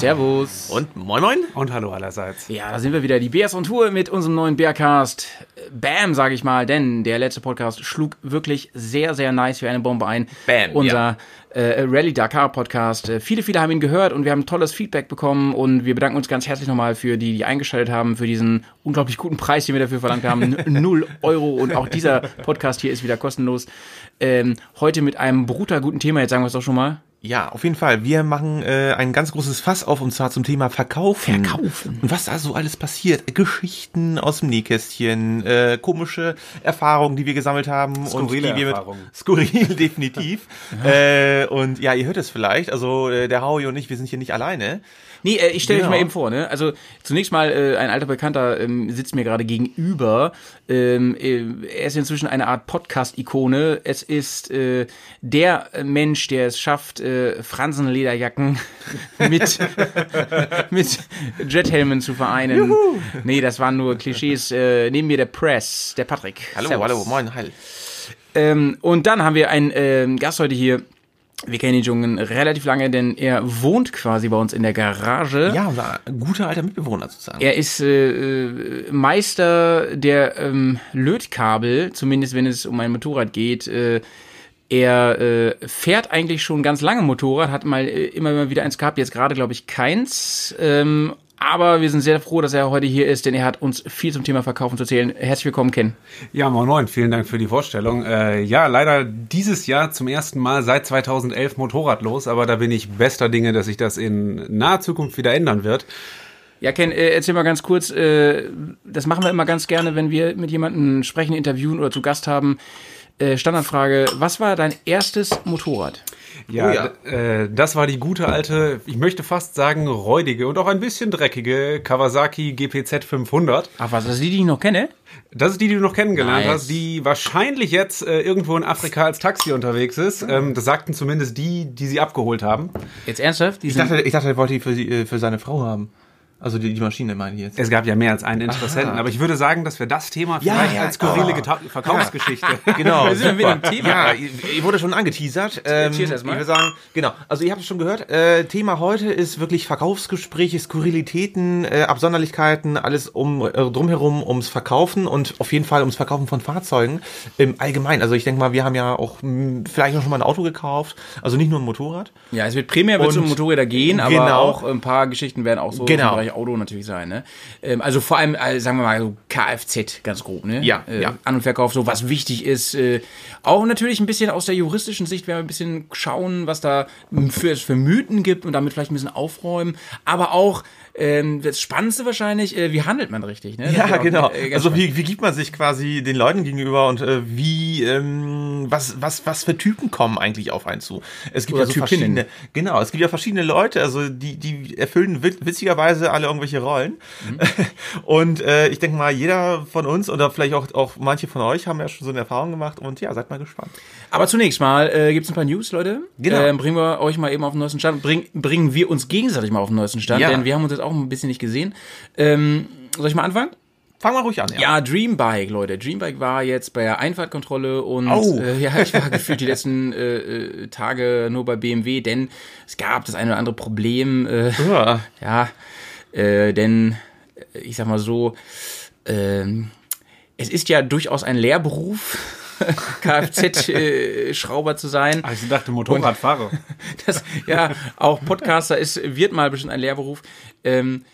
Servus. Und moin moin. Und hallo allerseits. Ja, da sind wir wieder. Die BS on Tour mit unserem neuen Bärcast. Bam, sage ich mal, denn der letzte Podcast schlug wirklich sehr, sehr nice wie eine Bombe ein. Bam, Unser äh, Rally Dakar Podcast. Äh, viele, viele haben ihn gehört und wir haben tolles Feedback bekommen und wir bedanken uns ganz herzlich nochmal für die, die eingeschaltet haben, für diesen unglaublich guten Preis, den wir dafür verlangt haben. Null Euro und auch dieser Podcast hier ist wieder kostenlos. Ähm, heute mit einem brutal guten Thema, jetzt sagen wir es doch schon mal. Ja, auf jeden Fall. Wir machen äh, ein ganz großes Fass auf und zwar zum Thema Verkaufen. Verkaufen. Und was da so alles passiert. Geschichten aus dem Nähkästchen, äh, komische Erfahrungen, die wir gesammelt haben. Skurrile und die wir Erfahrungen. Skurril, definitiv. äh, und ja, ihr hört es vielleicht. Also äh, der Howie und ich, wir sind hier nicht alleine. Nee, äh, ich stelle Genau. euch mal eben vor, ne? Also zunächst mal, äh, ein alter Bekannter ähm, sitzt mir gerade gegenüber. Ähm, äh, er ist inzwischen eine Art Podcast-Ikone. Es ist äh, der Mensch, der es schafft, äh, Fransenlederjacken mit, mit Jethelmen zu vereinen. Nee, das waren nur Klischees. Äh, neben mir der Press, der Patrick. Hallo, Servus. hallo, moin, heil. Ähm, und dann haben wir einen ähm, Gast heute hier. Wir kennen ihn schon relativ lange, denn er wohnt quasi bei uns in der Garage. Ja, unser guter alter Mitbewohner sozusagen. Er ist äh, äh, Meister der ähm, Lötkabel, zumindest wenn es um ein Motorrad geht. Äh, er äh, fährt eigentlich schon ganz lange Motorrad, hat mal äh, immer mal wieder eins gehabt, jetzt gerade glaube ich keins. Ähm, aber wir sind sehr froh, dass er heute hier ist, denn er hat uns viel zum Thema Verkaufen zu erzählen. Herzlich willkommen, Ken. Ja, moin moin, vielen Dank für die Vorstellung. Äh, ja, leider dieses Jahr zum ersten Mal seit 2011 motorradlos, aber da bin ich bester Dinge, dass sich das in naher Zukunft wieder ändern wird. Ja, Ken, äh, erzähl mal ganz kurz, äh, das machen wir immer ganz gerne, wenn wir mit jemandem sprechen, interviewen oder zu Gast haben. Äh, Standardfrage, was war dein erstes Motorrad? Ja, Oh ja. Äh, das war die gute alte, ich möchte fast sagen räudige und auch ein bisschen dreckige Kawasaki GPZ 500. Ach was, das ist die, die ich noch kenne? Das ist die, die du noch kennengelernt Nice. hast, die wahrscheinlich jetzt äh, irgendwo in Afrika als Taxi unterwegs ist. Ähm, das sagten zumindest die, die sie abgeholt haben. Jetzt ernsthaft? Die Ich sind- dachte, ich dachte, er wollte die für, sie- äh, für seine Frau haben. Also die, die Maschine meine ich jetzt. Es gab ja mehr als einen Interessenten, aber ich würde sagen, dass wir das Thema Ja, vielleicht ja, als skurrile oh. Verkaufsgeschichte. Genau, Wir sind wieder im. Thema. Ja, ihr wurde schon angeteasert. Ähm, cheers erstmal. Ich würde sagen, genau. Also ihr habt es schon gehört. Äh, Thema heute ist wirklich Verkaufsgespräche, Skurrilitäten, äh, Absonderlichkeiten, alles um äh, drumherum ums Verkaufen und auf jeden Fall ums Verkaufen von Fahrzeugen im Allgemeinen. Also ich denke mal, wir haben ja auch mh, vielleicht noch schon mal ein Auto gekauft, also nicht nur ein Motorrad. Ja, es wird primär wird es um Motorräder gehen, aber Genau. auch ein paar Geschichten werden auch so Genau. Bereich Auto natürlich sein. Ne? Ähm, also vor allem, äh, sagen wir mal, so Kfz ganz grob. Ne? Ja, äh, ja. An- und Verkauf, so was wichtig ist. Äh, auch natürlich ein bisschen aus der juristischen Sicht werden wir ein bisschen schauen, was da für, es für Mythen gibt und damit vielleicht ein bisschen aufräumen. Aber auch ähm, das Spannendste wahrscheinlich, äh, wie handelt man richtig? Ne? Ja, genau. äh, Also wie, wie gibt man sich quasi den Leuten gegenüber und äh, wie ähm, was was was für Typen kommen eigentlich auf einen zu? Es gibt Oder ja so Typinnen. verschiedene. Genau, es gibt ja verschiedene Leute, also die die erfüllen wit- witzigerweise alle irgendwelche Rollen. Mhm. Und äh, ich denke mal, jeder von uns oder vielleicht auch auch manche von euch haben ja schon so eine Erfahrung gemacht und ja, seid mal gespannt. Aber zunächst mal äh, gibt es ein paar News, Leute. Genau. Ähm, bringen wir euch mal eben auf den neuesten Stand. Bring, bringen wir uns gegenseitig mal auf den neuesten Stand, Ja. denn wir haben uns jetzt auch ein bisschen nicht gesehen. Ähm, soll ich mal anfangen? Fang mal ruhig an. Ja, Dreambike, Leute. Dreambike war jetzt bei der Einfahrtkontrolle und Oh. äh, ja, ich war gefühlt die letzten äh, äh, Tage nur bei BMW, denn es gab das eine oder andere Problem. Äh, Ja. ja, äh, denn äh, ich sag mal so, ähm, es ist ja durchaus ein Lehrberuf, Kfz-Schrauber zu sein. Also ich dachte Motorradfahrer. Das, ja, auch Podcaster ist, wird mal bestimmt ein Lehrberuf. Ähm,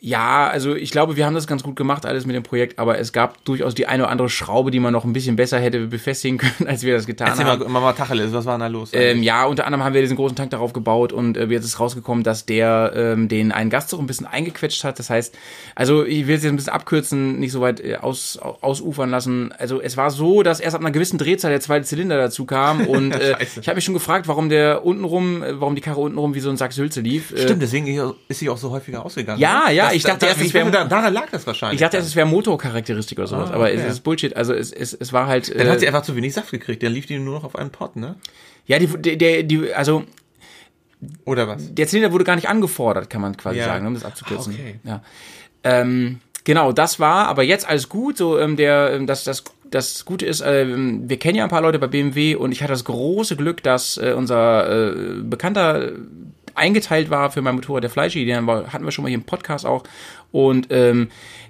ja, also ich glaube, wir haben das ganz gut gemacht, alles mit dem Projekt, aber es gab durchaus die eine oder andere Schraube, die man noch ein bisschen besser hätte befestigen können, als wir das getan Erzähl haben. mal, mal, Tacheles, was war denn da los? Ähm, ja, unter anderem haben wir diesen großen Tank darauf gebaut und äh, jetzt ist rausgekommen, dass der ähm, den einen Gastzug ein bisschen eingequetscht hat. Das heißt, also ich will es jetzt ein bisschen abkürzen, nicht so weit äh, aus, au- ausufern lassen. Also es war so, dass erst ab einer gewissen Drehzahl der zweite Zylinder dazu kam und äh, ich habe mich schon gefragt, warum der untenrum, äh, warum die Karre untenrum wie so ein Sack Sülze lief. Äh, Stimmt, deswegen ist sie auch so häufiger ausgegangen. Ja, ne? ja, Das- ich dachte da, erst, es wär- dachte, da, daran lag das wahrscheinlich. Ich dachte erst, es wäre Motorcharakteristik oder sowas, Ah, aber es okay. ist Bullshit. Also es, es, es war halt. Dann hat sie Äh, einfach zu wenig Saft gekriegt, dann lief die nur noch auf einen Pot, ne? ja, die, der, die, also Oder was? der Zylinder wurde gar nicht angefordert, kann man quasi Ja. sagen, um das abzukürzen. Ah, okay. Ja. Ähm, genau, das war, aber jetzt alles gut. So, ähm, der, ähm, das, das, das Gute ist, ähm, wir kennen ja ein paar Leute bei BMW und ich hatte das große Glück, dass äh, unser äh, bekannter eingeteilt war für mein Motorrad der Fleischi, den hatten wir schon mal hier im Podcast auch. Und ähm,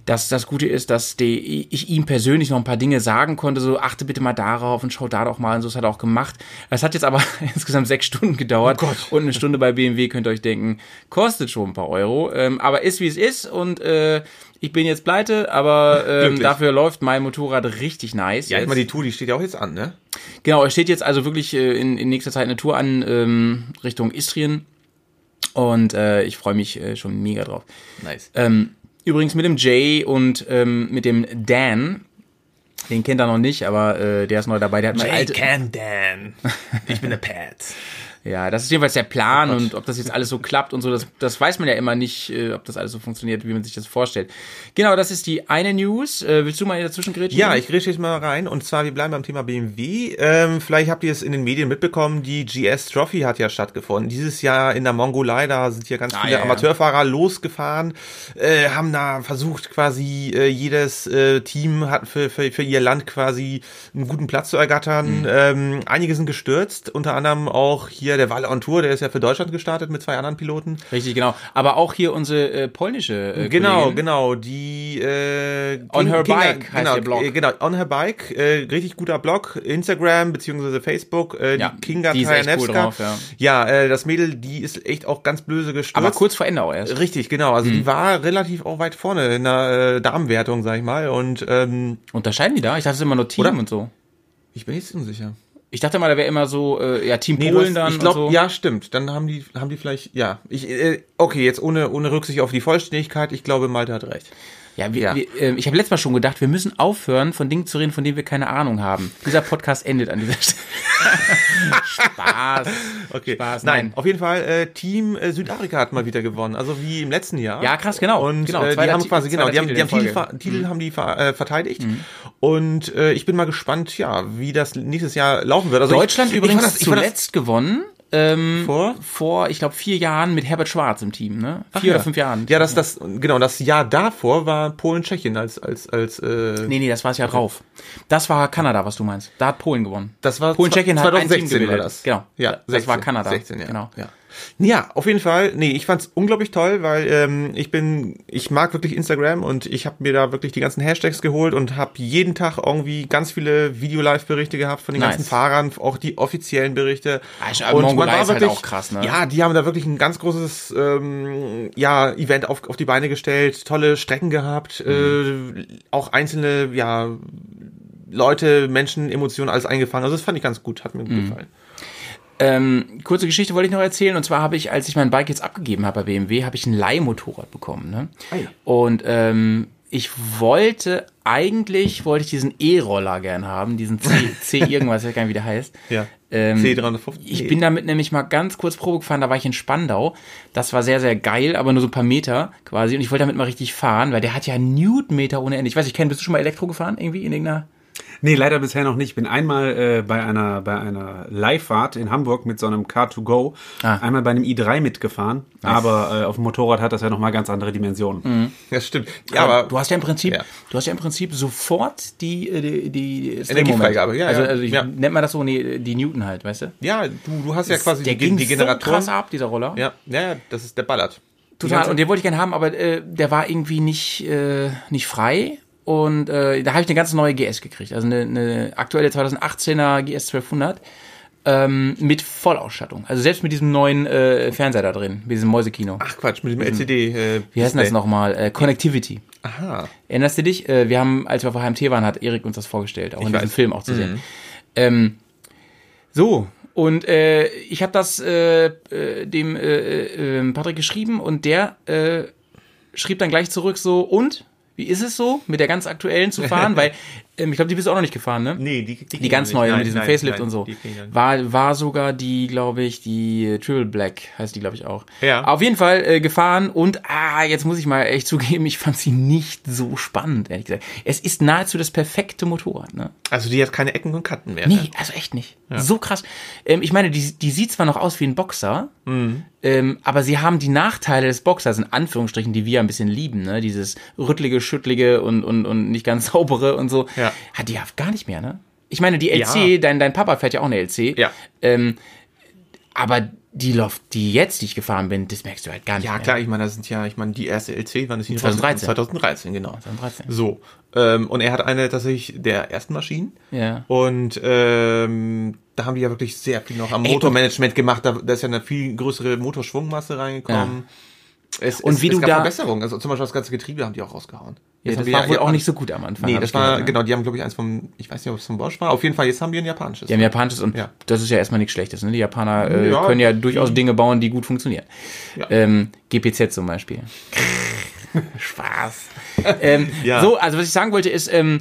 das, das Gute ist, dass die, ich ihm persönlich noch ein paar Dinge sagen konnte, so achte bitte mal darauf und schau da doch mal und so, das hat er auch gemacht. Es hat jetzt aber insgesamt sechs Stunden gedauert Oh und eine Stunde bei BMW könnt ihr euch denken, kostet schon ein paar Euro, ähm, aber ist wie es ist und äh, ich bin jetzt pleite, aber ähm, dafür läuft mein Motorrad richtig nice. Ja, jetzt. meine, die Tour, die steht ja auch jetzt an, ne? Genau, es steht jetzt also wirklich äh, in, in nächster Zeit eine Tour an ähm, Richtung Istrien und äh, ich freue mich äh, schon mega drauf. Nice. Ähm, übrigens mit dem Jay und ähm, mit dem Dan, den kennt er noch nicht, aber äh, der ist neu dabei. Der hat mal alte, can Dan. Ich bin der Pat. ja, das ist jedenfalls der Plan und ob das jetzt alles so klappt und so, das, das weiß man ja immer nicht, äh, ob das alles so funktioniert, wie man sich das vorstellt. Genau, das ist die eine News. Äh, willst du mal dazwischen grätschen? Ja, ich grätsche jetzt mal rein und zwar, wir bleiben beim Thema BMW. Ähm, vielleicht habt ihr es in den Medien mitbekommen, die GS Trophy hat ja stattgefunden. Dieses Jahr in der Mongolei, da sind hier ganz Ah, viele ja, ja. Amateurfahrer losgefahren, äh, haben da versucht quasi, äh, jedes äh, Team hat für, für, für ihr Land quasi einen guten Platz zu ergattern. Mhm. Ähm, einige sind gestürzt, unter anderem auch hier der Walle on Tour, der ist ja für Deutschland gestartet mit zwei anderen Piloten. Richtig, genau. Aber auch hier unsere äh, polnische äh, Genau, Kollegin. genau, die äh, On Her Kinga- Bike heißt genau, der Blog. äh, Genau, On Her Bike, äh, richtig guter Blog, Instagram beziehungsweise Facebook, äh, Ja, die Kinga die cool drauf, ja. ja, äh, das Mädel, die ist echt auch ganz böse gestürzt. Aber kurz vor Ende auch erst. Richtig, genau. Also Hm. die war relativ auch weit vorne in der äh, Damenwertung, sag ich mal. Und ähm, Unterscheiden die da? Ich dachte, es ist immer nur Team Oder? und so. ich bin jetzt unsicher. Ich dachte mal, da wäre immer so, äh, ja, Team Nee, Polen hast- dann ich glaube, so. ja, stimmt. Dann haben die, haben die vielleicht, ja. Ich, äh, okay, jetzt ohne, ohne Rücksicht auf die Vollständigkeit. Ich glaube, Malte hat recht. Ja, wir, Ja. Wir, äh, ich habe letztes Mal schon gedacht, wir müssen aufhören, von Dingen zu reden, von denen wir keine Ahnung haben. Dieser Podcast endet an dieser Stelle. Spaß. Okay. Spaß, nein. nein. auf jeden Fall, äh, Team äh, Südafrika hat mal wieder gewonnen, also wie im letzten Jahr. Ja, krass, genau. Und Genau, äh, die haben quasi, genau, die haben, Titel die haben Titel, ver- Titel haben die ver äh, verteidigt. Mhm. Und äh, ich bin mal gespannt, ja, wie das nächstes Jahr laufen wird. Also Deutschland ich, übrigens ich das, zuletzt gewonnen. Ähm, Vor? Vor, ich glaube, vier Jahren mit Herbert Schwarz im Team, ne? Ach Vier ja. oder fünf Jahren. Ja, das, das, genau, das Jahr davor war Polen-Tschechien als, als, als, äh, Nee, nee, das war es ja drauf. Das war Kanada, was du meinst. Da hat Polen gewonnen. Das war Polen, Tschechien hat ein Team 2016 war gebildet. das. Genau. Ja, das 16, war Kanada. 16, ja. Genau. Ja. Ja, auf jeden Fall. Nee, ich fand's unglaublich toll, weil ähm, ich bin, ich mag wirklich Instagram und ich habe mir da wirklich die ganzen Hashtags geholt und habe jeden Tag irgendwie ganz viele Video-Live-Berichte gehabt von den Nice. ganzen Fahrern, auch die offiziellen Berichte. Ist- aber Mongolei ist halt auch krass, ne? Ja, die haben da wirklich ein ganz großes ähm, ja, Event auf, auf die Beine gestellt, tolle Strecken gehabt, Mhm. äh, auch einzelne, ja, Leute, Menschen, Emotionen, alles eingefangen. Also das fand ich ganz gut, hat mir gut Mhm. gefallen. Ähm, kurze Geschichte wollte ich noch erzählen. Und zwar habe ich, als ich mein Bike jetzt abgegeben habe bei BMW, habe ich ein Leihmotorrad bekommen. Ne? Ja. Und ähm, ich wollte eigentlich, wollte ich diesen E-Roller gern haben, diesen C, C irgendwas, ich weiß gar nicht, wie der heißt. Ja. Ähm, C350. Ich bin damit nämlich mal ganz kurz Probe gefahren, da war ich in Spandau. Das war sehr, sehr geil, aber nur so ein paar Meter quasi. Und ich wollte damit mal richtig fahren, weil der hat ja Newtonmeter ohne Ende. Ich weiß, ich kenne, bist du schon mal Elektro gefahren irgendwie in irgendeiner? Nee, leider bisher noch nicht. Bin einmal äh, bei einer bei einer Leihfahrt in Hamburg mit so einem Car2Go Ah. einmal bei einem i3 mitgefahren, aber äh, auf dem Motorrad hat das ja noch mal ganz andere Dimensionen. Ja, stimmt. Ja, aber du hast ja im Prinzip, Ja. du hast ja im Prinzip sofort die, äh, die, die das Energiefreigabe, ja, Also, also ich, Ja. nennt man das so, nee, die Newton halt, weißt du? ja, du, du hast ja quasi der die, ging die so Generatoren. krass ab, dieser Roller. Ja, ja, ja, das ist der Ballert. Die Total. Und den wollte ich gerne haben, aber äh, der war irgendwie nicht, äh, nicht frei. Und äh, da habe ich eine ganz neue GS gekriegt. Also eine, eine aktuelle 2018er GS 1200 ähm, mit Vollausstattung. Also selbst mit diesem neuen äh, Fernseher da drin, mit diesem Mäusekino. Ach Quatsch, mit dem LCD. Äh, Mhm. Wie heißt denn das nochmal? Äh, Connectivity. Aha. Erinnerst du dich? Äh, wir haben, als wir auf HMT waren, hat Erik uns das vorgestellt, auch in diesem weiß. Mhm. Film auch zu sehen. Ähm, so, und äh, ich habe das äh, äh, dem äh, äh, ähm, Patrick geschrieben und der äh, schrieb dann gleich zurück so, und? Wie ist es so, mit der ganz aktuellen zu fahren? Weil, ich glaube, die bist du auch noch nicht gefahren, ne? Nee, die, die, Die ganz neue mit diesem Facelift und so. Die War, war sogar die, glaube ich, die Triple Black, heißt die, glaube ich, auch. Ja. Auf jeden Fall äh, gefahren und, ah, jetzt muss ich mal echt zugeben, ich fand sie nicht so spannend, ehrlich gesagt. Es ist nahezu das perfekte Motorrad, ne? Also die hat keine Ecken und Kanten mehr. Nee, Ne? also echt nicht. So krass. Ähm, ich meine, die, die sieht zwar noch aus wie ein Boxer, Mhm. ähm, aber sie haben die Nachteile des Boxers, in Anführungsstrichen, die wir ein bisschen lieben, ne? Dieses rüttlige, schüttlige und, und, und nicht ganz saubere und so. Ja. Hat die ja gar nicht mehr, ne? Ich meine, die LC, Ja. dein, dein Papa fährt ja auch eine LC. Ja. Ähm, aber die Loft, die jetzt, die ich gefahren bin, das merkst du halt gar nicht Ja, mehr. klar, ich meine, das sind ja, ich meine, die erste LC, wann ist die 2013. 2013, genau. 2013. So. Ähm, und er hat eine tatsächlich der ersten Maschinen. Ja. Und ähm, da haben die ja wirklich sehr viel noch am Ey, Motormanagement gemacht. Da, da ist ja eine viel größere Motorschwungmasse reingekommen. Es, Und es, wie es du gab da- Verbesserungen. Also zum Beispiel das ganze Getriebe haben die auch rausgehauen. Ja, das war wir wohl ja- auch nicht so gut am Anfang. Nee, das war, gehört, ne? genau, die haben, glaube ich, eins vom, ich weiß nicht, ob es vom Bosch war. Auf jeden Fall, jetzt haben wir ein japanisches. Die haben japanisches und Ja. das ist ja erstmal nichts Schlechtes. Ne? Die Japaner äh, Ja. können ja durchaus Dinge bauen, die gut funktionieren. Ja. Ähm, GPZ zum Beispiel. Spaß. ähm, Ja. So, also was ich sagen wollte ist, ähm,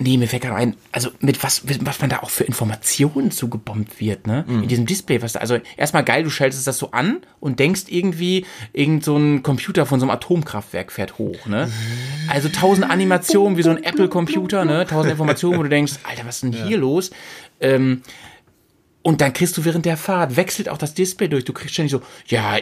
nee, mir fällt gerade ein, also mit was, was man da auch für Informationen zugebombt wird, ne? Mhm. In diesem Display, was da, also erstmal geil, du schaltest das so an und denkst irgendwie, irgend so ein Computer von so einem Atomkraftwerk fährt hoch, ne? Also tausend Animationen wie so ein Apple-Computer, ne? Tausend Informationen, wo du denkst, Alter, was ist denn hier los? Ähm, und dann kriegst du während der Fahrt, wechselt auch das Display durch. Du kriegst ständig so, ja,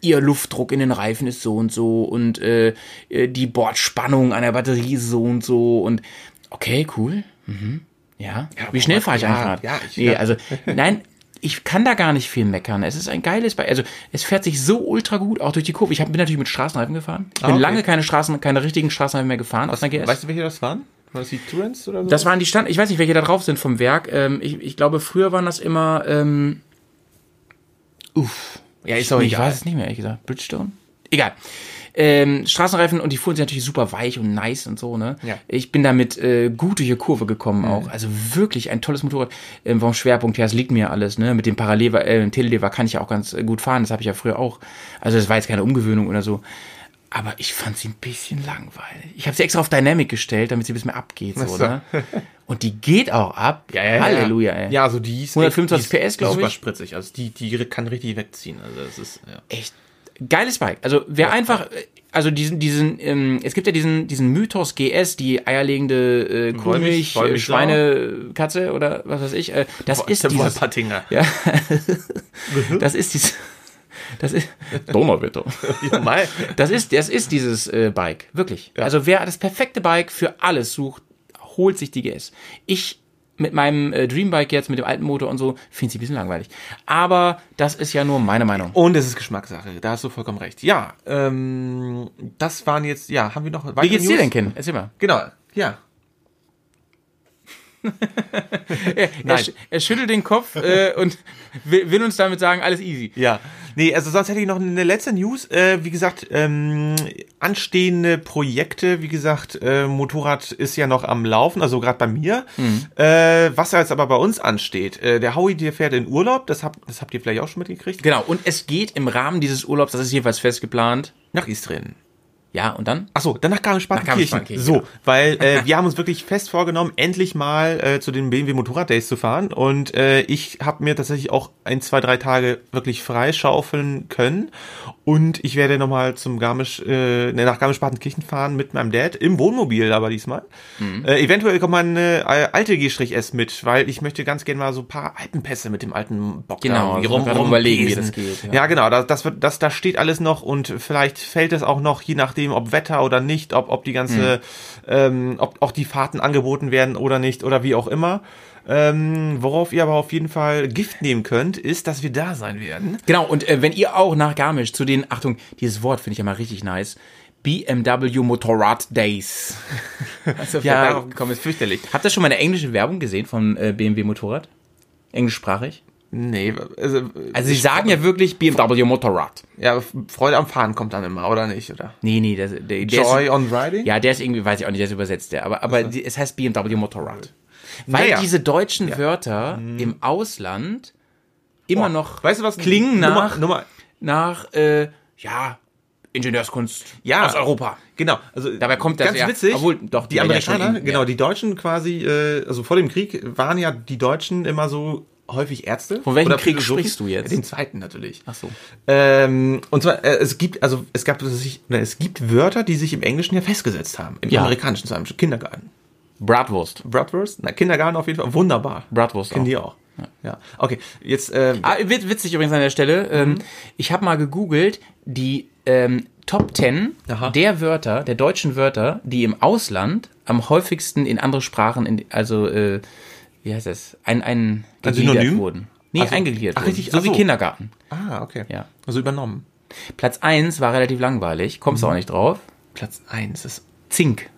ihr Luftdruck in den Reifen ist so und so und äh, äh, die Bordspannung an der Batterie ist so und so und okay, cool. Mhm. Ja. Wie schnell fahre ich ja, gerade? ja, ich- nee, ja. also nein, ich kann da gar nicht viel meckern. Es ist ein geiles Bike. Also es fährt sich so ultra gut, auch durch die Kurve. Ich hab, bin natürlich mit Straßenreifen gefahren. Ich bin Ah, okay. lange keine Straßen, keine richtigen Straßenreifen mehr gefahren aus einer GS. Weißt du, welche das waren? War das die Turans oder so? Das waren die Stand, ich weiß nicht, welche da drauf sind vom Werk. Ähm, ich, ich glaube, früher waren das immer, ähm, uff. ja, ist ich weiß es nicht mehr, ehrlich gesagt. Bridgestone? Egal. Ähm, Straßenreifen und die fuhren sind natürlich super weich und nice und so, ne? Ja. Ich bin damit äh, gut durch die Kurve gekommen auch. Also wirklich ein tolles Motorrad. Ähm, vom Schwerpunkt her, es liegt mir alles, ne? Mit dem Parallellever, äh, Telelever kann ich ja auch ganz äh, gut fahren. Das habe ich ja früher auch. Also das war jetzt keine Umgewöhnung oder so. Aber ich fand sie ein bisschen langweilig. Ich habe sie extra auf Dynamic gestellt, damit sie ein bisschen mehr abgeht, so, ne? Und die geht auch ab. Ja, ja, Halleluja, ey. Ja, also die ist 125 die ist- PS, die glaub ist Super ich. spritzig. Also die, die kann richtig wegziehen. Also das ist, ja. echt geiles Bike. Also wer einfach, äh, also diesen, diesen, ähm, es gibt ja diesen, diesen Mythos GS, die eierlegende äh, Kuhmilch, äh, Wollmilchsau. Schweine, Katze oder was weiß ich. Äh, das ist Der dieses, Wolpertinger. ja, das ist dieses, das ist, Donnerwetter. Ja. Das ist, das ist dieses äh, Bike, wirklich. Also wer das perfekte Bike für alles sucht, holt sich die GS. Ich mit meinem äh, Dreambike jetzt, mit dem alten Motor und so, finde sie ein bisschen langweilig. Aber das ist ja nur meine Meinung. Und es ist Geschmackssache, da hast du vollkommen recht. Ja, ähm, das waren jetzt, ja, haben wir noch weitere Wie geht's dir News? denn, Ken? Erzähl mal. Genau, ja. Er, Nein. sch- er schüttelt den Kopf äh, und will, will uns damit sagen, alles easy. Ja, nee, also sonst hätte ich noch eine letzte News. Äh, wie gesagt, ähm, anstehende Projekte, wie gesagt, äh, Motorrad ist ja noch am Laufen, also gerade bei mir. Äh, was jetzt aber bei uns ansteht, äh, der Howie, der fährt in Urlaub, das, hab, das habt ihr vielleicht auch schon mitgekriegt, Genau, und es geht im Rahmen dieses Urlaubs, das ist jedenfalls fest geplant. nach Istrien. Ja, und dann? Achso, dann nach Garmisch-Partenkirchen. Garmisch-Partenkirchen, So, genau. weil äh, wir haben uns wirklich fest vorgenommen, endlich mal äh, zu den BMW Motorrad Days zu fahren. Und äh, ich habe mir tatsächlich auch ein, zwei, drei Tage wirklich freischaufeln können. Und ich werde nochmal zum Garmisch, äh, ne, nach Garmisch-Partenkirchen fahren mit meinem Dad im Wohnmobil, aber diesmal. Mhm. Äh, eventuell kommt meine äh, alte G-S mit, weil ich möchte ganz gerne mal so ein paar Alpenpässe mit dem alten Bock Genau, da wollte gerade überlegen, wie das geht, ja. Ja, genau, das, das wird, das, da steht alles noch und vielleicht fällt es auch noch, je nachdem, ob Wetter oder nicht, ob, ob die ganze, Hm. ähm, ob auch die Fahrten angeboten werden oder nicht oder wie auch immer. Ähm, worauf ihr aber auf jeden Fall Gift nehmen könnt, ist, dass wir da sein werden. Genau, und äh, wenn ihr auch nach Garmisch zu den, Achtung, dieses Wort finde ich ja mal richtig nice, BMW Motorrad Days. Also, Ja, darauf gekommen ist. fürchterlich. Habt ihr schon mal eine englische Werbung gesehen von äh, BMW Motorrad? Englischsprachig? Nee, also, Also sie sagen ja wirklich BMW Motorrad. ja, Freude am Fahren kommt dann immer, oder nicht, oder? Nee, nee, der, der, Joy ist, on Riding? Ja, der ist irgendwie, weiß ich auch nicht, der ist übersetzt, der. Aber, aber die, es heißt BMW Motorrad. Weil Naja. diese deutschen Wörter im Ausland immer Boah, noch weißt du was? klingen Nummer- nach, Nummer- nach äh, ja, Ingenieurskunst Ja. aus Europa. Genau, also Dabei kommt das ganz ja- witzig. obwohl, doch, die die werden ja Amerikaner, in- genau, ja. die Deutschen quasi, äh, also vor dem Krieg waren ja die Deutschen immer so häufig Ärzte. Von welchem Krieg sprichst du jetzt? Den zweiten natürlich. Ach so. Ähm, und zwar, äh, es gibt, also es gab sich, es gibt Wörter, die sich im Englischen ja festgesetzt haben. Im Ja. amerikanischen, zum Beispiel Kindergarten. Bratwurst. Bratwurst? Na, Kindergarten auf jeden Fall. Wunderbar. Bratwurst Kennen die auch. Ja. Okay, jetzt, ähm, Ah, wit- witzig übrigens an der Stelle. Ähm, ich habe mal gegoogelt, die ähm, Top 10 Aha. der Wörter, der deutschen Wörter, die im Ausland am häufigsten in andere Sprachen, in, also äh, wie heißt das, ein, ein, gegliedert Synonym? wurden. Nee, Also- eingegliedert Ach, wurden. richtig, So ach wie so. Kindergarten. Ah, okay. Ja. Also übernommen. Platz 1 war relativ langweilig, kommst du Mhm. auch nicht drauf. Platz 1 ist. Zink.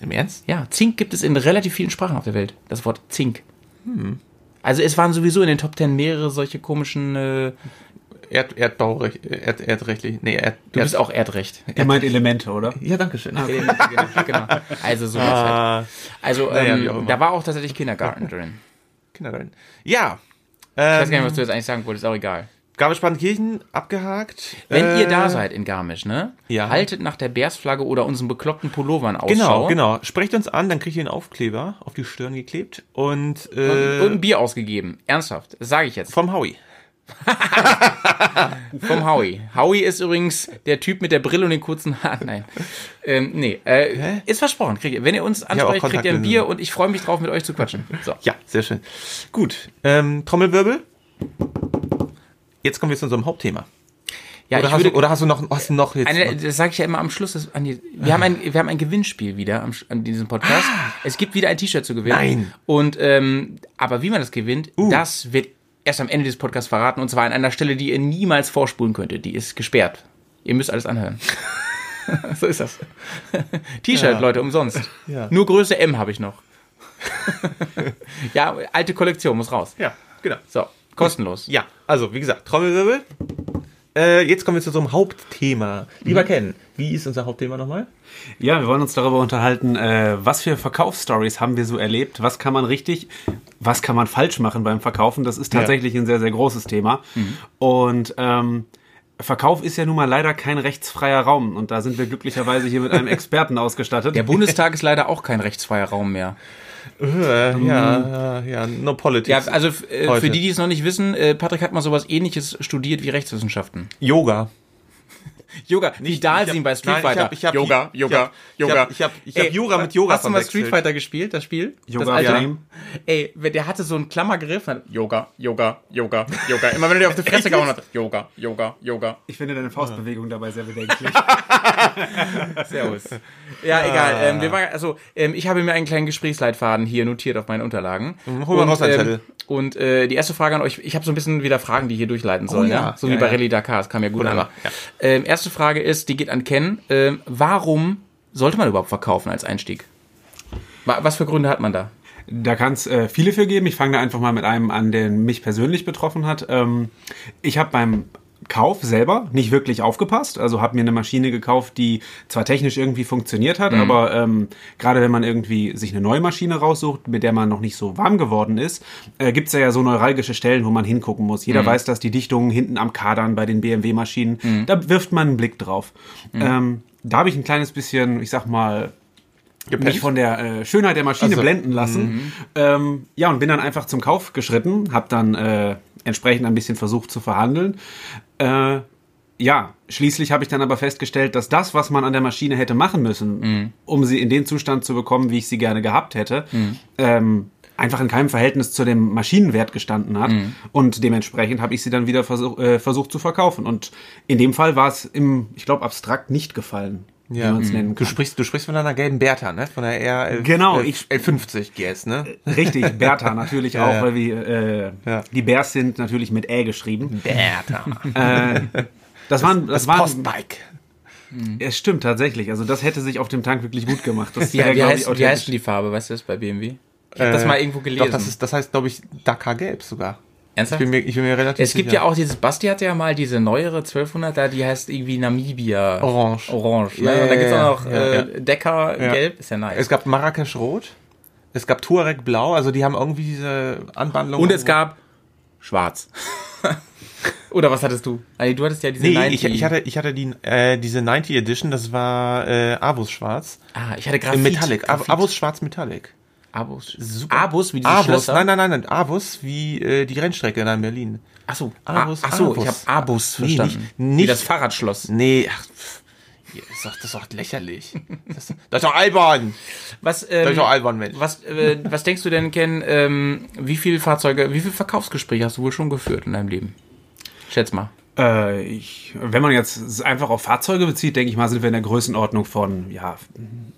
Im Ernst? Ja, Zink gibt es in relativ vielen Sprachen auf der Welt. Das Wort Zink. Hm. Also es waren sowieso in den Top 10 mehrere solche komischen. Äh, Erd, Erdbaurecht, Erd, erdrechtlich. Nee, Erd, du bist auch Erdrecht. Er meint Elemente, oder? Ja, danke schön. genau, genau. Also sowas halt. Ah, Also Naja, ähm, da war auch tatsächlich Kindergarten drin. Kindergarten. Ja. Ich weiß gar nicht, Ähm, was du jetzt eigentlich sagen wolltest, auch egal. Garmisch-Partenkirchen abgehakt. Wenn Äh, ihr da seid in Garmisch, ne? ja. Haltet nach der Bärsflagge oder unseren bekloppten Pullovern Ausschau. Genau, genau. Sprecht uns an, dann kriegt ihr einen Aufkleber auf die Stirn geklebt und, äh, Und ein Bier ausgegeben. Ernsthaft. Das sage ich jetzt. vom Howie. Vom Howie. Howie ist übrigens der Typ mit der Brille und den kurzen Haaren. Nein. Ähm, nee, äh, ist versprochen. Kriegt ihr. Wenn ihr uns ansprecht, kriegt ihr ein. Bier und ich freue mich drauf, mit euch zu quatschen. So. Ja, sehr schön. Gut. Ähm, Trommelwirbel. Jetzt kommen wir zu unserem Hauptthema. Ja, oder, hast würde, du, oder hast du noch, hast du noch jetzt? eine, das sage ich ja immer am Schluss. Das, Andi, wir, haben ein, wir haben ein Gewinnspiel wieder am, an diesem Podcast. Es gibt wieder ein T-Shirt zu gewinnen. Ah. Nein. Und ähm, aber wie man das gewinnt, das wird erst am Ende des Podcasts verraten. Und zwar an einer Stelle, die ihr niemals vorspulen könntet. Die ist gesperrt. Ihr müsst alles anhören. so ist das. T-Shirt, Ja. Leute, umsonst. Ja. Nur Größe M habe ich noch. ja, alte Kollektion muss raus. ja, genau. So, kostenlos. Ja, also wie gesagt, Trommelwirbel. Äh, jetzt kommen wir zu unserem Hauptthema. Lieber Mhm. Ken, wie ist unser Hauptthema nochmal? Ja, wir wollen uns darüber unterhalten, äh, was für Verkaufsstories haben wir so erlebt, was kann man richtig, was kann man falsch machen beim Verkaufen. Das ist tatsächlich ein sehr, sehr großes Thema. Und ähm, Verkauf ist ja nun mal leider kein rechtsfreier Raum und da sind wir glücklicherweise hier mit einem Experten ausgestattet. Der Bundestag ist leider auch kein rechtsfreier Raum mehr. Äh, ja, äh, ja, no politics. Ja, also äh, für die, die es noch nicht wissen, äh, Patrick hat mal sowas ähnliches studiert wie Rechtswissenschaften. Yoga. Yoga, wie Dalsin bei Street nein, ich Fighter. hab- ich hab- Yoga, ich Yoga, hab- ich Yoga. hab- ich hab- ich hab Yoga mit Yoga Hast du mal. Street Fighter gespielt, das Spiel? Yoga das alte? Flame. Ey, der hatte so einen Klammergriff. Yoga, Yoga, Yoga, Yoga. Immer wenn er dir auf die Fresse gehauen hat. Yoga, Yoga, Yoga. Ich finde deine Faustbewegung dabei sehr bedenklich. Servus. Ja, egal. Ähm, wir waren, also, ähm, ich habe mir einen kleinen Gesprächsleitfaden hier notiert auf meinen Unterlagen. Mhm, hol mal raus, Zettel. Und äh, die erste Frage an euch, ich habe so ein bisschen wieder Fragen, die hier durchleiten sollen, ja. ja? So wie Ja, bei ja. Rallye Dakar, das kam ja gut an. ja. Ähm, erste Frage ist, die geht an Ken. Ähm, warum sollte man überhaupt verkaufen als Einstieg? Wa- Was für Gründe hat man da? Da kann es äh, viele für geben. Ich fange da einfach mal mit einem an, der mich persönlich betroffen hat. Ähm, ich habe beim Kauf selber nicht wirklich aufgepasst. Also habe mir eine Maschine gekauft, die zwar technisch irgendwie funktioniert hat, aber ähm, gerade wenn man irgendwie sich eine neue Maschine raussucht, mit der man noch nicht so warm geworden ist, äh, gibt's ja, ja so neuralgische Stellen, wo man hingucken muss. Jeder weiß, dass die Dichtungen hinten am Kadern bei den BMW-Maschinen, da wirft man einen Blick drauf. Ähm, da habe ich ein kleines bisschen, ich sag mal, mich von der äh, Schönheit der Maschine Also, blenden lassen. Ähm, ja, und bin dann einfach zum Kauf geschritten, habe dann äh, entsprechend ein bisschen versucht zu verhandeln. Äh, ja, schließlich habe ich dann aber festgestellt, dass das, was man an der Maschine hätte machen müssen, um sie in den Zustand zu bekommen, wie ich sie gerne gehabt hätte, ähm, einfach in keinem Verhältnis zu dem Maschinenwert gestanden hat. Und dementsprechend habe ich sie dann wieder versuch, äh, versucht zu verkaufen. Und in dem Fall war es im, ich glaube, abstrakt nicht gefallen. Wie man es nennen Du kann. sprichst, du sprichst von einer gelben Bertha, ne? Von der R Genau, ich- L50 GS, ne? Richtig, Bertha natürlich auch, ja. weil wir äh, Ja. die Bears sind natürlich mit Ä geschrieben. Bertha. Äh, das waren, das, Das waren, Postbike. es stimmt tatsächlich. Also das hätte sich auf dem Tank wirklich gut gemacht. Das Wie, wäre, wie, heißt, wie heißt denn die Farbe, weißt du das bei BMW? Ich habe das mal irgendwo gelesen. Äh, Doch, das, ist, das heißt, glaube ich, Dakar Gelb sogar. Ich Ernsthaft? bin mir, ich bin mir relativ es gibt sicher. ja auch dieses, Basti hatte ja mal diese neuere 1200er, die heißt irgendwie Namibia. Orange. Orange. Ne? Ja, Und dann gibt's ja, auch noch ja, äh. Decker. Gelb, ist ja nice. Es gab Marrakesch Rot. Es gab Tuareg Blau. Also die haben irgendwie diese Anwandlung. Und es gab Schwarz. Oder was hattest du? Also, du hattest ja diese Nee, 90. ich, ich hatte, ich hatte die, äh, diese 90 Edition, das war äh, Abus Schwarz. ah, ich hatte Äh, Graphit. Metallic. Graphit. Abus Schwarz Metallic. Abus. Super. Abus, wie die Abus, Schlösser. nein, nein, nein, nein. Abus wie äh, die Rennstrecke in Berlin. Achso, Abus, Achso, Abus. ich habe Abus Nee, verstanden. nicht- Wie nicht- das Fahrradschloss. Nee, ach, das, ist doch, das ist doch lächerlich. Das, das ist doch albern. Was, Das ähm, ist doch albern, Mensch. was, äh, was denkst du denn, Ken, ähm, wie viele Fahrzeuge, wie viele Verkaufsgespräche hast du wohl schon geführt in deinem Leben? Schätz mal. Äh, ich, wenn man jetzt einfach auf Fahrzeuge bezieht, denke ich mal, sind wir in der Größenordnung von ja,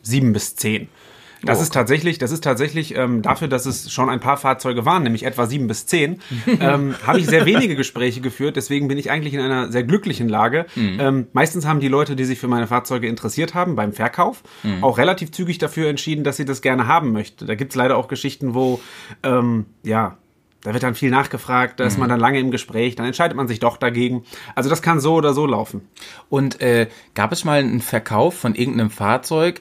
sieben bis zehn. Das ist tatsächlich, das ist tatsächlich ähm, dafür, dass es schon ein paar Fahrzeuge waren, nämlich etwa sieben bis zehn, ähm, habe ich sehr wenige Gespräche geführt. Deswegen bin ich eigentlich in einer sehr glücklichen Lage. Ähm, meistens haben die Leute, die sich für meine Fahrzeuge interessiert haben beim Verkauf, auch relativ zügig dafür entschieden, dass sie das gerne haben möchte. Da gibt's leider auch Geschichten, wo ähm, ja da wird dann viel nachgefragt, da ist man dann lange im Gespräch, dann entscheidet man sich doch dagegen. Also das kann so oder so laufen. Und äh, gab es mal einen Verkauf von irgendeinem Fahrzeug,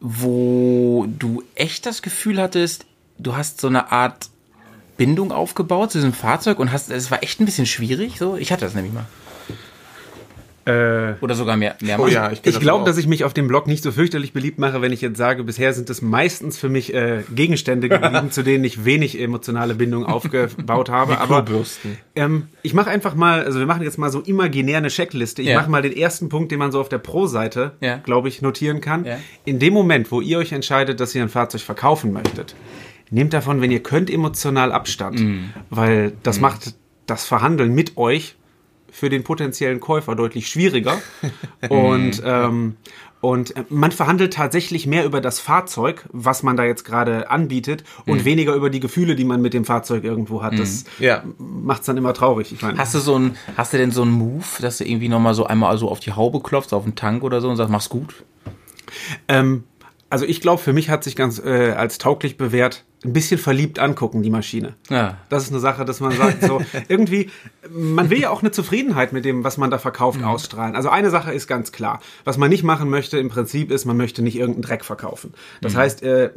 wo du echt das Gefühl hattest, du hast so eine Art Bindung aufgebaut zu diesem Fahrzeug und hast, es war echt ein bisschen schwierig. So, ich hatte das nämlich mal. Oder sogar mehr, mehrmals. Oh ja, ich, Ich glaube, dass ich mich auf dem Blog nicht so fürchterlich beliebt mache, wenn ich jetzt sage, bisher sind es meistens für mich äh, Gegenstände geblieben, zu denen ich wenig emotionale Bindung aufgebaut habe. Aber ähm, ich mache einfach mal, also wir machen jetzt mal so imaginär eine Checkliste. Ich Ja. mache mal den ersten Punkt, den man so auf der Pro-Seite, Ja. glaube ich, notieren kann. Ja. In dem Moment, wo ihr euch entscheidet, dass ihr ein Fahrzeug verkaufen möchtet, nehmt davon, wenn ihr könnt, emotional Abstand, weil das macht das Verhandeln mit euch für den potenziellen Käufer deutlich schwieriger. und, ähm, und äh, man verhandelt tatsächlich mehr über das Fahrzeug, was man da jetzt gerade anbietet, und weniger über die Gefühle, die man mit dem Fahrzeug irgendwo hat. Das Ja. macht's dann immer traurig. Ich meine, Hast du so ein, hast du denn so einen Move, dass du irgendwie nochmal so einmal so auf die Haube klopfst, auf den Tank oder so und sagst, mach's gut? ähm, also ich glaube, für mich hat sich ganz äh, als tauglich bewährt, ein bisschen verliebt angucken, die Maschine. Ja. Das ist eine Sache, dass man sagt, so irgendwie, man will ja auch eine Zufriedenheit mit dem, was man da verkauft, ausstrahlen. Also eine Sache ist ganz klar. Was man nicht machen möchte im Prinzip ist, man möchte nicht irgendeinen Dreck verkaufen. Das heißt, äh,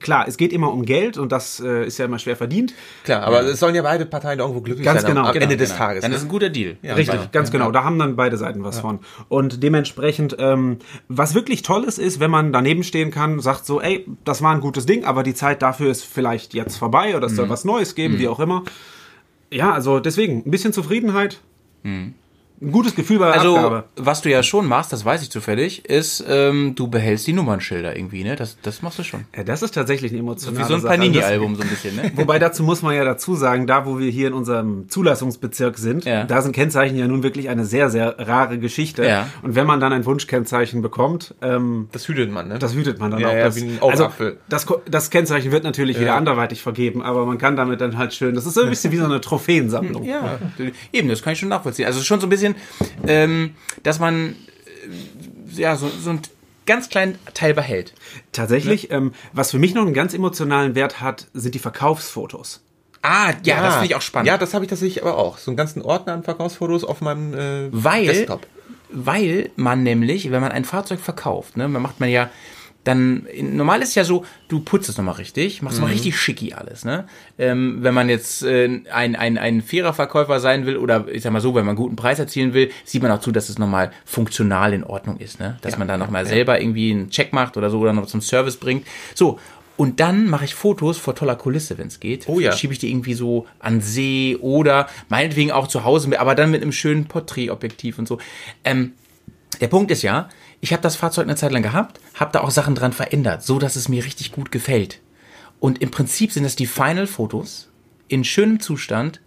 klar, es geht immer um Geld und das äh, ist ja immer schwer verdient. Klar, aber es sollen ja beide Parteien irgendwo glücklich Ganz sein am- genau, am genau, Ende des Genau. Tages. Dann ne? ist ein guter Deal. Richtig, ganz genau. Da haben dann beide Seiten was von. Und dementsprechend, ähm, was wirklich toll ist, ist, wenn man daneben stehen kann, sagt so, ey, das war ein gutes Ding, aber die Zeit dafür ist vielleicht jetzt vorbei oder es soll was Neues geben, wie auch immer. Ja, also deswegen, ein bisschen Zufriedenheit, ein gutes Gefühl bei der Also, Abgabe. was du ja schon machst, das weiß ich zufällig, ist, ähm, du behältst die Nummernschilder irgendwie, ne? Das, das machst du schon. Ja, das ist tatsächlich eine emotionale Wie so ein. Also Panini-Album so ein bisschen, ne? Wobei dazu muss man ja dazu sagen, da wo wir hier in unserem Zulassungsbezirk sind, Ja. da sind Kennzeichen ja nun wirklich eine sehr, sehr rare Geschichte. Ja. Und wenn man dann ein Wunschkennzeichen bekommt, ähm, Das hütet man, ne? Das hütet man dann Ja, auch. ja, das, wie ein also Augapfel. das, Ko- das Kennzeichen wird natürlich wieder anderweitig vergeben, aber man kann damit dann halt schön. Das ist so ein bisschen wie so eine Trophäensammlung. Ja, eben, das kann ich schon nachvollziehen. Also schon so ein bisschen, ähm, dass man äh, ja so, so einen ganz kleinen Teil behält. Tatsächlich, ähm, was für mich noch einen ganz emotionalen Wert hat, sind die Verkaufsfotos. Ah, ja, das finde ich auch spannend. Ja, das habe ich tatsächlich aber auch. So einen ganzen Ordner an Verkaufsfotos auf meinem äh, weil, Desktop. weil man nämlich, wenn man ein Fahrzeug verkauft, ne, man macht man ja dann, normal ist ja so, du putzt es nochmal richtig, machst Mhm. mal richtig schicki alles, ne? Ähm, wenn man jetzt äh, ein, ein, ein fairer Verkäufer sein will oder ich sag mal so, wenn man einen guten Preis erzielen will, sieht man auch zu, dass es nochmal funktional in Ordnung ist, ne? Dass man dann nochmal selber irgendwie einen Check macht oder so oder noch zum Service bringt. So. Und dann mache ich Fotos vor toller Kulisse, wenn es geht. Oh ja. Schiebe ich die irgendwie so an See oder meinetwegen auch zu Hause, aber dann mit einem schönen Porträtobjektiv und so. Ähm, der Punkt ist ja, ich habe das Fahrzeug eine Zeit lang gehabt, habe da auch Sachen dran verändert, so dass es mir richtig gut gefällt. Und im Prinzip sind es die Final-Fotos in schönem Zustand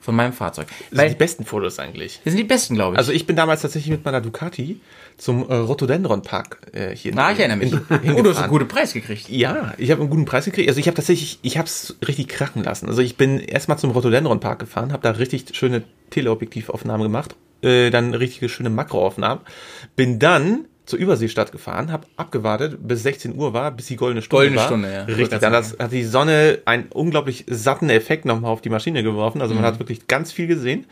von meinem Fahrzeug. Das sind Weil die besten Fotos eigentlich. das sind die besten, glaube ich. Also ich bin damals tatsächlich mit meiner Ducati zum äh, Rotodendron Park äh, hier. Na, ich erinnere mich. in- Oh, du hast einen guten Preis gekriegt. Ja, ich habe einen guten Preis gekriegt. Also ich habe tatsächlich, ich habe es richtig krachen lassen. Also ich bin erstmal zum Rotodendron Park gefahren, habe da richtig schöne Teleobjektivaufnahmen gemacht, äh, dann richtige schöne Makroaufnahmen. Bin dann zur Überseestadt gefahren, habe abgewartet, bis 16 Uhr war, bis die goldene Stunde Goldene war. Stunde, ja. Richtig, dann das, hat die Sonne einen unglaublich satten Effekt nochmal auf die Maschine geworfen. Also man hat wirklich ganz viel gesehen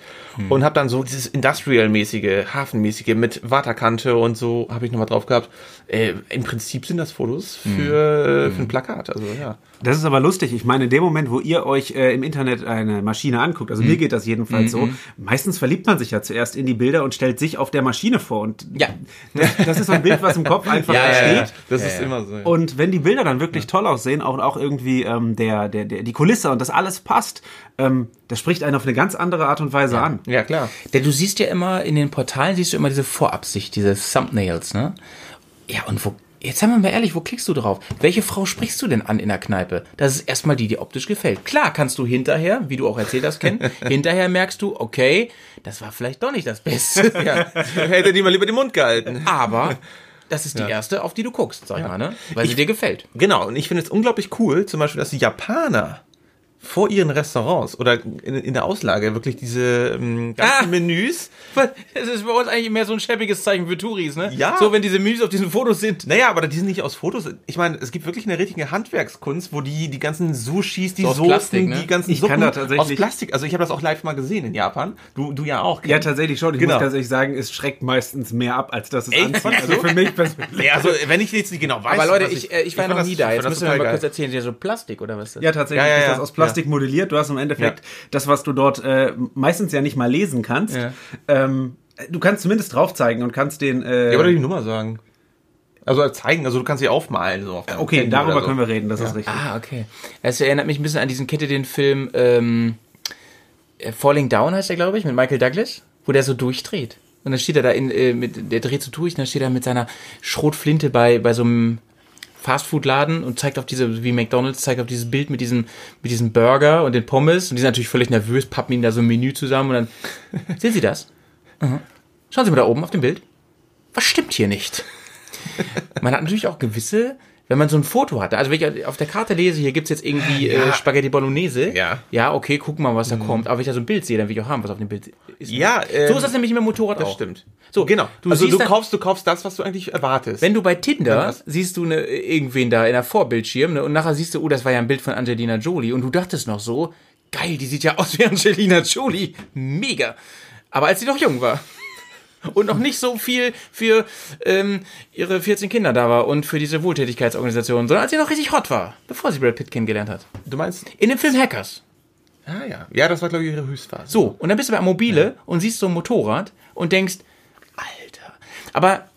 und habe dann so dieses Industrial-mäßige, Hafenmäßige mit Waterkante und so habe ich nochmal drauf gehabt. Äh, Im Prinzip sind das Fotos für, für ein Plakat. Also ja. Das ist aber lustig. Ich meine, in dem Moment, wo ihr euch äh, im Internet eine Maschine anguckt, also mir geht das jedenfalls so, meistens verliebt man sich ja zuerst in die Bilder und stellt sich auf der Maschine vor. Und Ja. das, das ist so ein Bild, was im Kopf einfach Ja, ja, entsteht. ja. Das ist immer so. Und wenn die Bilder dann wirklich toll aussehen, auch, auch irgendwie ähm, der, der, der, die Kulisse und das alles passt, ähm, das spricht einen auf eine ganz andere Art und Weise an. Ja, klar. Denn du siehst ja immer, in den Portalen siehst du immer diese Vorabsicht, diese Thumbnails, ne? Ja, und wo, jetzt sagen wir mal ehrlich, wo klickst du drauf? Welche Frau sprichst du denn an in der Kneipe? Das ist erstmal die, die optisch gefällt. Klar kannst du hinterher, wie du auch erzählt hast, Ken, hinterher merkst du, okay, das war vielleicht doch nicht das Beste. Ja. Hätte die mal lieber den Mund gehalten. Aber das ist die Ja. erste, auf die du guckst, sag ich mal, ne? Weil sie dir gefällt. Genau, und ich finde es unglaublich cool, zum Beispiel, dass die Japaner vor ihren Restaurants oder in, in der Auslage wirklich diese ähm, ganzen Ah! Menüs. Das ist bei uns eigentlich mehr so ein schäbiges Zeichen für Touris, ne? Ja. So, wenn diese Menüs auf diesen Fotos sind. Naja, aber die sind nicht aus Fotos. Ich meine, es gibt wirklich eine richtige Handwerkskunst, wo die die ganzen Sushis, die So Soßen, Plastik, ne? die ganzen Ich kann Suppen da tatsächlich- aus Plastik. Also ich habe das auch live mal gesehen in Japan. Du, du ja auch. Ja, tatsächlich schon. Ich Genau. muss ganz ehrlich sagen, es schreckt meistens mehr ab, als dass es Echt? anzieht. Also für mich persönlich. Ja, also wenn ich jetzt nicht genau weiß. Aber Leute, was ich, äh, ich war fand noch nie ich da. Jetzt das müssen wir mal kurz erzählen. Ist ja so Plastik oder was? ist das? Ja, tatsächlich Ja, ja, ist ja. das aus Plastik modelliert. Du hast im Endeffekt Ja. das, was du dort äh, meistens ja nicht mal lesen kannst. Ja. Ähm, du kannst zumindest drauf zeigen und kannst den. Äh, Ja, oder die Nummer sagen. Also zeigen, also du kannst sie aufmalen. So auf okay, Handy darüber so. können wir reden, das ist richtig. Ah, okay. Es erinnert mich ein bisschen an diesen, ihr den Film ähm, äh, Falling Down heißt der, glaube ich, mit Michael Douglas, wo der so durchdreht. Und dann steht er da in, äh, mit, der dreht so durch und dann steht er mit seiner Schrotflinte bei, bei so einem Fastfood-Laden und zeigt auf diese, wie McDonalds, zeigt auf dieses Bild mit diesem, mit diesem Burger und den Pommes und die sind natürlich völlig nervös, pappen ihnen da so ein Menü zusammen und dann, sehen Sie das? Mhm. Schauen Sie mal da oben auf dem Bild. Was stimmt hier nicht? Man hat natürlich auch gewisse, wenn man so ein Foto hat, also wenn ich auf der Karte lese, hier gibt's jetzt irgendwie äh, Spaghetti Bolognese. Ja. Ja, okay, gucken wir mal, was da kommt. Aber wenn ich da so ein Bild sehe, dann will ich auch haben, was auf dem Bild ist. Ja, ähm, so ist das nämlich mit dem Motorrad Das auch. stimmt. So, Genau. Du also du dann- kaufst, du kaufst das, was du eigentlich erwartest. Wenn du bei Tinder das- siehst du eine, irgendwen da in der Vorbildschirm ne, und nachher siehst du, oh, das war ja ein Bild von Angelina Jolie und du dachtest noch so, geil, die sieht ja aus wie Angelina Jolie, mega. Aber als sie noch jung war und noch nicht so viel für ähm, ihre 14 Kinder da war und für diese Wohltätigkeitsorganisation, sondern als sie noch richtig hot war, bevor sie Brad Pitt kennengelernt hat. du meinst, In dem Film Hackers. ah ja, ja, das war glaube ich ihre Höchstphase. So, und dann bist du bei Mobile und siehst so ein Motorrad und denkst, Alter. Aber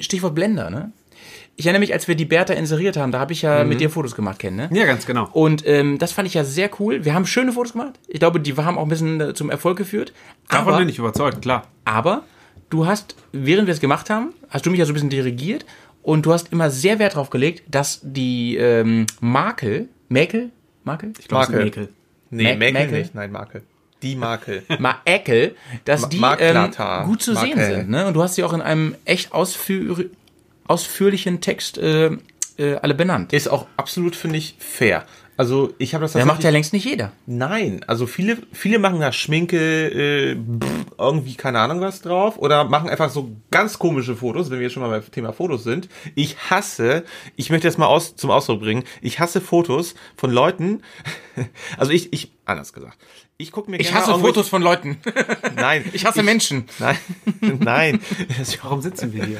Stichwort Blender, ne? Ich erinnere mich, als wir die Bertha inseriert haben, da habe ich ja mit dir Fotos gemacht, Ken, ne? Ja, ganz genau. Und ähm, das fand ich ja sehr cool. Wir haben schöne Fotos gemacht. Ich glaube, die haben auch ein bisschen äh, zum Erfolg geführt. Davon aber, bin ich überzeugt, klar. aber du hast, während wir es gemacht haben, hast du mich ja so ein bisschen dirigiert und du hast immer sehr Wert drauf gelegt, dass die ähm, Makel, Mäkel, Makel? Ich glaube, es ist Makel. Mäkel. Nee, Makel Makel? nicht. Nein, Makel. Die Makel. Makel, dass Ma- die ähm, gut zu sehen Makel. sind. Ne? Und du hast sie auch in einem echt ausführ ausführlichen Text äh, äh, alle benannt. Ist auch absolut, finde ich, fair. Also ich habe das Der macht ja längst nicht jeder. Nein, also viele, viele machen da Schminke, äh, pff, irgendwie keine Ahnung was drauf oder machen einfach so ganz komische Fotos, wenn wir jetzt schon mal beim Thema Fotos sind. Ich hasse, ich möchte das mal aus, zum Ausdruck bringen, ich hasse Fotos von Leuten, also ich, ich, anders gesagt, ich gucke mir Ich hasse Fotos von Leuten. Nein, Ich hasse Menschen. Nein, nein. Warum sitzen wir hier?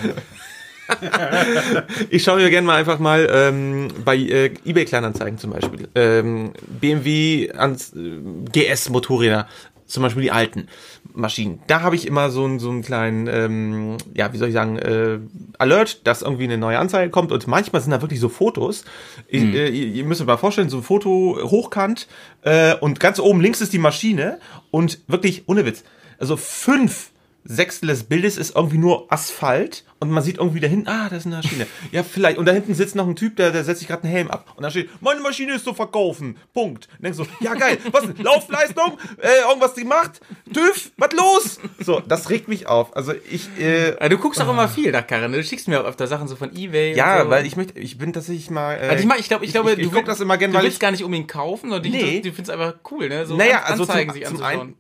Ich schaue mir gerne mal einfach mal ähm, bei äh, eBay Kleinanzeigen zum Beispiel ähm, BMW ans, äh, GS Motorräder, zum Beispiel die alten Maschinen. Da habe ich immer so einen so einen kleinen, ähm, ja, wie soll ich sagen, äh, Alert, dass irgendwie eine neue Anzeige kommt. Und manchmal sind da wirklich so Fotos. Ich, äh, ihr, ihr müsst euch mal vorstellen, so ein Foto hochkant äh, und ganz oben links ist die Maschine und wirklich ohne Witz. Also fünf Sechstel des Bildes ist irgendwie nur Asphalt und man sieht irgendwie da hinten, ah, das ist eine Maschine. Ja, vielleicht. Und da hinten sitzt noch ein Typ, der, der setzt sich gerade einen Helm ab. Und da steht, meine Maschine ist zu verkaufen. Punkt. Und denkst so, ja geil, was denn? Laufleistung? Äh, irgendwas die macht? TÜV? Was los? So, das regt mich auf. Also ich, äh, Ja, Du guckst auch immer viel nach Karren. ne? Du schickst mir auch öfter Sachen so von Ebay. ja, so. weil ich möchte, ich bin tatsächlich mal. Äh, Also ich, mach, ich glaube, ich glaube, ich, ich du, guck das immer gerne, du weil willst ich. gar nicht unbedingt kaufen, sondern Nee. du, du findest einfach cool, ne? So Naja, An- also zum- Anzeigen sich zum anzuschauen.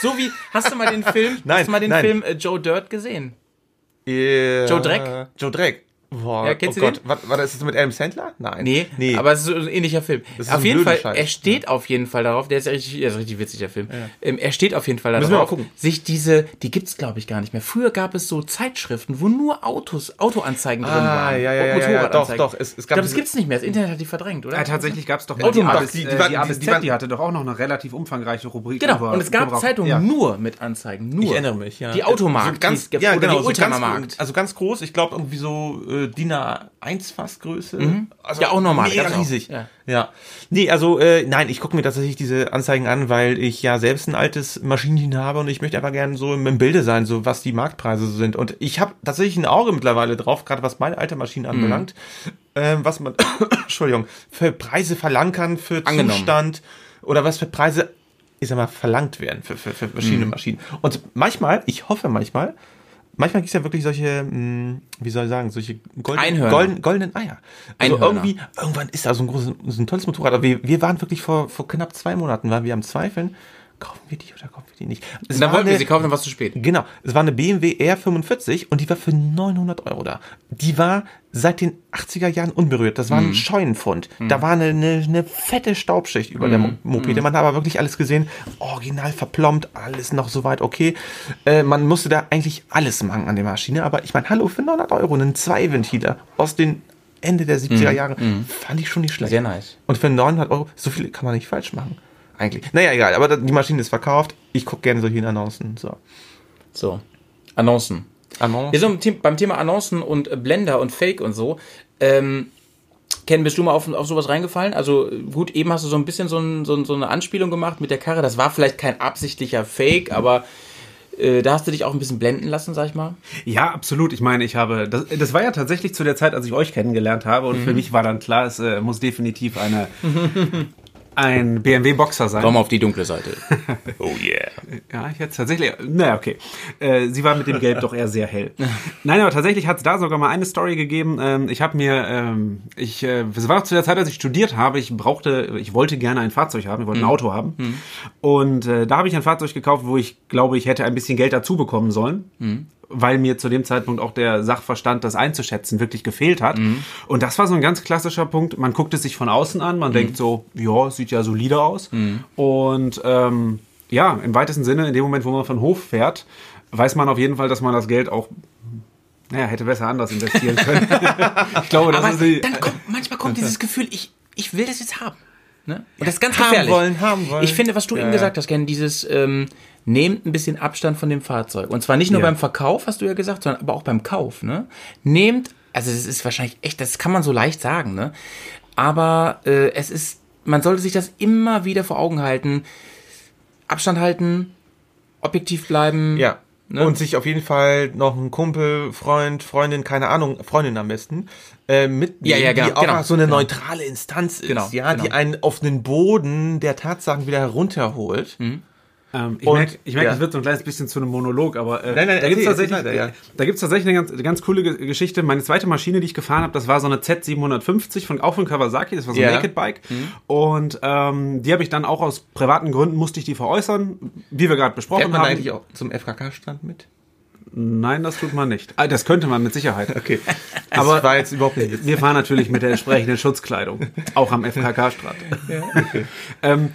So wie, hast du mal den Film, Nein, hast du mal den nein. Film äh, Joe Dirt gesehen? Äh, Joe Dreck? Joe Dreck. Boah, Ja, kennst oh du Gott, den? was, war das ist das mit Adam Sandler? Nein. Nee, nee. aber es ist so ein ähnlicher Film. Das ist auf ein jeden Fall, Scheiß. er steht auf jeden Fall darauf, der ist ja richtig, der ist richtig witzig, der Film. Ähm, er steht auf jeden Fall Müssen wir darauf, mal gucken. sich diese, die gibt's glaube ich gar nicht mehr. Früher gab es so Zeitschriften, wo nur Autos, Autoanzeigen drin Ah, waren. ja, ja, ja, ja, doch, doch, es- es ich gab glaube, es diese- gibt's nicht mehr. Das Internet hat die verdrängt, oder? Ja, tatsächlich gab es doch Automarkt. die, ABS, Die- die äh, die die die hatte doch auch noch eine relativ umfangreiche Rubrik. Genau, über- und es gab Zeitungen Ja. nur mit Anzeigen, nur. Ich erinnere mich, ja. Die Automarkt, ganz, ja, genau, Ultramarkt. also ganz groß, ich glaube irgendwie so äh, DIN A1 fast Größe. Also Ja, auch normal, Mega auch. riesig. Ja. Ja. Nee, also äh, nein, ich gucke mir tatsächlich diese Anzeigen an, weil ich ja selbst ein altes Maschinchen habe und ich möchte einfach gerne so im, im Bilde sein, so was die Marktpreise so sind. Und ich habe tatsächlich ein Auge mittlerweile drauf, gerade was meine alte Maschinen anbelangt, ähm, was man, Entschuldigung, für Preise verlangen kann, für Angenommen. Zustand oder was für Preise, ich sag mal, verlangt werden für, für, für verschiedene Maschinen. Und manchmal, ich hoffe manchmal, manchmal gibt's ja wirklich solche, mh, wie soll ich sagen, solche golden, golden, goldenen Eier. Also Einhörner. irgendwie, irgendwann ist da so ein großes, so ein tolles Motorrad. Aber wir, wir waren wirklich vor, vor knapp zwei Monaten, waren wir am Zweifeln, kaufen wir die oder kaufen wir die nicht? Es Dann wollten wir eine- sie kaufen, dann war es zu spät. Genau, es war eine BMW R45 und die war für 900 Euro da. Die war seit den 80er Jahren unberührt. Das war Mhm. ein Scheunenfund. Da war eine, eine, eine fette Staubschicht über der Mhm. Mo- Mopede. Man hat aber wirklich alles gesehen, original verplombt, alles noch soweit okay. Äh, man musste da eigentlich alles machen an der Maschine. Aber ich meine, hallo, für 900 Euro einen Zweiventiler aus den Ende der 70er Jahre, fand ich schon nicht schlecht. Mhm. Sehr nice. Und für 900 Euro, so viel kann man nicht falsch machen. Eigentlich. Naja, egal, aber die Maschine ist verkauft. Ich gucke gerne solche Annoncen. So. So. Annoncen. Annoncen. Wir sind beim The- beim Thema Annoncen und Blender und Fake und so. Ähm, Ken, bist du mal auf, auf sowas reingefallen? Also gut, eben hast du so ein bisschen so, ein, so, so eine Anspielung gemacht mit der Karre. Das war vielleicht kein absichtlicher Fake, aber äh, da hast du dich auch ein bisschen blenden lassen, sag ich mal. Ja, absolut. Ich meine, ich habe, das, das war ja tatsächlich zu der Zeit, als ich euch kennengelernt habe und für mich war dann klar, es äh, muss definitiv eine, ein BMW Boxer sein. Komm auf die dunkle Seite. Oh yeah. Ja, ich hätte tatsächlich. Naja, okay. Äh, sie war mit dem Gelb doch eher sehr hell. Nein, aber tatsächlich hat es da sogar mal eine Story gegeben. Ähm, ich habe mir, ähm, ich, äh, es war auch zu der Zeit, als ich studiert habe. Ich brauchte, ich wollte gerne ein Fahrzeug haben, ich wollte ein Auto haben. Und äh, da habe ich ein Fahrzeug gekauft, wo ich glaube, ich hätte ein bisschen Geld dazu bekommen sollen. Weil mir zu dem Zeitpunkt auch der Sachverstand, das einzuschätzen, wirklich gefehlt hat. Und das war so ein ganz klassischer Punkt. Man guckt es sich von außen an, man denkt so, ja, sieht ja solide aus. Und ähm, ja, im weitesten Sinne, in dem Moment, wo man von Hof fährt, weiß man auf jeden Fall, dass man das Geld auch, naja, hätte besser anders investieren können. ich glaube, das Aber ist die, dann kommt, manchmal kommt dieses Gefühl, ich, ich will das jetzt haben. Ne? Und das ist ganz Haben gefährlich. wollen, haben wollen. Ich finde, was du Ja, eben gesagt hast, Ken, dieses ähm, nehmt ein bisschen Abstand von dem Fahrzeug. Und zwar nicht nur beim Verkauf, hast du ja gesagt, sondern aber auch beim Kauf. Ne? Nehmt, also das ist wahrscheinlich echt, das kann man so leicht sagen, ne? Aber äh, es ist, man sollte sich das immer wieder vor Augen halten. Abstand halten, objektiv bleiben. Ja. Ne? Und sich auf jeden Fall noch einen Kumpel, Freund, Freundin, keine Ahnung, Freundin am besten, äh, mitnehmen, Ja, ja, genau, die auch genau, so eine genau. neutrale Instanz ist, Genau, ja, die genau. einen auf den Boden der Tatsachen wieder herunterholt. Ähm, ich merke, ich merk, ja. es wird so ein kleines bisschen zu einem Monolog, aber äh, Nein, nein, da gibt es tatsächlich, ja. da gibt's tatsächlich eine ganz, eine ganz coole Ge- Geschichte. Meine zweite Maschine, die ich gefahren habe, das war so eine Z750 von auch von Kawasaki. Das war so ein Ja. Naked Bike und ähm, die habe ich dann auch aus privaten Gründen musste ich die veräußern, wie wir gerade besprochen Fährt man haben. eigentlich auch zum FKK-Stand mit? Nein, das tut man nicht. Ah, das könnte man mit Sicherheit. Okay. Aber- war jetzt überhaupt nicht. Wir fahren natürlich mit der entsprechenden Schutzkleidung, auch am FKK-Strand. ähm,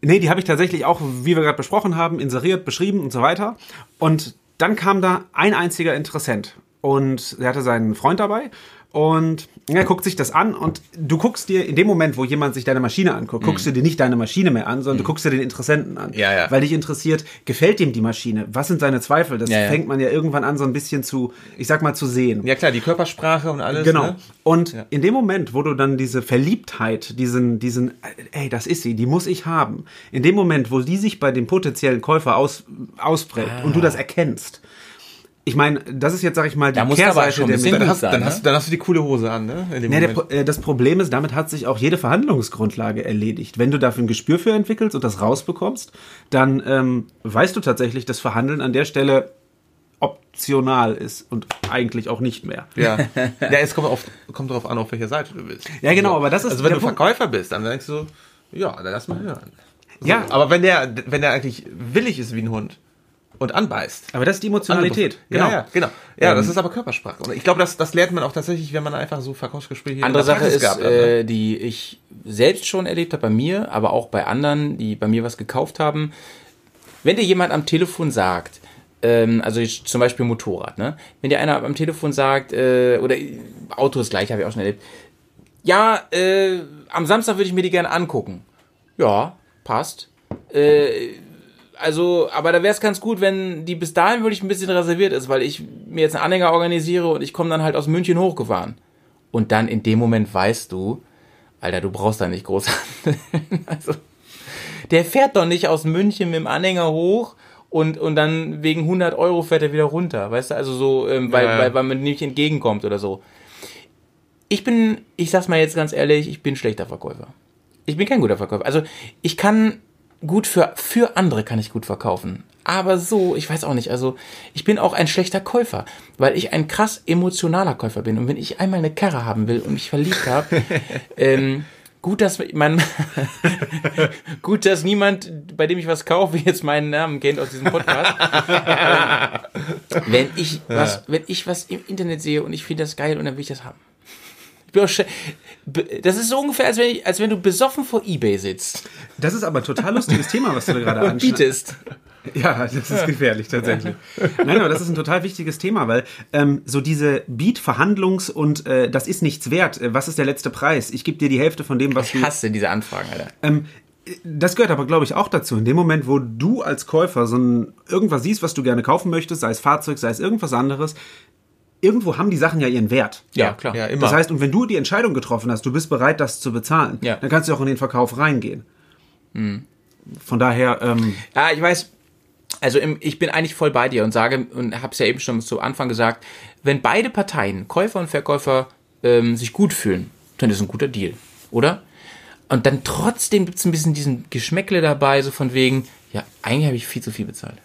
nee, die habe ich tatsächlich auch, wie wir gerade besprochen haben, inseriert, beschrieben und so weiter. Und dann kam da ein einziger Interessent und er hatte seinen Freund dabei und er guckt sich das an und du guckst dir in dem Moment, wo jemand sich deine Maschine anguckt, guckst du dir nicht deine Maschine mehr an, sondern du guckst dir den Interessenten an. Mhm. Ja, ja. Weil dich interessiert, gefällt ihm die Maschine? Was sind seine Zweifel? Das Ja, fängt man ja irgendwann an, so ein bisschen zu, ich sag mal, zu sehen. Ja klar, die Körpersprache und alles. Genau. Ne? Und in dem Moment, wo du dann diese Verliebtheit, diesen, diesen, ey, das ist sie, die muss ich haben. In dem Moment, wo die sich bei dem potenziellen Käufer aus, ausprägt und du das erkennst. Ich meine, das ist jetzt, sag ich mal, die Da musst du aber Kehrseite der Dann, Medaille. gut hast, sein, dann, ne? hast, dann hast du die coole Hose an, ne? In dem Nee, der, äh, das Problem ist, damit hat sich auch jede Verhandlungsgrundlage erledigt. Wenn du dafür ein Gespür für entwickelst und das rausbekommst, dann ähm, weißt du tatsächlich, dass Verhandeln an der Stelle optional ist und eigentlich auch nicht mehr. Ja. ja, es kommt, auf, kommt darauf an, auf welcher Seite du bist. Ja, genau, aber das ist Also wenn der du Punkt. Verkäufer bist, dann denkst du, ja, dann lass mal hören. So, Ja. Aber wenn der, wenn der eigentlich willig ist wie ein Hund und anbeißt. Aber das ist die Emotionalität. Genau. Ja, ja, genau. Ja, Ähm, das ist aber Körpersprache. Und ich glaube, das, das lernt man auch tatsächlich, wenn man einfach so Verkaufsgespräche Andere in der Sache Praxis ist, hat, ne? äh, die ich selbst schon erlebt habe bei mir, aber auch bei anderen, die bei mir was gekauft haben. Wenn dir jemand am Telefon sagt, ähm, also ich, zum Beispiel Motorrad, ne? Wenn dir einer am Telefon sagt, äh, oder Auto ist gleich, habe ich auch schon erlebt. Ja, äh, am Samstag würde ich mir die gerne angucken. Ja, passt. Äh, also, aber da wäre es ganz gut, wenn die bis dahin wirklich ein bisschen reserviert ist, weil ich mir jetzt einen Anhänger organisiere und ich komme dann halt aus München hochgefahren. Und dann in dem Moment weißt du, Alter, du brauchst da nicht groß handeln. Also, der fährt doch nicht aus München mit dem Anhänger hoch und, und dann wegen 100 Euro fährt er wieder runter. Weißt du, also so, ähm, weil, Ja, ja. weil, weil man nicht entgegenkommt oder so. Ich bin, ich sag's mal jetzt ganz ehrlich, ich bin schlechter Verkäufer. Ich bin kein guter Verkäufer. Also, ich kann gut für, für andere kann ich gut verkaufen. Aber so, ich weiß auch nicht, also ich bin auch ein schlechter Käufer, weil ich ein krass emotionaler Käufer bin. Und wenn ich einmal eine Karre haben will und mich verliebt habe, ähm, gut, dass man, gut, dass niemand, bei dem ich was kaufe, jetzt meinen Namen kennt aus diesem Podcast. ähm, wenn ich was, wenn ich was im Internet sehe und ich finde das geil und dann will ich das haben. Ich be- Das ist so ungefähr, als wenn, ich, als wenn du besoffen vor Ebay sitzt Das ist aber ein total lustiges Thema, was du da gerade und anschneidest. bietest. Ja, das ist gefährlich tatsächlich. Nein, aber das ist ein total wichtiges Thema, weil ähm, so diese Beat-Verhandlungs- und äh, das ist nichts wert. Was ist der letzte Preis? Ich gebe dir die Hälfte von dem, was du Ich hasse diese Anfragen, Alter. Ähm, das gehört aber, glaube ich, auch dazu. In dem Moment, wo du als Käufer so ein, irgendwas siehst, was du gerne kaufen möchtest, sei es Fahrzeug, sei es irgendwas anderes, irgendwo haben die Sachen ja ihren Wert. Ja, klar. Ja, immer. Das heißt, und wenn du die Entscheidung getroffen hast, du bist bereit, das zu bezahlen, Ja. dann kannst du auch in den Verkauf reingehen. Von daher, ähm, Ja, ich weiß. Also im, ich bin eigentlich voll bei dir und sage und habe es ja eben schon zu Anfang gesagt, wenn beide Parteien, Käufer und Verkäufer, ähm, sich gut fühlen, dann ist es ein guter Deal, oder? Und dann trotzdem gibt es ein bisschen diesen Geschmäckle dabei, so von wegen, ja, eigentlich habe ich viel zu viel bezahlt.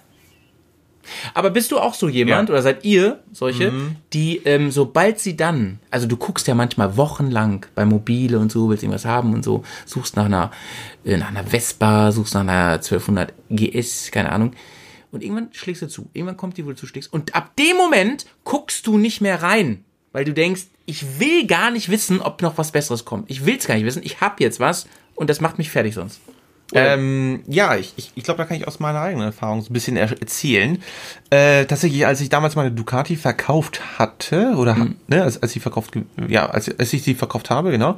Aber bist du auch so jemand Ja. oder seid ihr solche, die ähm, sobald sie dann, also du guckst ja manchmal wochenlang bei Mobile und so, willst irgendwas haben und so, suchst nach einer, äh, nach einer Vespa, suchst nach einer 1200 GS, keine Ahnung. Und irgendwann schlägst du zu. Irgendwann kommt die, wo du zuschlägst. Und ab dem Moment guckst du nicht mehr rein, weil du denkst, ich will gar nicht wissen, ob noch was Besseres kommt. Ich will es gar nicht wissen. Ich hab jetzt was und das macht mich fertig sonst. Ähm, ja, ich, ich, ich glaube, da kann ich aus meiner eigenen Erfahrung so ein bisschen er erzählen. Äh, tatsächlich, als ich damals meine Ducati verkauft hatte, oder Hm. ne, als, als sie verkauft, ja, als, als ich sie verkauft habe, genau,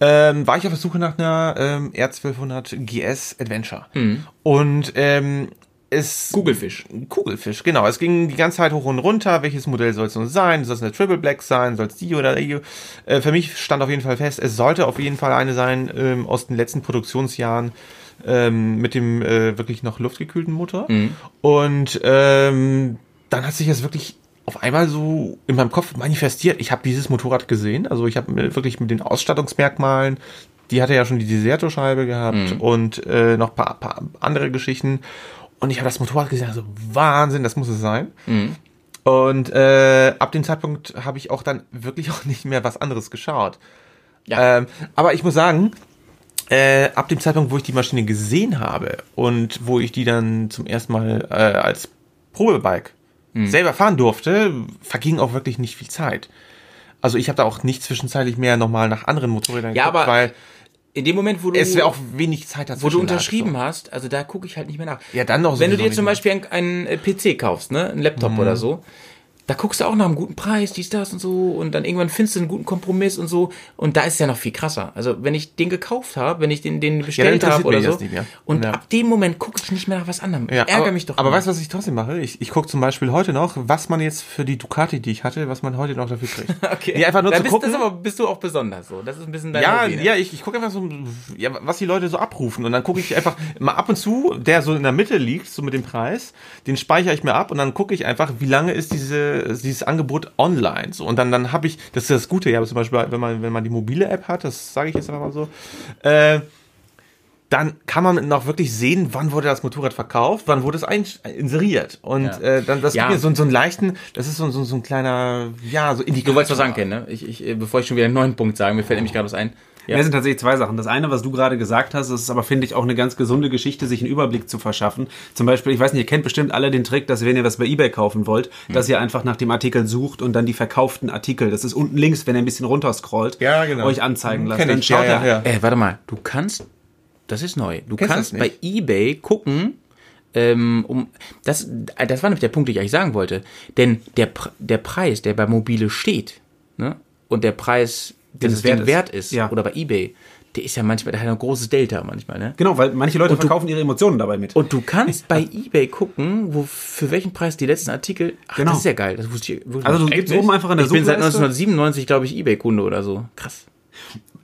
ähm, war ich auf der Suche nach einer ähm, R1200 GS Adventure. Und ähm, es Kugelfisch. Kugelfisch, genau. Es ging die ganze Zeit hoch und runter. Welches Modell soll es nun sein? Soll es eine Triple Black sein? Soll es die oder die? Äh, für mich stand auf jeden Fall fest, es sollte auf jeden Fall eine sein ähm, aus den letzten Produktionsjahren ähm, mit dem äh, wirklich noch luftgekühlten Motor. Und ähm, dann hat sich das wirklich auf einmal so in meinem Kopf manifestiert. Ich habe dieses Motorrad gesehen. Also ich habe wirklich mit den Ausstattungsmerkmalen, die hatte ja schon die Deserto-Scheibe gehabt und äh, noch paar, paar andere Geschichten. Und ich habe das Motorrad gesehen, also Wahnsinn, das muss es sein. Und äh, ab dem Zeitpunkt habe ich auch dann wirklich auch nicht mehr was anderes geschaut. Ja. Ähm, aber ich muss sagen, äh, ab dem Zeitpunkt, wo ich die Maschine gesehen habe und wo ich die dann zum ersten Mal äh, als Probebike Hm. selber fahren durfte, verging auch wirklich nicht viel Zeit. Also ich habe da auch nicht zwischenzeitlich mehr nochmal nach anderen Motorrädern Ja, aber weil In dem Moment, wo du, es wäre auch wenig Zeit dazwischen. wo du lag, unterschrieben so. hast, also da gucke ich halt nicht mehr nach. Ja, dann noch Wenn du dir zum Beispiel einen, einen PC kaufst, ne, einen Laptop Mhm. oder so, da guckst du auch nach einem guten Preis, dies, das und so, und dann irgendwann findest du einen guten Kompromiss und so, und da ist es ja noch viel krasser. Also, wenn ich den gekauft habe, wenn ich den, den bestellt interessiert habe oder so, nicht mehr. und Ja. ab dem Moment gucke ich nicht mehr nach was anderem. Ja, Ärger aber, mich doch. Aber immer. weißt du, was ich trotzdem mache? Ich, ich gucke zum Beispiel heute noch, was man jetzt für die Ducati, die ich hatte, was man heute noch dafür kriegt. okay. Nee, einfach nur da zu bist, gucken. Das aber bist du auch besonders so. Das ist ein bisschen dein Ja, Hobby, ne? ja, ich, ich gucke einfach so, ja, was die Leute so abrufen. Und dann gucke ich einfach mal ab und zu, der so in der Mitte liegt, so mit dem Preis, den speichere ich mir ab und dann gucke ich einfach, wie lange ist diese, dieses Angebot online. So, und dann, dann habe ich, das ist das Gute, ja, zum Beispiel, wenn man, wenn man die mobile App hat, das sage ich jetzt einfach mal so, äh, dann kann man noch wirklich sehen, wann wurde das Motorrad verkauft, wann wurde es ein, inseriert. Und Ja. äh, dann das Ja. gibt mir so, so einen leichten, das ist so, so, so ein kleiner, ja, so Indikator. Du wolltest was sagen, ne? Ich, ich, äh, bevor ich schon wieder einen neuen Punkt sage, mir fällt nämlich gerade was ein. Ja. Es sind tatsächlich zwei Sachen. Das eine, was du gerade gesagt hast, das ist aber, finde ich, auch eine ganz gesunde Geschichte, sich einen Überblick zu verschaffen. Zum Beispiel, ich weiß nicht, ihr kennt bestimmt alle den Trick, dass wenn ihr was bei Ebay kaufen wollt, Hm. dass ihr einfach nach dem Artikel sucht und dann die verkauften Artikel, das ist unten links, wenn ihr ein bisschen runterscrollt, Ja, genau. euch anzeigen Hm, lasst. Dann schaut Ja, ja, ja. Äh, warte mal, du kannst, das ist neu, du Kennst kannst das bei eBay gucken, ähm, um, das, das war nämlich der Punkt, den ich eigentlich sagen wollte, denn der, der Preis, der bei Mobile steht, ne, und der Preis, den es wert, wert ist. Ja. oder bei eBay, der ist ja manchmal, der hat ein großes Delta manchmal, ne? Genau, weil manche Leute Und du- verkaufen ihre Emotionen dabei mit. Und du kannst bei eBay gucken, wo, für welchen Preis die letzten Artikel. Ach, Genau. das ist ja geil. Das wusste ich wirklich Also du gibst oben einfach in der Ich bin seit Suchleiste- 1997, glaube ich, eBay-Kunde oder so. Krass.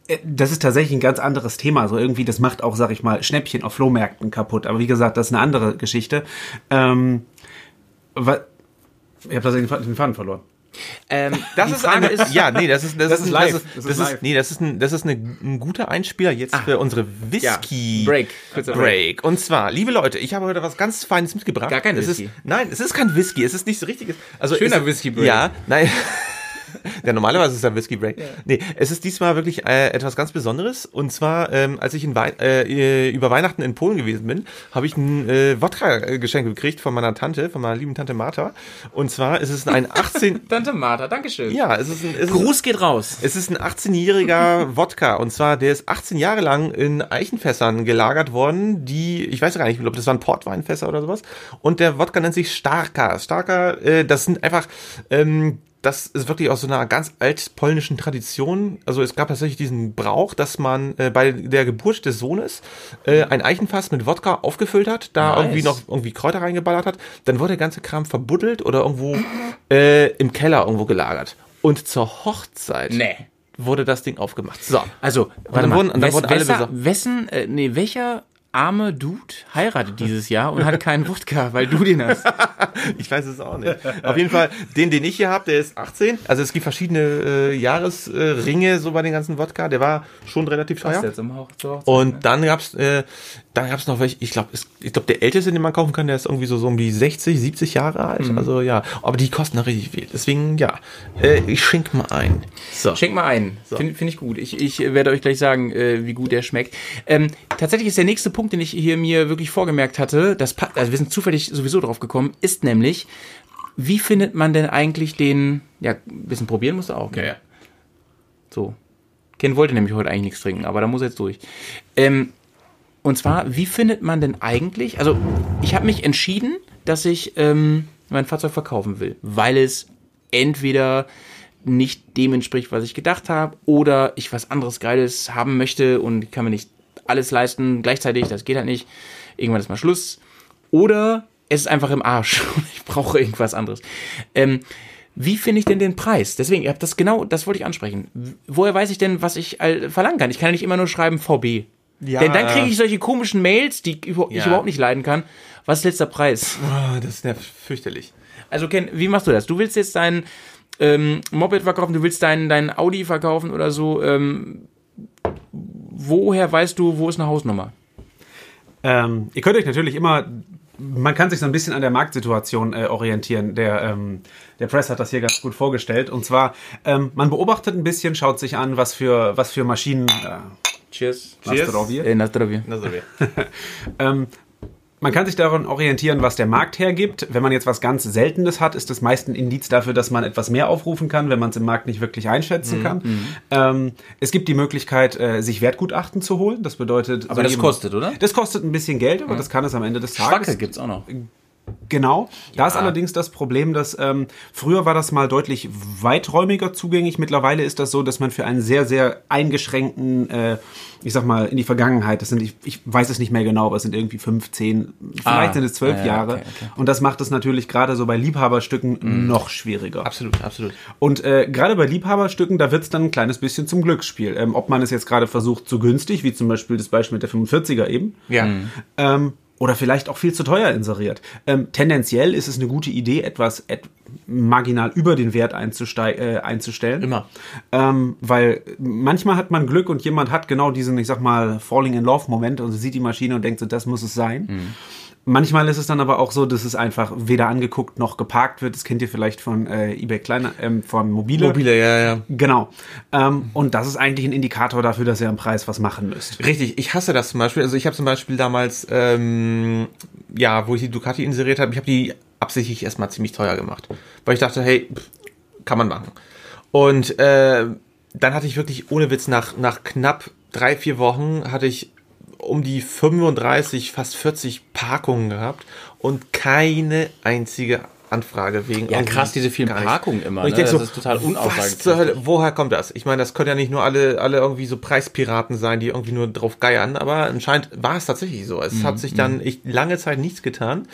Äh, Das ist tatsächlich ein ganz anderes Thema. So irgendwie, das macht auch, sag ich mal, Schnäppchen auf Flohmärkten kaputt. Aber wie gesagt, das ist eine andere Geschichte. Ähm, ich habe tatsächlich den Faden verloren. Ähm, Das ist eine, ist, ja, nee, das ist, das, Das ist, ist das live. ist, Das das ist ist, live. nee, das ist ein, das ist eine, ein guter Einspieler jetzt für unsere Whisky Break. Kurzer Break. Und zwar, liebe Leute, ich habe heute was ganz Feines mitgebracht. Gar kein es Whisky. Ist, nein, es ist kein Whisky. Es ist nicht so richtiges. Also Schöner Whisky Break. Ja, nein. Ja, normalerweise ist es ein Whisky Break. Nee, es ist diesmal wirklich äh, etwas ganz Besonderes. Und zwar, ähm, als ich in Wei äh, über Weihnachten in Polen gewesen bin, habe ich ein äh, Wodka-Geschenk gekriegt von meiner Tante, von meiner lieben Tante Martha. Und zwar ist es ein 18... Tante Martha, Dankeschön. ja, es ist ein... Es ist Gruß geht raus. es ist ein 18-jähriger Wodka und zwar der ist 18 Jahre lang in Eichenfässern gelagert worden, die, ich weiß gar nicht, ob das waren Portweinfässer oder sowas. Und der Wodka nennt sich Starka. Starka, äh, das sind einfach, ähm, das ist wirklich aus so einer ganz altpolnischen Tradition. Also es gab tatsächlich diesen Brauch, dass man äh, bei der Geburt des Sohnes äh, ein Eichenfass mit Wodka aufgefüllt hat, da Nice. irgendwie noch irgendwie Kräuter reingeballert hat. Dann wurde der ganze Kram verbuddelt oder irgendwo äh, im Keller irgendwo gelagert. Und zur Hochzeit Nee. wurde das Ding aufgemacht. So. Also, warte dann mal. wurden- alle besorgt. wessen, äh, nee, welcher arme Dude heiratet dieses Jahr und hat keinen Wodka, weil du den hast? Ich weiß es auch nicht. Auf jeden Fall, den, den ich hier habe, der ist 18. Also es gibt verschiedene äh, Jahresringe so bei den ganzen Wodka. Der war schon relativ teuer. jetzt im Hoch, Hochzeit, Und dann gab's, äh, dann gab's noch welche, ich glaube, ich glaube, der älteste, den man kaufen kann, der ist irgendwie so, so um die 60, 70 Jahre alt. Mhm. Also ja, aber die kosten noch richtig viel. Deswegen, ja, äh, ich schenk mal ein. So. Schenk mal ein. Finde find ich gut. Ich, ich werde euch gleich sagen, äh, wie gut der schmeckt. Ähm, tatsächlich ist der nächste Punkt, den ich hier mir wirklich vorgemerkt hatte, das also wir sind zufällig sowieso drauf gekommen, ist nämlich, wie findet man denn eigentlich den, ja, ein bisschen probieren musst du auch. gell? So. Ken wollte nämlich heute eigentlich nichts trinken, aber da muss er jetzt durch. Ähm, und zwar, wie findet man denn eigentlich, also ich habe mich entschieden, dass ich ähm, mein Fahrzeug verkaufen will, weil es entweder nicht dem entspricht, was ich gedacht habe, oder ich was anderes Geiles haben möchte und kann mir nicht alles leisten gleichzeitig, das geht halt nicht. Irgendwann ist mal Schluss. Oder es ist einfach im Arsch und ich brauche irgendwas anderes. Ähm, wie finde ich denn den Preis? Deswegen, ihr habt das genau, das wollte ich ansprechen. Woher weiß ich denn, was ich verlangen kann? Ich kann ja nicht immer nur schreiben VB. Ja. Denn dann kriege ich solche komischen Mails, die ich Ja. überhaupt nicht leiden kann. Was ist letzter Preis? Oh, das ist ja fürchterlich. Also Ken, wie machst du das? Du willst jetzt dein ähm, Moped verkaufen, du willst dein, dein Audi verkaufen oder so. Ähm, woher weißt du, wo ist eine Hausnummer? Ähm, ihr könnt euch natürlich immer, man kann sich so ein bisschen an der Marktsituation äh, orientieren. Der, ähm, der Press hat das hier ganz gut vorgestellt. Und zwar, ähm, man beobachtet ein bisschen, schaut sich an, was für, was für Maschinen. Äh, Cheers. Cheers. Nastrovie. Äh, na zdrowie. Na so wie. ähm, man kann sich daran orientieren, was der Markt hergibt. Wenn man jetzt was ganz Seltenes hat, ist das meist ein Indiz dafür, dass man etwas mehr aufrufen kann, wenn man es im Markt nicht wirklich einschätzen kann. Ähm, es gibt die Möglichkeit, äh, sich Wertgutachten zu holen. Das bedeutet. Aber so das eben- kostet, oder? Das kostet ein bisschen Geld, aber das kann es am Ende des Tages. Schwacke gibt's auch noch. Genau. Da ist allerdings das Problem, dass ähm, früher war das mal deutlich weiträumiger zugänglich. Mittlerweile ist das so, dass man für einen sehr, sehr eingeschränkten, äh, ich sag mal, in die Vergangenheit, das sind, ich, ich weiß es nicht mehr genau, aber es sind irgendwie 15, vielleicht Ah, sind es zwölf ja, ja, Jahre. okay, okay. Und das macht es natürlich gerade so bei Liebhaberstücken noch schwieriger. Absolut, absolut. Und äh, gerade bei Liebhaberstücken, da wird's dann ein kleines bisschen zum Glücksspiel. Ähm, ob man es jetzt gerade versucht, zu günstig, wie zum Beispiel das Beispiel mit der 45er eben, Ja. ähm, oder vielleicht auch viel zu teuer inseriert. Ähm, tendenziell ist es eine gute Idee, etwas et marginal über den Wert äh, einzustellen. Immer. Ähm, weil manchmal hat man Glück und jemand hat genau diesen, ich sag mal, Falling in Love Moment und sieht die Maschine und denkt so, das muss es sein. Manchmal ist es dann aber auch so, dass es einfach weder angeguckt noch geparkt wird. Das kennt ihr vielleicht von äh, eBay Kleiner, ähm, von Mobile. Mobile, ja, ja. Genau. Ähm, und das ist eigentlich ein Indikator dafür, dass ihr am Preis was machen müsst. Richtig, ich hasse das zum Beispiel. Also ich habe zum Beispiel damals, ähm, ja, wo ich die Ducati inseriert habe, ich habe die absichtlich erstmal ziemlich teuer gemacht. Weil ich dachte, hey, pff, kann man machen. Und äh, dann hatte ich wirklich ohne Witz nach, nach knapp drei, vier Wochen hatte ich um die 35, fast 40 Parkungen gehabt und keine einzige Anfrage wegen Ja, krass, diese vielen. Parkungen immer, Und ich ne? denk Das so, ist total Was unaussagekräftig. zur Hölle, woher kommt das? Ich meine, das können ja nicht nur alle, alle irgendwie so Preispiraten sein, die irgendwie nur drauf geiern, aber anscheinend war es tatsächlich so. Es Mhm, hat sich dann ich, lange Zeit nichts getan,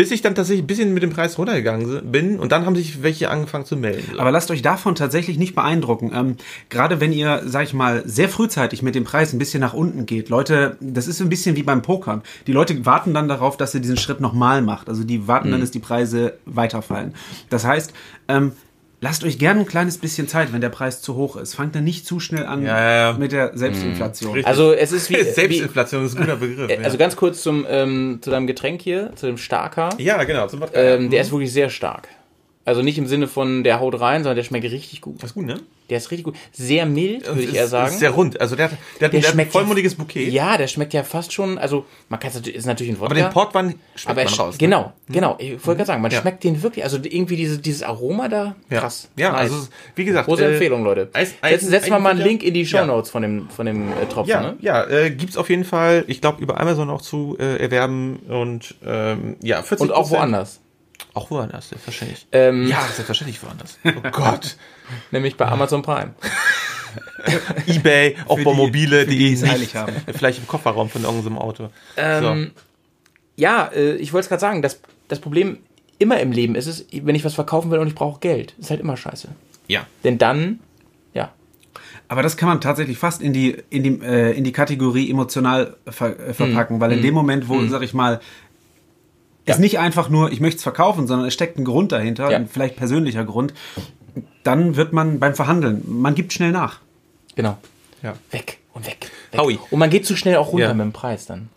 bis ich dann tatsächlich ein bisschen mit dem Preis runtergegangen bin und dann haben sich welche angefangen zu melden. Aber lasst euch davon tatsächlich nicht beeindrucken. Ähm, gerade wenn ihr, sag ich mal, sehr frühzeitig mit dem Preis ein bisschen nach unten geht. Leute, das ist so ein bisschen wie beim Pokern. Die Leute warten dann darauf, dass ihr diesen Schritt nochmal macht. Also die warten dann, dass die Preise weiterfallen. Das heißt, ähm, lasst euch gerne ein kleines bisschen Zeit, wenn der Preis zu hoch ist. Fangt dann nicht zu schnell an Ja, ja, ja. mit der Selbstinflation. Richtig. Also es ist wie, wie Selbstinflation ist ein guter Begriff. also ganz kurz zum ähm, zu deinem Getränk hier, zu dem Starker. ja. ja, genau. Zum Wodka. Ähm, der ist wirklich sehr stark. Also nicht im Sinne von der haut rein, sondern der schmeckt richtig gut. ist gut, ne? Der ist richtig gut. Sehr mild, würde ich eher sagen. Ist sehr rund. Also der, hat- der, Der der hat ein schmeckt vollmundiges Bouquet. Ja, der schmeckt ja fast schon, also man kann es natürlich, ist natürlich ein Wodka. Aber den Portwein schmeckt aber er man raus. ne? Genau, genau. Ich wollte gerade sagen, man Ja. schmeckt den wirklich, also irgendwie diese, dieses Aroma da, Ja. krass. Ja, nice. also wie gesagt, Große äh, Empfehlung, Leute. Eis- Setzen, Eis- setzen wir mal einen Link in die Show Ja. Notes von dem, von dem äh, Tropfen, Ja, ne? ja äh, gibt's auf jeden Fall, ich glaube, über Amazon auch zu äh, erwerben und ähm, ja, 40 Und auch woanders. Auch woanders, selbstverständlich. Ähm, Ja, selbstverständlich woanders. Oh Gott. Nämlich bei Amazon Prime. Ebay, auch Für bei die- mobile, die, die, die es eilig haben. Vielleicht im Kofferraum von irgendeinem Auto. Ähm, Ja, äh, ich wollte es gerade sagen, das, das Problem immer im Leben ist es, wenn ich was verkaufen will und ich brauche Geld, ist halt immer scheiße. Ja. Denn dann, ja, Aber das kann man tatsächlich fast in die, in die, äh, in die Kategorie emotional ver äh, verpacken, weil in dem Moment, wo, sag ich mal, es Ja. nicht einfach nur, ich möchte es verkaufen, sondern es steckt ein Grund dahinter, Ja. ein vielleicht persönlicher Grund, dann wird man beim Verhandeln, man gibt schnell nach. genau. Ja. Weg und weg. weg. Howie. Und man geht zu schnell auch runter Ja. mit dem Preis dann.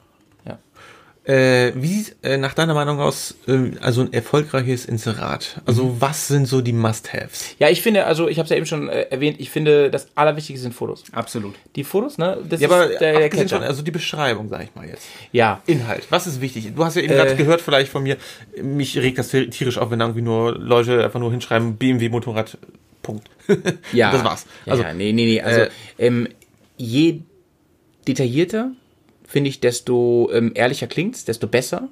Äh, wie sieht äh, nach deiner Meinung aus, äh, also ein erfolgreiches Inserat? Also was sind so die Must-Haves? Ja, ich finde, also ich habe es ja eben schon äh, erwähnt, ich finde, das Allerwichtigste sind Fotos. Absolut. Die Fotos, ne? Das Ja, aber ist der, der von, also die Beschreibung, sag ich mal jetzt. ja, Inhalt, was ist wichtig? Du hast ja eben Äh, gerade gehört vielleicht von mir, mich regt das tierisch auf, wenn irgendwie nur Leute einfach nur hinschreiben, BMW Motorrad, Punkt. ja. das war's. Ja, Also, ja, nee, nee, nee. Also, äh, ähm, je detaillierter, finde ich, desto ähm, ehrlicher klingt's, desto besser.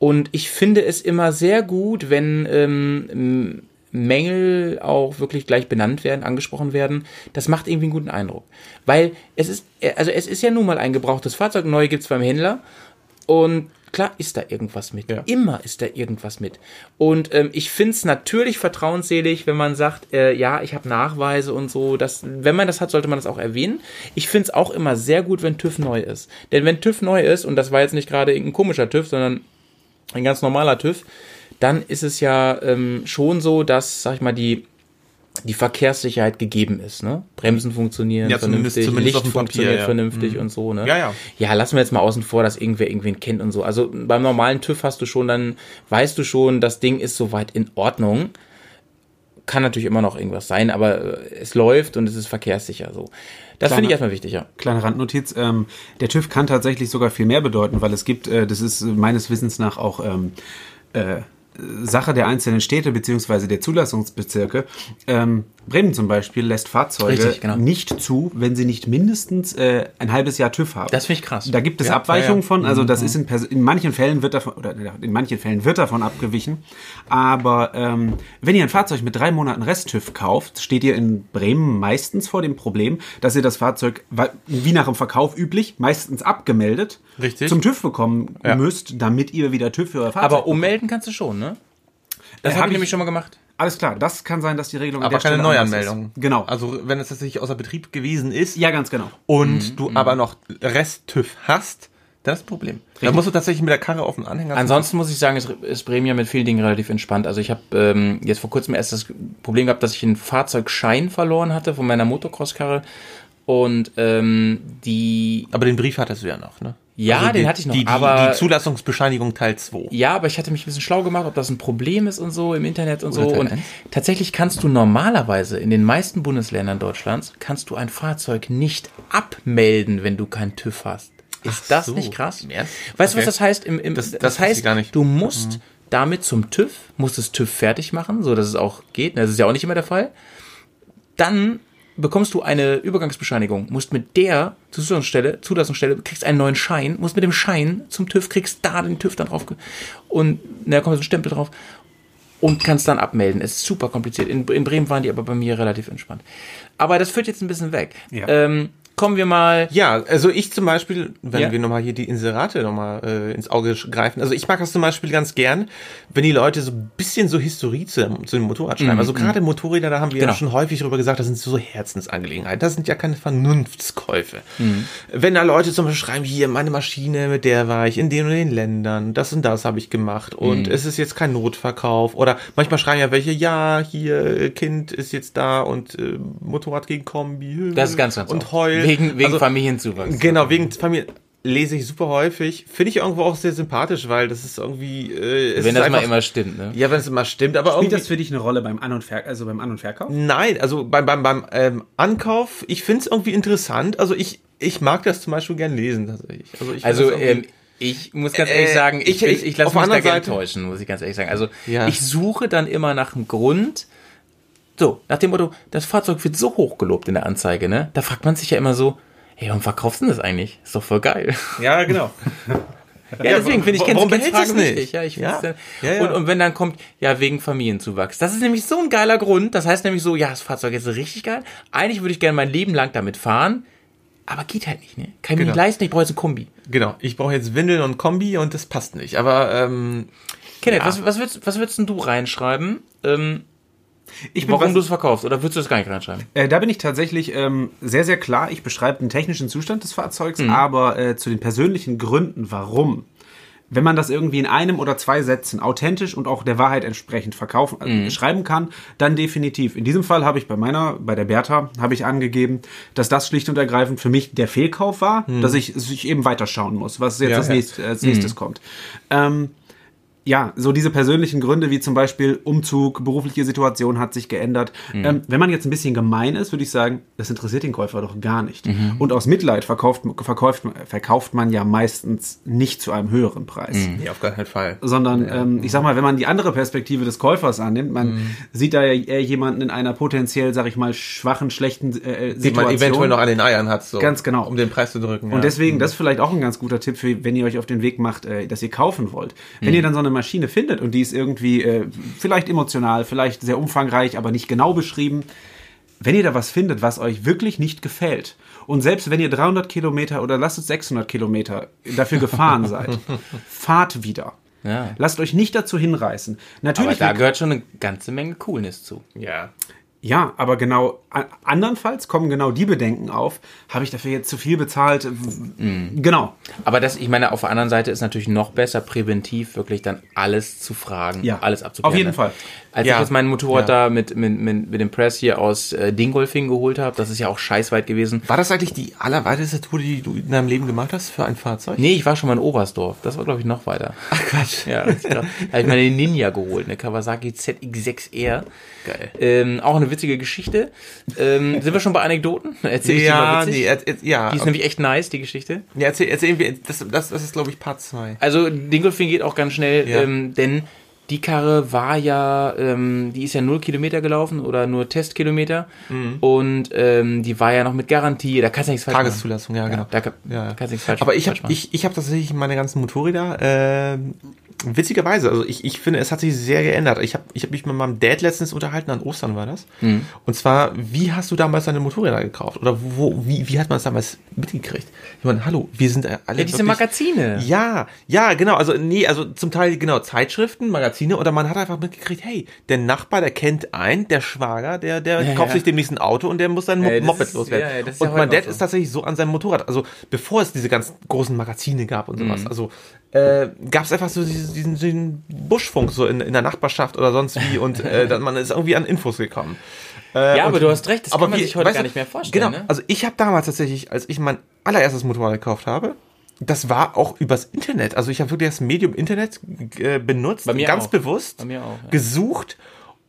Und ich finde es immer sehr gut, wenn ähm, Mängel auch wirklich gleich benannt werden, angesprochen werden. Das macht irgendwie einen guten Eindruck. Weil es ist, also es ist ja nun mal ein gebrauchtes Fahrzeug, neu gibt's beim Händler. Und klar ist da irgendwas mit. Ja. Immer ist da irgendwas mit. Und ähm, ich find's natürlich vertrauensselig, wenn man sagt, äh, ja, ich habe Nachweise und so. Das, wenn man das hat, sollte man das auch erwähnen. Ich find's auch immer sehr gut, wenn TÜV neu ist. Denn wenn TÜV neu ist, und das war jetzt nicht gerade irgendein komischer TÜV, sondern ein ganz normaler TÜV, dann ist es ja ähm, schon so, dass, sag ich mal, die, die Verkehrssicherheit gegeben ist. Ne? Bremsen funktionieren Ja, zumindest- vernünftig, zumindest auf Licht funktioniert ja. vernünftig und so. Ne? Ja, ja. Ja, lassen wir jetzt mal außen vor, dass irgendwer irgendwen kennt und so. Also beim normalen TÜV hast du schon, dann weißt du schon, das Ding ist soweit in Ordnung. Kann natürlich immer noch irgendwas sein, aber äh, es läuft und es ist verkehrssicher so. Das finde ich erstmal wichtig, ja. Kleine Randnotiz, ähm, der TÜV kann tatsächlich sogar viel mehr bedeuten, weil es gibt, äh, das ist meines Wissens nach auch ähm, äh, Sache der einzelnen Städte beziehungsweise der Zulassungsbezirke. Ähm, Bremen zum Beispiel lässt Fahrzeuge Richtig, genau. nicht zu, wenn sie nicht mindestens äh, ein halbes Jahr TÜV haben. Das finde ich krass. Da gibt es Ja, Abweichungen ja, von, also das ist in, in manchen Fällen wird davon, oder in manchen Fällen wird davon abgewichen. Aber ähm, wenn ihr ein Fahrzeug mit drei Monaten Rest-TÜV kauft, steht ihr in Bremen meistens vor dem Problem, dass ihr das Fahrzeug, wie nach dem Verkauf üblich, meistens abgemeldet, Richtig. zum TÜV bekommen Ja. müsst, damit ihr wieder TÜV für euer Fahrzeug Aber bekommt. ummelden kannst du schon, ne? Das Äh, habe hab ich ich- nämlich schon mal gemacht. Alles klar, das kann sein, dass die Regelung an aber der keine Stelle Neuanmeldung. Ist. Genau. Also wenn es tatsächlich außer Betrieb gewesen ist ja, ganz genau. und du aber noch Rest-TÜV hast, dann ist das Problem. Da musst du tatsächlich mit der Karre auf den Anhänger. Ansonsten muss ich sagen, ist, ist Bremen ja mit vielen Dingen relativ entspannt. Also ich habe ähm, jetzt vor kurzem erst das Problem gehabt, dass ich einen Fahrzeugschein verloren hatte von meiner Motocross-Karre. Und ähm, die, aber den Brief hattest du ja noch, ne? Ja, die, den hatte ich noch, Die, die, aber- die Zulassungsbescheinigung Teil 2. ja, aber ich hatte mich ein bisschen schlau gemacht, ob das ein Problem ist und so im Internet und Oder so. Teil Und tatsächlich kannst du normalerweise in den meisten Bundesländern Deutschlands kannst du ein Fahrzeug nicht abmelden, wenn du kein TÜV hast. Ist Ach das so. nicht krass? Ja. Weißt du, Okay. was das heißt? Im, im, Das- das, das heißt, gar nicht. du musst damit zum TÜV, musst das TÜV fertig machen, so dass es auch geht. Das ist ja auch nicht immer der Fall. Dann bekommst du eine Übergangsbescheinigung, musst mit der Zulassungsstelle, Zulassungsstelle, kriegst einen neuen Schein, musst mit dem Schein zum TÜV, kriegst da den TÜV dann drauf und na, da kommt so ein Stempel drauf und kannst dann abmelden. Es ist super kompliziert. In, in Bremen waren die aber bei mir relativ entspannt. Aber das führt jetzt ein bisschen weg. Ja. Ähm, kommen wir mal. Ja, also ich zum Beispiel, wenn Ja. wir nochmal hier die Inserate nochmal äh, ins Auge greifen, also ich mag das zum Beispiel ganz gern, wenn die Leute so ein bisschen so Historie zu, zu dem Motorrad schreiben. Also gerade Motorräder, da haben wir Mhm, Genau. ja schon häufig drüber gesagt, das sind so Herzensangelegenheiten. Das sind ja keine Vernunftskäufe. Mhm. Wenn da Leute zum Beispiel schreiben, hier, meine Maschine, mit der war ich in den und den Ländern, das und das habe ich gemacht und Mhm. es ist jetzt kein Notverkauf. Oder manchmal schreiben ja welche, ja, hier, Kind ist jetzt da und äh, Motorrad gegen Kombi. Das ist ganz, ganz Und oft. Wegen, wegen Also, Familienzuwachs. Genau, wegen Familie lese ich super häufig. Finde ich irgendwo auch sehr sympathisch, weil das ist irgendwie. Äh, es Wenn ist das einfach, mal immer stimmt, ne? Ja, wenn es immer stimmt, aber Spielt das für dich eine Rolle beim An- und Ver also beim An- und Verkauf? Nein, also beim, beim, beim ähm, Ankauf, ich finde es irgendwie interessant. Also ich, ich mag das zum Beispiel gern lesen tatsächlich. Also, ich Also ähm, ich muss ganz Äh, ehrlich sagen, ich, ich- ich- ich, lasse mich da gerne Seite- täuschen, muss ich ganz ehrlich sagen. Also Ja. ich suche dann immer nach einem Grund. So, nach dem Motto, das Fahrzeug wird so hoch gelobt in der Anzeige, ne? Da fragt man sich ja immer so, hey, warum verkaufst du denn das eigentlich? Ist doch voll geil. ja, genau. Ja, deswegen finde ich, kennst es Fragen nicht? wichtig. Ja, ich Ja. dann- Ja, ja. Und, und wenn dann kommt, ja, wegen Familienzuwachs. Das ist nämlich so ein geiler Grund. Das heißt nämlich so, ja, das Fahrzeug ist richtig geil. Eigentlich würde ich gerne mein Leben lang damit fahren. Aber geht halt nicht, ne? Kann ich mir Genau. nicht leisten, ich brauche jetzt ein Kombi. Genau. Ich brauche jetzt Windeln und Kombi und das passt nicht. Aber ähm, Kenneth, Ja. was, was, würdest, was würdest denn du reinschreiben? Ähm, Ich bin warum du es verkaufst? Oder würdest du das gar nicht reinschreiben? Äh, da bin ich tatsächlich ähm, sehr, sehr klar. Ich beschreibe den technischen Zustand des Fahrzeugs, aber äh, zu den persönlichen Gründen, warum. Wenn man das irgendwie in einem oder zwei Sätzen authentisch und auch der Wahrheit entsprechend verkaufen, äh, schreiben kann, dann definitiv. In diesem Fall habe ich bei meiner, bei der Bertha, habe ich angegeben, dass das schlicht und ergreifend für mich der Fehlkauf war, dass ich, dass ich eben weiterschauen muss, was jetzt Ja, als, ja. nächstes, als nächstes kommt. Ähm, ja, so diese persönlichen Gründe wie zum Beispiel Umzug, berufliche Situation hat sich geändert. Ähm, wenn man jetzt ein bisschen gemein ist, würde ich sagen, das interessiert den Käufer doch gar nicht. Und aus Mitleid verkauft, verkauft, verkauft man ja meistens nicht zu einem höheren Preis. nee, auf gar keinen Fall. Sondern, ähm, ich sag mal, wenn man die andere Perspektive des Käufers annimmt, man Mhm. sieht da ja eher jemanden in einer potenziell, sag ich mal, schwachen, schlechten äh, Die Situation. man eventuell noch an den Eiern hat, so. Ganz genau. Um den Preis zu drücken. ja. Und deswegen, das ist vielleicht auch ein ganz guter Tipp, für, wenn ihr euch auf den Weg macht, äh, dass ihr kaufen wollt. Wenn ihr dann so eine Maschine findet und die ist irgendwie äh, vielleicht emotional, vielleicht sehr umfangreich, aber nicht genau beschrieben, wenn ihr da was findet, was euch wirklich nicht gefällt und selbst wenn ihr 300 Kilometer oder lasst es 600 Kilometer dafür gefahren seid, fahrt wieder. Ja. Lasst euch nicht dazu hinreißen. Aber Natürlich da wird- gehört schon eine ganze Menge Coolness zu. Ja. Ja, aber genau, andernfalls kommen genau die Bedenken auf, habe ich dafür jetzt zu viel bezahlt? Mhm. Genau. Aber das, ich meine, auf der anderen Seite ist natürlich noch besser, präventiv wirklich dann alles zu fragen, Ja, alles abzuklären. auf jeden ne? Fall. Als Ja, ich jetzt mein Motorrad ja. da mit, mit, mit, mit dem Press hier aus äh, Dingolfing geholt habe, das ist ja auch scheißweit gewesen. War das eigentlich die allerweiteste Tour, die du in deinem Leben gemacht hast für ein Fahrzeug? Nee, ich war schon mal in Oberstdorf. Das war, glaube ich, noch weiter. Ach Quatsch. Ja, das ist krass. da habe ich meine Ninja geholt, eine Kawasaki ZX6R. Geil. Ähm, auch eine witzige Geschichte. Ähm, sind wir schon bei Anekdoten? Erzähl ich dir mal Ja, witzig. nee, er, er, ja. Die ist nämlich echt nice, die Geschichte. ja, erzähl, erzähl, wir- das, das, das ist, glaube ich, Part 2. Also Dingolfing geht auch ganz schnell, Ja. ähm, denn die Karre war ja, ähm, die ist ja null Kilometer gelaufen oder nur Testkilometer und ähm, die war ja noch mit Garantie, da kannst du nichts falsch machen. Tageszulassung, ja, genau. Da kann, Ja. da kannst du nichts falsch Aber ich habe ich, ich hab tatsächlich meine ganzen Motorräder, ähm, witzigerweise, also ich, ich finde, es hat sich sehr geändert. Ich habe ich hab mich mit meinem Dad letztens unterhalten, an Ostern war das. Mhm. Und zwar, wie hast du damals deine Motorräder gekauft? Oder wo, wie, wie hat man es damals mitgekriegt? Ich meine, hallo, wir sind äh, alle ja, diese wirklich- Magazine. Ja, ja, genau. Also nee, also zum Teil genau Zeitschriften, Magazine oder man hat einfach mitgekriegt, hey, der Nachbar, der kennt einen, der Schwager, der der Ja, kauft ja. sich demnächst ein Auto und der muss sein Ey, Moped ist- loswerden. ja, und mein Dad so. ist tatsächlich so an seinem Motorrad, also bevor es diese ganz großen Magazine gab und Mhm. sowas, also äh, gab es einfach so diesen, diesen, Buschfunk so in, in der Nachbarschaft oder sonst wie und äh, dann man ist irgendwie an Infos gekommen. Äh, Ja, aber du hast recht, das kann man wie- sich heute weißt gar nicht mehr vorstellen. Genau, ne? also ich habe damals tatsächlich, als ich mein allererstes Motorrad gekauft habe, das war auch übers Internet. Also ich habe wirklich das Medium Internet äh, benutzt, ganz auch. bewusst, auch, ja. gesucht.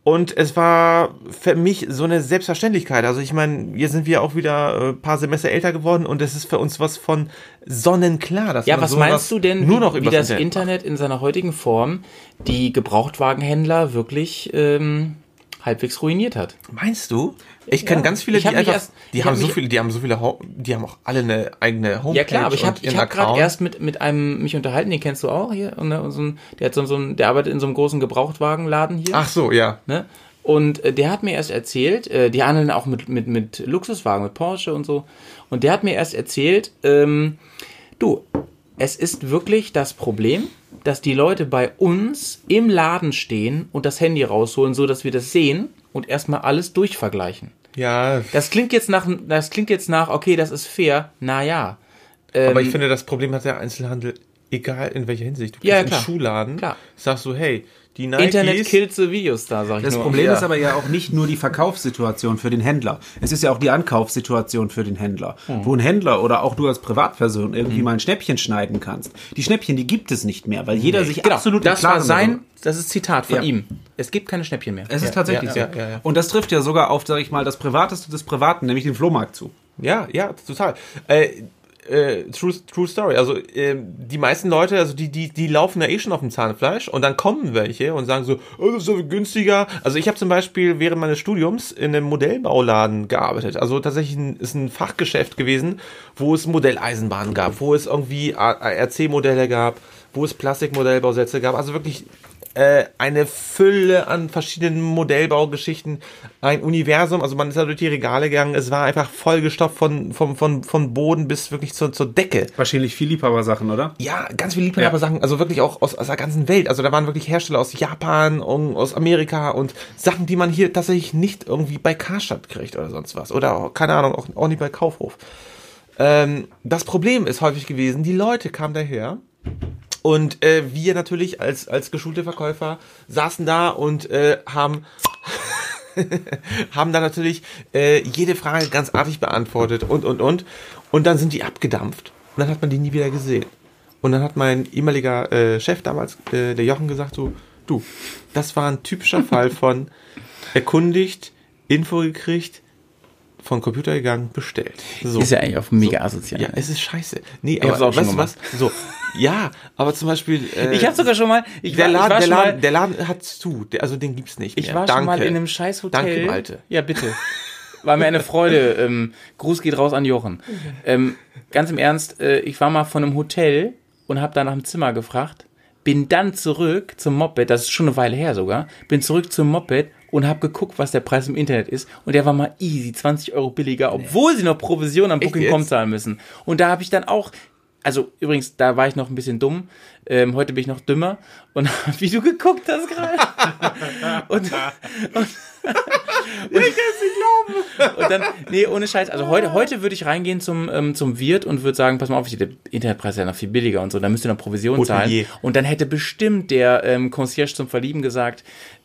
Und es war für mich so eine Selbstverständlichkeit. Also ich meine, hier sind wir auch wieder äh, ein paar Semester älter geworden und es ist für uns was von sonnenklar. Dass Ja, was meinst du denn, nur wie, noch wie übers das Internet in seiner heutigen Form die Gebrauchtwagenhändler wirklich ähm, halbwegs ruiniert hat? Meinst du? Ich kenne Ja. ganz viele, die hab einfach, erst- die haben hab so viele, die haben so viele, Ho die haben auch alle eine eigene Homepage. Ja klar, aber ich habe und ihren hab gerade erst mit, mit einem mich unterhalten, den kennst du auch hier, ne, so ein, der hat so, so ein, der arbeitet in so einem großen Gebrauchtwagenladen hier. Ach so, ja. Ne? Und äh, der hat mir erst erzählt, äh, die handeln auch mit, mit, mit Luxuswagen, mit Porsche und so. Und der hat mir erst erzählt, ähm, du, es ist wirklich das Problem, dass die Leute bei uns im Laden stehen und das Handy rausholen, so dass wir das sehen und erstmal alles durchvergleichen. Ja, Das klingt jetzt nach, das klingt jetzt nach, okay, das ist fair. Naja. aber Ähm, ich finde, das Problem hat der Einzelhandel, egal in welcher Hinsicht. Du Ja, gehst in klar. einen Schuhladen, Klar. sagst du, hey, die Nikes... Internet kills the Videostar, sag ich Das nur. Problem Ja. ist aber ja auch nicht nur die Verkaufssituation für den Händler. Es ist ja auch die Ankaufssituation für den Händler. Hm. Wo ein Händler oder auch du als Privatperson irgendwie mal ein Schnäppchen schneiden kannst. Die Schnäppchen, die gibt es nicht mehr, weil jeder sich Genau, absolut im das war sein, das ist Zitat von Ja. ihm. Es gibt keine Schnäppchen mehr. Es ist tatsächlich ja, so. ja, ja, ja. Und das trifft ja sogar auf, sag ich mal, das Privateste des Privaten, nämlich den Flohmarkt zu. Ja, ja, total. Äh, äh, true, true Story. Also ähm, die meisten Leute, also die, die, die laufen ja eh schon auf dem Zahnfleisch und dann kommen welche und sagen so, oh, das ist so günstiger. Also ich habe zum Beispiel während meines Studiums in einem Modellbauladen gearbeitet. Also tatsächlich ein, ist ein Fachgeschäft gewesen, wo es Modelleisenbahnen gab, wo es irgendwie RC-Modelle gab, wo es Plastikmodellbausätze gab. Also wirklich äh, eine Fülle an verschiedenen Modellbaugeschichten, ein Universum, also man ist da durch die Regale gegangen, es war einfach vollgestopft von, von, von, von Boden bis wirklich zur, zur Decke. Wahrscheinlich viel Liebhaber-Sachen, oder? Ja, ganz viele Liebhaber-Sachen, also wirklich auch aus, aus der ganzen Welt. Also da waren wirklich Hersteller aus Japan und aus Amerika und Sachen, die man hier tatsächlich nicht irgendwie bei Karstadt kriegt oder sonst was. Oder, auch, keine Ahnung, auch, auch nicht bei Kaufhof. Ähm, das Problem ist häufig gewesen, die Leute kamen daher und äh, wir natürlich als, als geschulte Verkäufer saßen da und äh, haben haben dann natürlich äh, jede Frage ganz artig beantwortet und, und, und. Und dann sind die abgedampft. Und dann hat man die nie wieder gesehen. Und dann hat mein ehemaliger äh, Chef damals, äh, der Jochen, gesagt so, du, das war ein typischer Fall von erkundigt, Info gekriegt, von Computer gegangen, bestellt. So. Ist ja eigentlich auch mega asozial. Ja, es ist scheiße. Nee, aber auch schon weißt du was? So, ja, aber zum Beispiel. Äh, Ich habe sogar schon mal, ich der, war, Laden, ich der, war schon Laden, mal, der Laden hat zu, der, also den gibt's nicht mehr. ich war Danke. schon mal in einem scheiß Hotel. Danke, Malte. Ja, bitte. War mir eine Freude. Ähm, Gruß geht raus an Jochen. Ähm, ganz im Ernst, äh, ich war mal von einem Hotel und habe da nach dem Zimmer gefragt, bin dann zurück zum Moped, das ist schon eine Weile her sogar, bin zurück zum Moped und habe geguckt, was der Preis im Internet ist und der war mal easy, 20 Euro billiger, obwohl sie noch Provision am Booking.com zahlen müssen. Und da habe ich dann auch, also übrigens, da war ich noch ein bisschen dumm, ähm, heute bin ich noch dümmer und wie du geguckt hast gerade. und, und und dann, nee, ohne Scheiß. Also heute, heute würde ich reingehen zum, ähm, zum Wirt und würde sagen, pass mal auf, der Internetpreis ist ja noch viel billiger und so, da müsst ihr noch Provision Hotelier. zahlen. Und dann hätte bestimmt der ähm, Concierge zum Verlieben gesagt,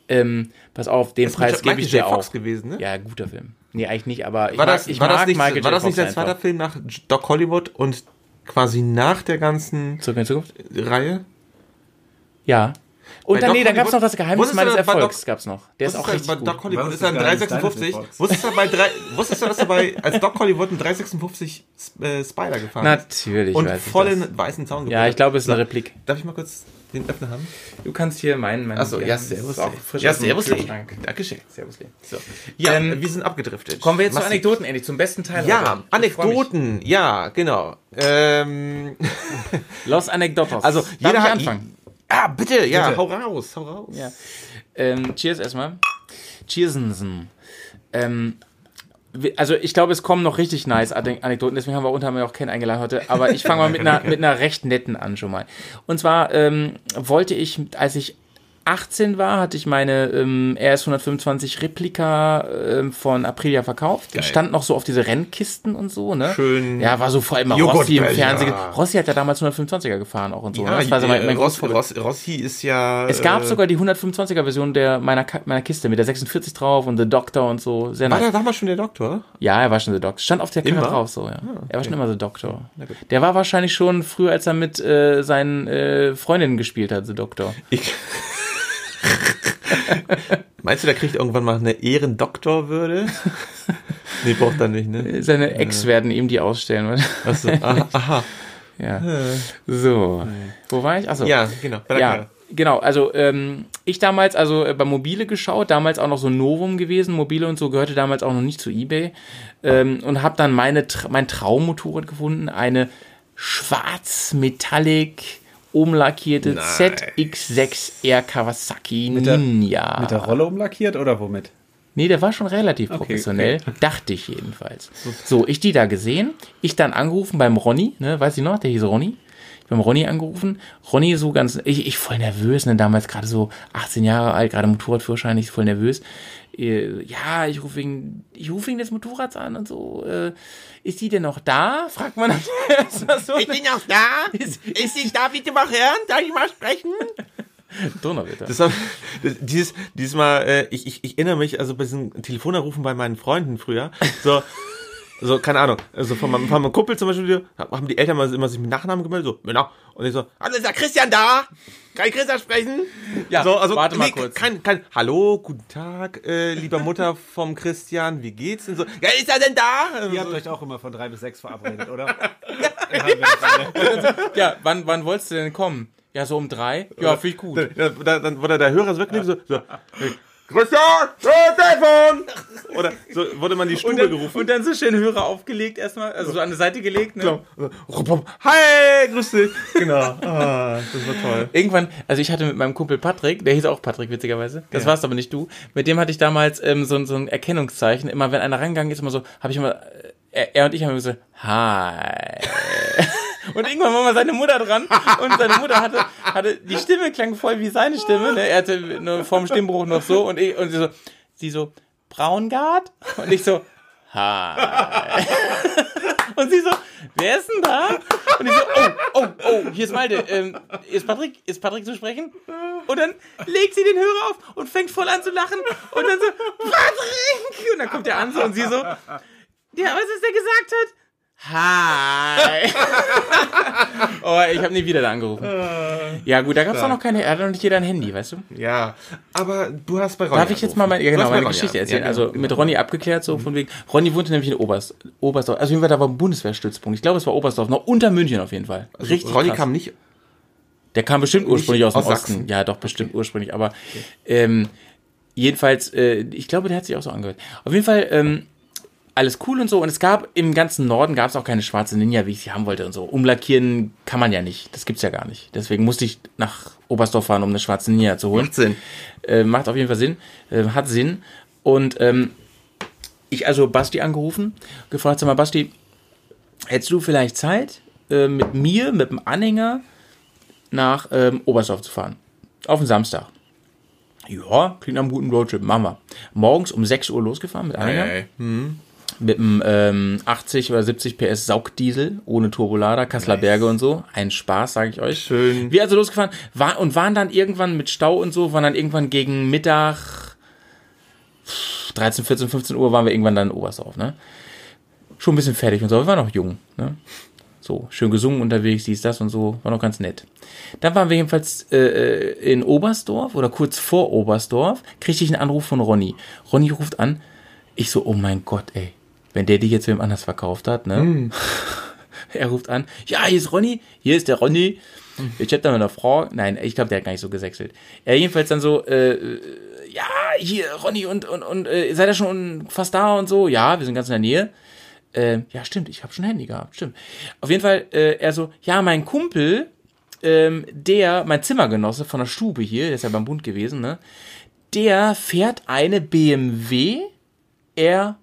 ähm, pass auf, den Preis Michael gebe ich dir Fox auch. gewesen, ne? Ja, guter Film. Nee, eigentlich nicht, aber ich War mag, das, ich war mag das nicht, Michael war das nicht Fox sein zweiter Film nach Doc Hollywood und quasi nach der ganzen Zurück in Zukunft? Reihe? Ja. Und dann, Doc nee, dann gab's noch Hollywood- das Geheimnis meines Doc- Erfolgs, gab's noch. Der ist auch richtig bei gut. Doc Hollywood Was ist ein das Geheimnis 356. deines Erfolgs? Wusstest du, bei drei, wusstest du, dass er bei, als Doc Hollywood ein 356 äh, Spider gefahren ist? Natürlich Und weiß ich voll das. in weißen Zaun Ja, ich glaube, es ist eine Replik. Darf ich mal kurz den Öffner haben? Du kannst hier meinen, meinen Achso, ja, servus. auch frisch Ja, servus. Dankeschön. Servus, Lee. So. Ja, Ähm, wir sind abgedriftet. Kommen wir jetzt zu Massiv. Anekdoten, endlich, zum besten Teil. Ja, heute. Anekdoten. Ja, genau. Ähm, Los Anekdotos. also, Darf jeder hat. anfangen? Ah, bitte, ja, Bitte. hau raus, hau raus. Ja. Ähm, cheers erstmal. Cheersensen. Ähm, also ich glaube, es kommen noch richtig nice Ane- Anekdoten, deswegen haben wir unter anderem auch Ken eingeladen heute. Aber ich fange mal mit einer, mit einer recht netten an schon mal. Und zwar ähm, wollte ich, als ich 18 war, hatte ich meine ähm, RS 125 Replika ähm, von Aprilia verkauft. Stand noch so auf diese Rennkisten und so, ne? Schön Ja, war so vor allem Rossi im ja. Fernsehen. Rossi hat ja damals 125er gefahren auch und so. ne? Das war so mein, äh, mein Ross, großes Vorbild. Ross, Rossi ist ja. Es gab äh, sogar die 125er Version der meiner, meiner Kiste mit der 46 drauf und The Doctor und so. Sehr War nice. da damals schon der Doktor? Ja, er war schon The Doctor. Stand auf der Immer? drauf so, ja. Ah, Er war schon immer The Doctor. Der war wahrscheinlich schon früher, als er mit äh, seinen äh, Freundinnen gespielt hat, The Doctor. Ich. Meinst du, der kriegt irgendwann mal eine Ehrendoktorwürde? nee, braucht er nicht, ne? Seine Ex werden ihm die ausstellen. Achso, aha. aha. ja. So. Wo war ich? Achso. Ja, genau. Bei der Ja, genau. Also ähm, ich damals also äh, bei Mobile geschaut, damals auch noch so ein Novum gewesen. Mobile und so gehörte damals auch noch nicht zu eBay ähm, und habe dann meine mein Traummotorrad gefunden, eine schwarz Metallic umlackierte Nice. ZX6R Kawasaki der- Ninja. Mit der Rolle umlackiert oder womit? Nee, der war schon relativ Okay, professionell. Dachte ich jedenfalls. So, ich die da gesehen. Ich dann angerufen beim Ronny, ne, weiß ich noch, der hieß Ronny. Ich beim Ronny angerufen. Ronny so ganz, ich, ich voll nervös, ne, damals gerade so 18 Jahre alt, gerade Motorradführerschein, ich voll nervös. Äh, ja, ich rufe wegen, ich rufe wegen des Motorrads an und so. Äh, ist die denn noch da? Fragt man dann erstmal so. Ich bin noch da. Ist- Ist ich da bitte mal hören? Darf ich mal sprechen? Donnerwetter. Das hab, das, dieses, dieses Mal, äh, ich, ich, ich erinnere mich, also bei diesen Telefonerrufen bei meinen Freunden früher, so, so, keine Ahnung, also von meinem, von meinem Kumpel zum Beispiel, haben die Eltern mal immer sich mit Nachnamen gemeldet, so, genau, und ich so, hallo, ist der Christian da? Kann ich Christian sprechen? Ja, so, also, warte mal nee, kurz. Kein, kein, hallo, guten Tag, äh, lieber Mutter vom Christian, wie geht's denn so? Ja, ist er denn da? Ihr habt euch auch immer von drei bis sechs verabredet, oder? Ja, wann, wann wolltest du denn kommen? Ja, so um drei? Ja, finde ich gut. Ja, da, dann wurde der Hörer so wirklich so, so hey, Christian, Telefon! Oder so wurde man die Stube Und dann, gerufen. und dann so schön Hörer aufgelegt erstmal, also so an die Seite gelegt, ne? Genau. Hi, grüß dich. Genau. Ah, das war toll. Irgendwann, also ich hatte mit meinem Kumpel Patrick, der hieß auch Patrick, witzigerweise, das warst aber nicht du, mit dem hatte ich damals ähm, so, ein- so ein Erkennungszeichen, immer wenn einer rangegangen ist, immer so, habe ich immer, äh, er, er und ich haben immer so, hi. Und irgendwann war mal seine Mutter dran und seine Mutter hatte, hatte, die Stimme klang voll wie seine Stimme, ne? er hatte nur vorm Stimmbruch noch so und, ich, und sie so, sie so, Braungart? Und ich so, hi. Und sie so, wer ist denn da? Und ich so, oh, oh, oh, hier ist Malte. Ähm, ist Patrick, ist Patrick zu sprechen? Und dann legt sie den Hörer auf und fängt voll an zu lachen. Und dann so, Patrick! Und dann kommt er an so und sie so, ja, was ist der gesagt hat? Hi. oh, ich habe nie wieder da angerufen. Ja gut, da gab's auch noch keine, er hat noch nicht jeder ein Handy, weißt du? Ja, aber du hast bei Ronny Darf ich jetzt mal meine, ja, genau, meine Geschichte erzählen? Ja, genau, also mit Ronny abgeklärt, so von wegen. Ronny wohnte nämlich in Oberst, Oberstdorf. Also jedenfalls, da war ein Bundeswehrstützpunkt. Ich glaube, es war Oberstdorf, noch unter München auf jeden Fall. Richtig. Also Ronny krass. kam nicht. Der kam bestimmt ursprünglich aus dem aus Osten. Sachsen. Ja, doch, bestimmt ursprünglich. Aber ähm, jedenfalls, äh, ich glaube, der hat sich auch so angehört. Auf jeden Fall, ähm, alles cool und so. Und es gab im ganzen Norden gab es auch keine schwarze Ninja, wie ich sie haben wollte und so. Umlackieren kann man ja nicht. Das gibt's ja gar nicht. Deswegen musste ich nach Oberstdorf fahren, um eine schwarze Ninja zu holen. Macht Sinn. Äh, macht auf jeden Fall Sinn. Äh, hat Sinn. Und ähm, ich also Basti angerufen, gefragt, sag mal, Basti, hättest du vielleicht Zeit, äh, mit mir, mit dem Anhänger nach ähm, Oberstdorf zu fahren? Auf den Samstag. Ja, klingt nach einem guten Roadtrip, machen wir. Morgens um 6 Uhr losgefahren mit Anhänger. Ey, Mit einem ähm, 80 oder 70 PS Saugdiesel ohne Turbolader, Kasseler Berge und so. Ein Spaß, sage ich euch. Schön. Wir also losgefahren war, und waren dann irgendwann mit Stau und so, waren dann irgendwann gegen Mittag 13, 14, 15 Uhr waren wir irgendwann dann in Oberstdorf, ne? Schon ein bisschen fertig und so, wir waren noch jung, ne? So, schön gesungen unterwegs, dies, das und so, war noch ganz nett. Dann waren wir jedenfalls äh, in Oberstdorf oder kurz vor Oberstdorf, kriegte ich einen Anruf von Ronny. Ronny ruft an, ich so, oh mein Gott, ey, wenn der die jetzt wem anders verkauft hat, ne? Er ruft an, ja, hier ist Ronny, hier ist der Ronny. Ich hab da mit einer Frau, nein, ich glaube, der hat gar nicht so gesächselt. Er jedenfalls dann so, äh, äh, ja, hier, Ronny und, und, und äh, seid ihr schon fast da und so? Ja, wir sind ganz in der Nähe. Äh, ja, stimmt, ich habe schon Handy gehabt, stimmt. Auf jeden Fall, äh, er so, ja, mein Kumpel, ähm, der, mein Zimmergenosse von der Stube hier, der ist ja beim Bund gewesen, ne? Der fährt eine BMW R,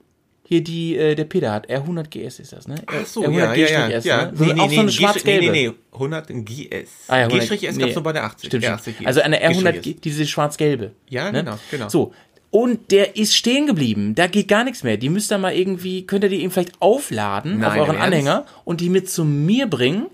hier die, äh, der Peter hat, R100 GS ist das, ne? Ach so, R100 ja, ja, ja. G-S, ja. ne? So, auch so eine schwarz-gelbe. Nee, nee, nee, 100 in GS. Ah, ja, 100 G-S nee. gab's nur bei der 80. Stimmt, Ja, stimmt. 80 Also eine R100, G-S. G- diese schwarz-gelbe. Ja, ne? genau, genau. So. Und der ist stehen geblieben. Da geht gar nichts mehr. Die müsst ihr mal irgendwie, könnt ihr die eben vielleicht aufladen Nein, auf euren? Anhänger und die mit zu mir bringen.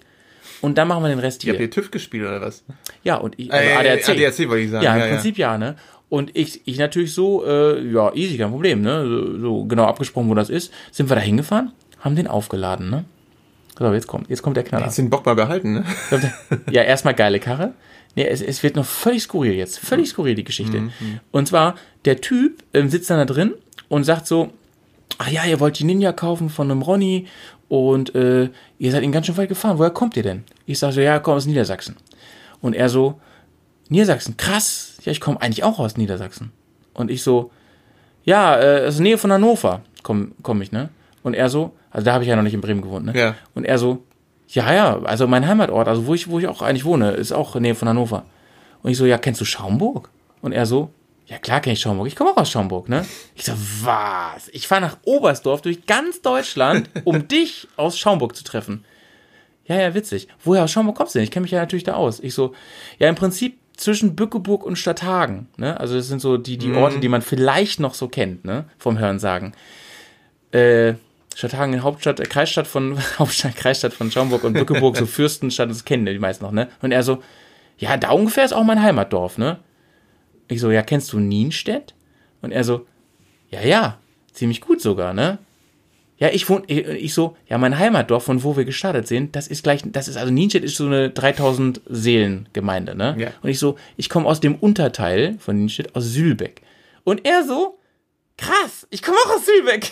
Und dann machen wir den Rest hier. Habt ihr TÜV gespielt oder was? Ja, und ich, also Äh, ADAC. ADAC wollte ich sagen, Ja, im ja, ja. Prinzip ja, ne? Und ich, ich natürlich so, äh, ja, easy, kein Problem, ne? So, so genau abgesprochen, wo das ist. Sind wir da hingefahren, haben den aufgeladen, ne? So, jetzt kommt, jetzt kommt der Knaller. Hast du den Bock mal behalten, ne? Ja, erstmal geile Karre. Nee, es, es wird noch völlig skurril jetzt. Völlig skurril die Geschichte. Und zwar, der Typ ähm, sitzt dann da drin und sagt so, ach ja, ihr wollt die Ninja kaufen von einem Ronny und äh, ihr seid ihn ganz schön weit gefahren. Woher kommt ihr denn? Ich sage so, ja, ich komme aus Niedersachsen. Und er so, Niedersachsen, krass. Ja, ich komme eigentlich auch aus Niedersachsen. Und ich so, ja, äh, der Nähe von Hannover komme komm ich, ne? Und er so, also da habe ich ja noch nicht in Bremen gewohnt, ne? Ja. Und er so, Ja, ja, also mein Heimatort, also wo ich, wo ich auch eigentlich wohne, ist auch in der Nähe von Hannover. Und ich so, ja, kennst du Schaumburg? Und er so, ja klar kenn ich Schaumburg, ich komme auch aus Schaumburg, ne? Ich so, was? Ich fahre nach Oberstdorf durch ganz Deutschland, um dich aus Schaumburg zu treffen. Ja, ja, witzig. Woher aus Schaumburg kommst du denn? Ich kenne mich ja natürlich da aus. Ich so, ja, im Prinzip zwischen Bückeburg und Stadthagen, ne? Also das sind so die, die Orte, die man vielleicht noch so kennt, ne? Vom Hörensagen. Äh, Stadthagen, Hauptstadt, äh, Kreisstadt von, Hauptstadt, Kreisstadt von Schaumburg und Bückeburg, so Fürstenstadt, das kennen die meisten noch, ne? Und er so, ja, da ungefähr ist auch mein Heimatdorf, ne? Ich so, ja, kennst du Nienstedt? Und er so, ja, ja, ziemlich gut sogar, ne? Ja, ich wohne, ich, ich so, ja, mein Heimatdorf, von wo wir gestartet sind, das ist gleich, das ist, also Nienstedt ist so eine 3000 Seelen Gemeinde, ne? Ja. Und ich so, ich komme aus dem Unterteil von Nienstedt, aus Sülbeck. Und er so, krass, ich komme auch aus Sülbeck.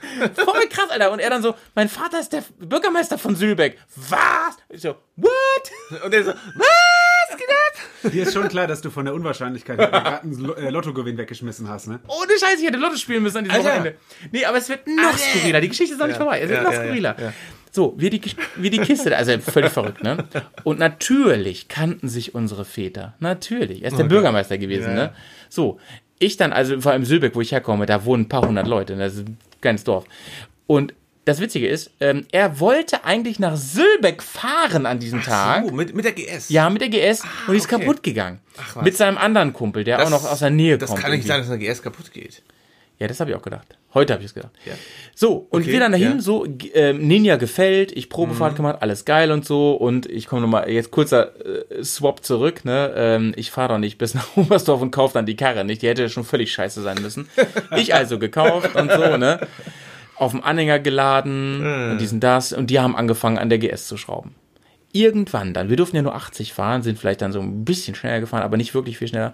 Voll krass, Alter. Und er dann so, mein Vater ist der Bürgermeister von Sülbeck. Was? Ich so, what? Und er so, was geht ab? Dir ist schon klar, dass du von der Unwahrscheinlichkeit gerade einen äh, Lottogewinn weggeschmissen hast, ne? Ohne Scheiß, ich hätte Lotto spielen müssen an diesem Alter. Wochenende. Nee, aber es wird noch skurriler. Die Geschichte ist noch nicht vorbei. Es wird Ja, noch ja, ja, skurriler. ja. So, wie die, wie die Kiste, also völlig verrückt, ne? Und natürlich kannten sich unsere Väter. Natürlich. Er ist der Bürgermeister gewesen, Ja. ne? So, ich dann, also vor allem Sülbeck, wo ich herkomme, da wohnen ein paar hundert Leute. Das ist ein kleines Dorf. Und das Witzige ist, ähm, er wollte eigentlich nach Sülbeck fahren an diesem Tag. Oh, mit, mit der GS. Ja, mit der GS und die ist okay. kaputt gegangen. was. Mit seinem anderen Kumpel, der Das- auch noch aus der Nähe Das kommt. kann nicht irgendwie. sein, dass eine GS kaputt geht. Ja, das habe ich auch gedacht. Heute habe ich es gedacht. Ja. So, und Okay, wir dann dahin, ja. Mhm. so, ähm, Ninja gefällt, ich Probefahrt gemacht, alles geil und so. Und ich komme nochmal, jetzt kurzer äh, Swap zurück, ne? Ähm, ich fahre doch nicht bis nach Oberstdorf und kaufe dann die Karre nicht. Die hätte schon völlig scheiße sein müssen. Ich also gekauft und so, ne? Auf dem Anhänger geladen und diesen das. Und die haben angefangen, an der GS zu schrauben. Irgendwann dann, wir durften ja nur 80 fahren, sind vielleicht dann so ein bisschen schneller gefahren, aber nicht wirklich viel schneller.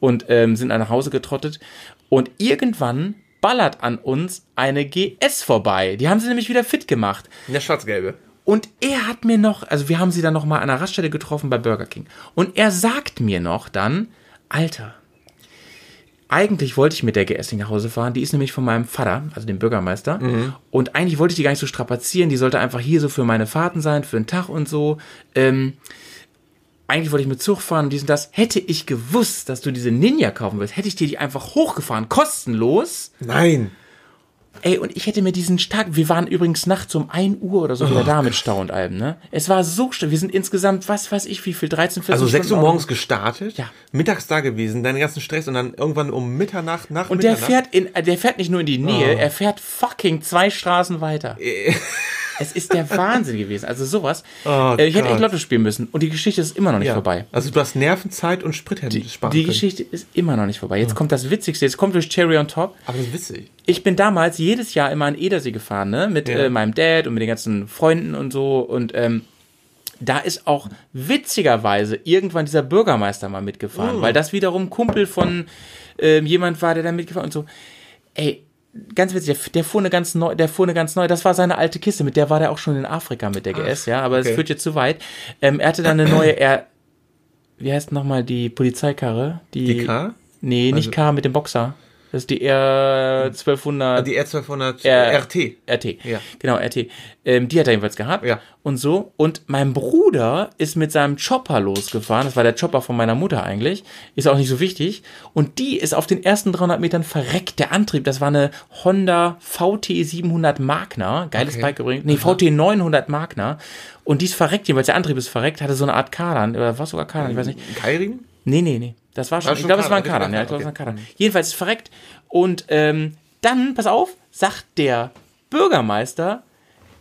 Und ähm, sind dann nach Hause getrottet. Und irgendwann ballert an uns eine GS vorbei. Die haben sie nämlich wieder fit gemacht. Der schwarz-gelbe. Und er hat mir noch, also wir haben sie dann noch mal an der Raststelle getroffen bei Burger King. Und er sagt mir noch dann, Alter, eigentlich wollte ich mit der GS nicht nach Hause fahren. Die ist nämlich von meinem Vater, also dem Bürgermeister. Und eigentlich wollte ich die gar nicht so strapazieren. Die sollte einfach hier so für meine Fahrten sein, für den Tag und so. Ähm, eigentlich wollte ich mit Zug fahren, dies und das. Hätte ich gewusst, dass du diese Ninja kaufen willst, hätte ich dir die einfach hochgefahren, kostenlos. Nein. Ey, und ich hätte mir diesen stark, wir waren übrigens nachts um 1 Uhr oder so wieder da mit Stau und Alben, ne? Es war so stark, wir sind insgesamt, was weiß ich, wie viel, 13, 14 Also 6 Uhr morgens gestartet, Ja. mittags da gewesen, deinen ganzen Stress und dann irgendwann um Mitternacht, nach Und der Mitternacht. fährt in, äh, der fährt nicht nur in die Nähe, er fährt fucking zwei Straßen weiter. es ist der Wahnsinn gewesen. Also sowas. Oh äh, ich hätte echt. Lotto spielen müssen. Und die Geschichte ist immer noch nicht ja. vorbei. Also du hast Nervenzeit und Sprit hätten sparen Die können. Geschichte ist immer noch nicht vorbei. Jetzt kommt das Witzigste. Jetzt kommt durch Cherry on Top. Aber das ist witzig. Ich bin damals jedes Jahr immer an Edersee gefahren, ne? Mit Ja. äh, meinem Dad und mit den ganzen Freunden und so. Und ähm, da ist auch witzigerweise irgendwann dieser Bürgermeister mal mitgefahren, weil das wiederum Kumpel von ähm, jemand war, der da mitgefahren und so. Ey, ganz witzig, der, der fuhr eine ganz neu, der fuhr eine ganz neu, das war seine alte Kiste, mit der war der auch schon in Afrika mit der GS, ja, aber es okay. führt jetzt zu weit. Ähm, er hatte dann eine neue, er, wie heißt nochmal die Polizeikarre? Die K? Nee, nicht Also- K mit dem Boxer. Das ist die R 1200 Die R1200 R- RT. RT. Ja. Genau, RT. Ähm, die hat er jedenfalls gehabt. Ja. Und so. Und mein Bruder ist mit seinem Chopper losgefahren. Das war der Chopper von meiner Mutter eigentlich. Ist auch nicht so wichtig. Und die ist auf den ersten 300 Metern verreckt. Der Antrieb, das war eine Honda VT 700 Magna. Geiles Okay. Bike übrigens. Nee, VT 900 Magna. Und die ist verreckt, jedenfalls der Antrieb ist verreckt. Hatte so eine Art Kardan. Oder was sogar Kardan, ich weiß nicht. Kairing? Nee, nee, nee. Das war schon, War ich schon glaube, es war ein Kader, Kader. Ja, ich glaube, es war ein Kader. Jedenfalls verreckt. Und ähm, dann, pass auf, sagt der Bürgermeister,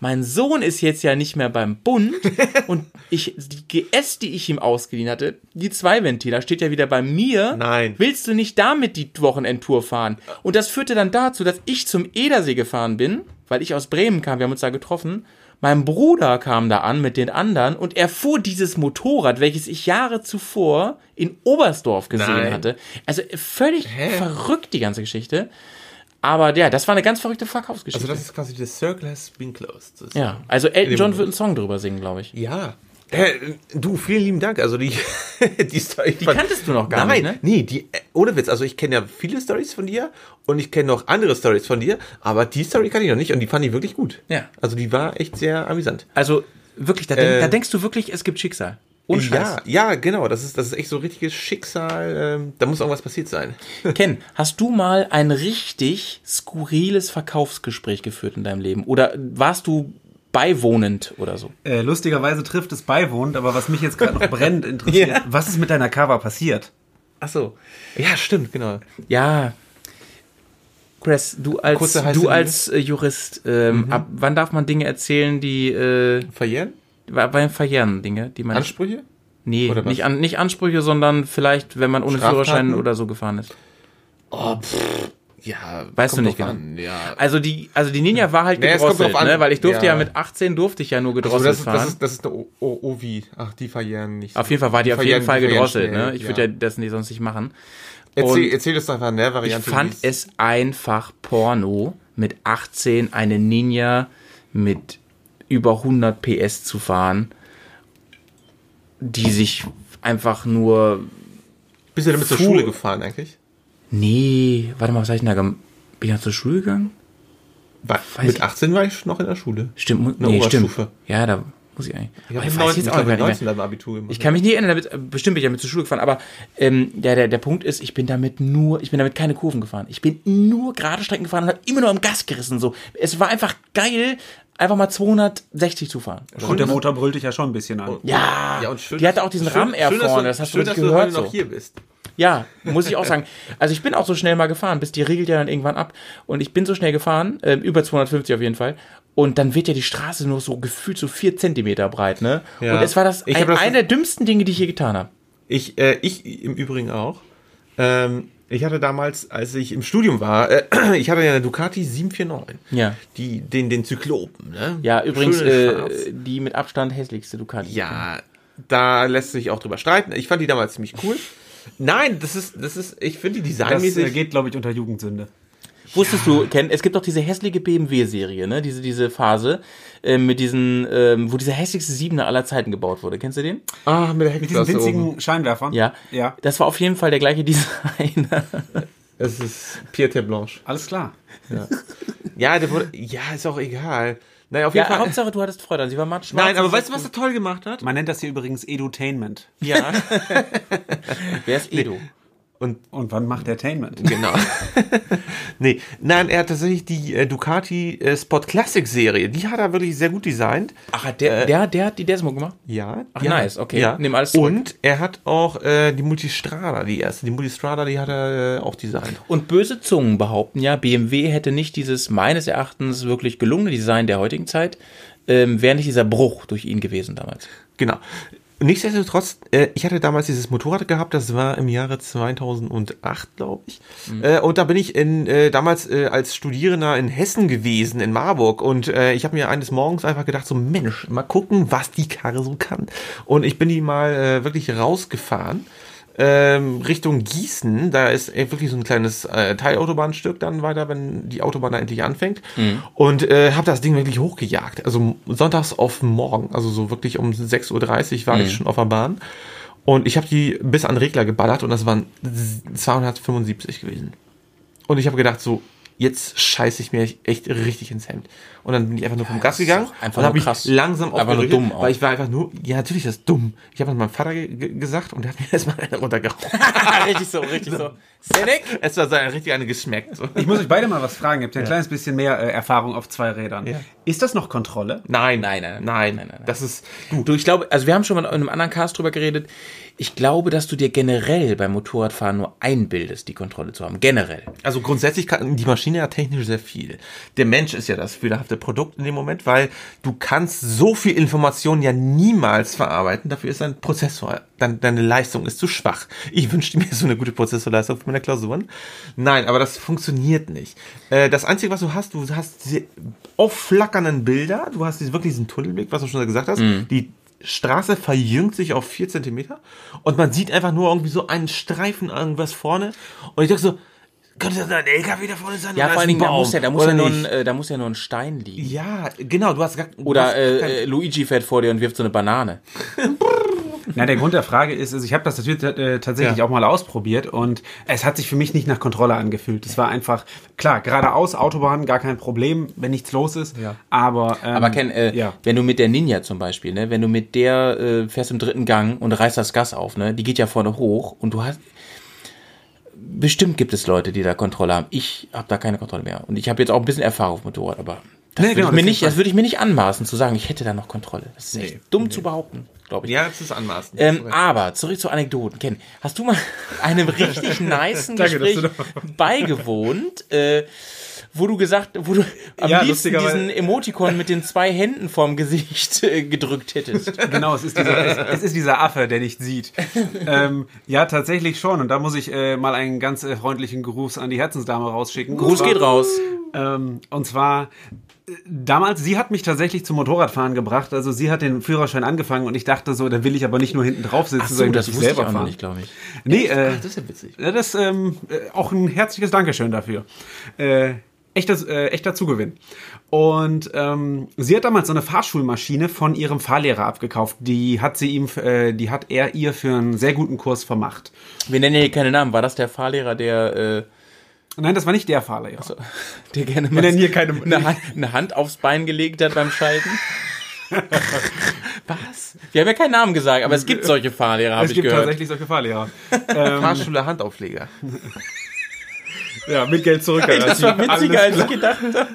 mein Sohn ist jetzt ja nicht mehr beim Bund und ich, die GS, die ich ihm ausgeliehen hatte, die Zweiventiler, steht ja wieder bei mir. Nein. Willst du nicht damit die Wochenendtour fahren? Und das führte dann dazu, dass ich zum Edersee gefahren bin, weil ich aus Bremen kam, wir haben uns da getroffen. Mein Bruder kam da an mit den anderen und er fuhr dieses Motorrad, welches ich Jahre zuvor in Oberstdorf gesehen Nein. hatte. Also völlig verrückt die ganze Geschichte. Aber ja, das war eine ganz verrückte Verkaufsgeschichte. Also das ist quasi The Circle has been closed. Ja, also Elton John wird einen Song drüber singen, glaube ich. Ja. Äh, du, vielen lieben Dank. Also die, die Story. Die kanntest du noch gar Nein, nicht, ne? Nee, die, ohne Witz. Also ich kenne ja viele Stories von dir und ich kenne noch andere Stories von dir, aber die Story kann ich noch nicht und die fand ich wirklich gut. Ja. Also die war echt sehr amüsant. Also Wirklich, da, denk, Äh, da denkst du wirklich, es gibt Schicksal. Ohne Scheiß. Ja, ja, genau. Das ist, das ist echt so richtiges Schicksal. Ähm, da muss irgendwas passiert sein. Ken, hast du mal ein richtig skurriles Verkaufsgespräch geführt in deinem Leben? Oder warst du beiwohnend oder so? Äh, lustigerweise trifft es beiwohnt, aber was mich jetzt gerade noch brennend interessiert, Ja. was ist mit deiner Cover passiert? Ach so. Ja, stimmt, genau. Ja. Chris, du als, du als äh, Jurist, ähm, ab wann darf man Dinge erzählen, die äh, Verjähren? beim Verjähren Dinge, die man Ansprüche? nee, nicht, an, nicht Ansprüche, sondern vielleicht, wenn man ohne? Führerschein oder so gefahren ist. Oh, pff. Ja, Weißt du nicht genau. Ja. Also die, also die Ninja war halt kommt gedrosselt, ne? Weil ich durfte ja. Ja. mit 18 durfte ich ja nur Also gedrosselt das, ist, fahren. das, ist, das ist eine Ovi. Ach, die verjähren nicht. auf jeden Fall war die, Die auf jeden Fall gedrosselt, schnell, ne? Ich würde ja das nicht sonst nicht machen. Erzähl, erzähl das einfach in der Ich Variante. fand wie es einfach Porno, mit 18 eine Ninja mit über 100 PS zu fahren, die sich einfach nur. Bist du damit zur. Schule gefahren eigentlich? Nee, warte mal, was hab ich denn da gem Bin ich noch zur Schule gegangen? War, Weiß mit ich- 18 war ich noch in der Schule. Stimmt, mu- der nee, stimmt. Oberstufe. Ja, da muss ich eigentlich. Ich Aber habe ich mit weiß 19, jetzt ich auch glaub, gar mit nicht 19 mehr. beim Abitur gemacht. Ich kann mich nie erinnern, damit, bestimmt bin ich damit zur Schule gefahren, aber ähm, der, der, der Punkt ist, ich bin damit nur, ich bin damit keine Kurven gefahren. Ich bin nur gerade Strecken gefahren und habe immer nur am Gas gerissen. So. Es war einfach geil, einfach mal 260 zu fahren. Und der Motor brüllt dich ja schon ein bisschen an. Ja, Ja, und schön, die hatte auch diesen schön- Ram-Air schön, dass vorne, du- das hast schön, du dass du gehört heute so. noch hier bist. Ja, muss ich auch sagen. Also ich bin auch so schnell mal gefahren, bis die regelt ja dann irgendwann ab. Und ich bin so schnell gefahren, ähm, über 250 auf jeden Fall. Und dann wird ja die Straße nur so gefühlt so vier Zentimeter breit, ne? Ja. Und es war das, ein, das- eine der dümmsten Dinge, die ich je getan habe. Ich, äh, ich im Übrigen auch. Ähm, ich hatte damals, als ich im Studium war, äh, ich hatte ja eine Ducati 749. Ja. Die, den, den Zyklopen, ne? Ja, übrigens, äh, die mit Abstand hässlichste Ducati. Ja, da lässt sich auch drüber streiten. Ich fand die damals ziemlich cool. Nein, das ist, das ist, ich finde die Das designmäßig. äh, geht, glaube ich, unter Jugendsünde. Wusstest du, Ken, es gibt doch diese hässliche BMW-Serie, ne? Diese, diese Phase, ähm, mit diesen, ähm, wo dieser hässlichste Siebener aller Zeiten gebaut wurde. Kennst du den? ah, mit der Mit diesen winzigen oben. Scheinwerfern? Ja. Ja. Das war auf jeden Fall der gleiche Designer. Es ist Pierre Blanche. Alles klar. Ja, der wurde, ja, ist auch egal. Naja, auf jeden Ja, Fall. Hauptsache du hattest Freude. Sie war matt Nein, aber weißt du, was er toll gemacht hat? Man nennt das hier übrigens Edutainment. Ja. Wer ist Edo? Und Und wann macht Entertainment? Genau. nee, nein, er hat tatsächlich die äh, Ducati äh, Spot Classic Serie, die hat er wirklich sehr gut designt. Ach, hat der, der, der hat die Desmo gemacht? Ja. Ach, hat nice, er- okay. Ja. Nimm alles zurück. Und er hat auch äh, die Multistrada, die erste. Die Multistrada, die hat er äh, auch designt. Und böse Zungen behaupten ja, BMW hätte nicht dieses meines Erachtens wirklich gelungene Design der heutigen Zeit, ähm, wäre nicht dieser Bruch durch ihn gewesen damals. Genau. Nichtsdestotrotz, äh, ich hatte damals dieses Motorrad gehabt, das war im Jahre 2008, glaube ich. Äh, und da bin ich in, äh, damals äh, als Studierender in Hessen gewesen, in Marburg. Und äh, ich habe mir eines Morgens einfach gedacht, so Mensch, mal gucken, was die Karre so kann. Und ich bin die mal äh, wirklich rausgefahren. Ähm, Richtung Gießen, da ist äh, wirklich so ein kleines äh, Teilautobahnstück dann weiter, wenn die Autobahn da endlich anfängt. Und äh, habe das Ding wirklich hochgejagt. Also sonntags auf morgen, also so wirklich um 6.30 Uhr war ich schon auf der Bahn. Und ich habe die bis an den Regler geballert und das waren 275 gewesen. Und ich habe gedacht, so, jetzt scheiße ich mir echt richtig ins Hemd. Und dann bin ich einfach nur vom Gas gegangen einfach und habe nur mich krass. langsam Einfach nur aufgeregt, dumm auch. weil ich war einfach nur, ja natürlich das ist dumm. Ich habe das meinem Vater ge ge gesagt und der hat mir erstmal eine runtergehauen. richtig so, richtig so. Senec? es war so ein richtig eine geschmeckt. So. Ich muss euch beide mal was fragen. Ihr habt ja ein kleines bisschen mehr äh, Erfahrung auf zwei Rädern. Ja. Ist das noch Kontrolle? Nein, Nein, nein, nein. nein, Nein, nein, nein. Das ist, Du, ich glaube, also wir haben schon mal in einem anderen Cast drüber geredet. Ich glaube, dass du dir generell beim Motorradfahren nur einbildest, die Kontrolle zu haben. Generell. also grundsätzlich kann die Maschine ja technisch sehr viel. Der Mensch ist ja das fehlerhafte Produkt in dem Moment, weil du kannst so viel Information ja niemals verarbeiten. Dafür ist ein Prozessor, dann deine Leistung ist zu schwach. Ich wünschte mir so eine gute Prozessorleistung für meine Klausuren. Nein, aber das funktioniert nicht. Äh, das Einzige, was du hast, du hast diese aufflackernden Bilder, du hast wirklich diesen Tunnelblick, was du schon gesagt hast, die Straße verjüngt sich auf vier Zentimeter und man sieht einfach nur irgendwie so einen Streifen irgendwas vorne und ich dachte so, könnte das ein LKW da vorne sein? Ja, vor allen Dingen, da muss ja, da muss ja nur ein, äh, da muss ja nur ein Stein liegen. Ja, genau, du hast gar Oder hast äh, äh, Luigi fährt vor dir und wirft so eine Banane. Na, der Grund der Frage ist, also ich habe das natürlich äh, tatsächlich Ja. auch mal ausprobiert und es hat sich für mich nicht nach Kontrolle angefühlt. Es war einfach, klar, geradeaus, Autobahn, gar kein Problem, wenn nichts los ist. Ja. Aber, ähm, Aber Ken, äh, ja. wenn du mit der Ninja zum Beispiel, ne, wenn du mit der äh, fährst im dritten Gang und reißt das Gas auf, ne, die geht ja vorne hoch und du hast bestimmt gibt es Leute, die da Kontrolle haben. Ich habe da keine Kontrolle mehr und ich habe jetzt auch ein bisschen Erfahrung auf Motorrad, aber das, Nee, würde genau, ich mir das nicht, ist das würde ich mir nicht anmaßen zu sagen, ich hätte da noch Kontrolle. Das ist echt Nee, dumm zu behaupten, glaube ich. Ja, das ist anmaßend. Ähm, aber zurück zu Anekdoten. Ken, hast du mal einem richtig dass Gespräch beigewohnt, äh, wo du gesagt, wo du am Ja, liebsten diesen Emoticon mit den zwei Händen vorm Gesicht äh, gedrückt hättest? Genau, es ist dieser, es, es ist dieser Affe, der nicht sieht. ähm, ja, tatsächlich schon. Und da muss ich äh, mal einen ganz äh, freundlichen Gruß an die Herzensdame rausschicken. Gruß zwar- geht raus. Ähm, und zwar damals, sie hat mich tatsächlich zum Motorradfahren gebracht. Also sie hat den Führerschein angefangen und ich dachte so, da will ich aber nicht nur hinten drauf sitzen, so, sondern das ich wusste ich selber auch noch fahren. nicht, glaube ich. Nee, äh, das ist ja witzig. das ähm, äh, auch ein herzliches Dankeschön dafür. Äh, echter, äh, echter Zugewinn. Und ähm, sie hat damals so eine Fahrschulmaschine von ihrem Fahrlehrer abgekauft. Die hat sie ihm, äh, die hat er ihr für einen sehr guten Kurs vermacht. Wir nennen hier keine Namen. War das der Fahrlehrer, der, äh, Nein, das war nicht der Fahrlehrer. der gerne mal nennen hier keine. eine, Hand, eine Hand aufs Bein gelegt hat beim Schalten? Was? Wir haben ja keinen Namen gesagt, aber es gibt solche Fahrlehrer, habe es ich gibt gehört. tatsächlich solche Fahrlehrer. Fahrschule Handaufleger. Ja, mit Geld zurück. Das war witziger, als ich gedacht habe.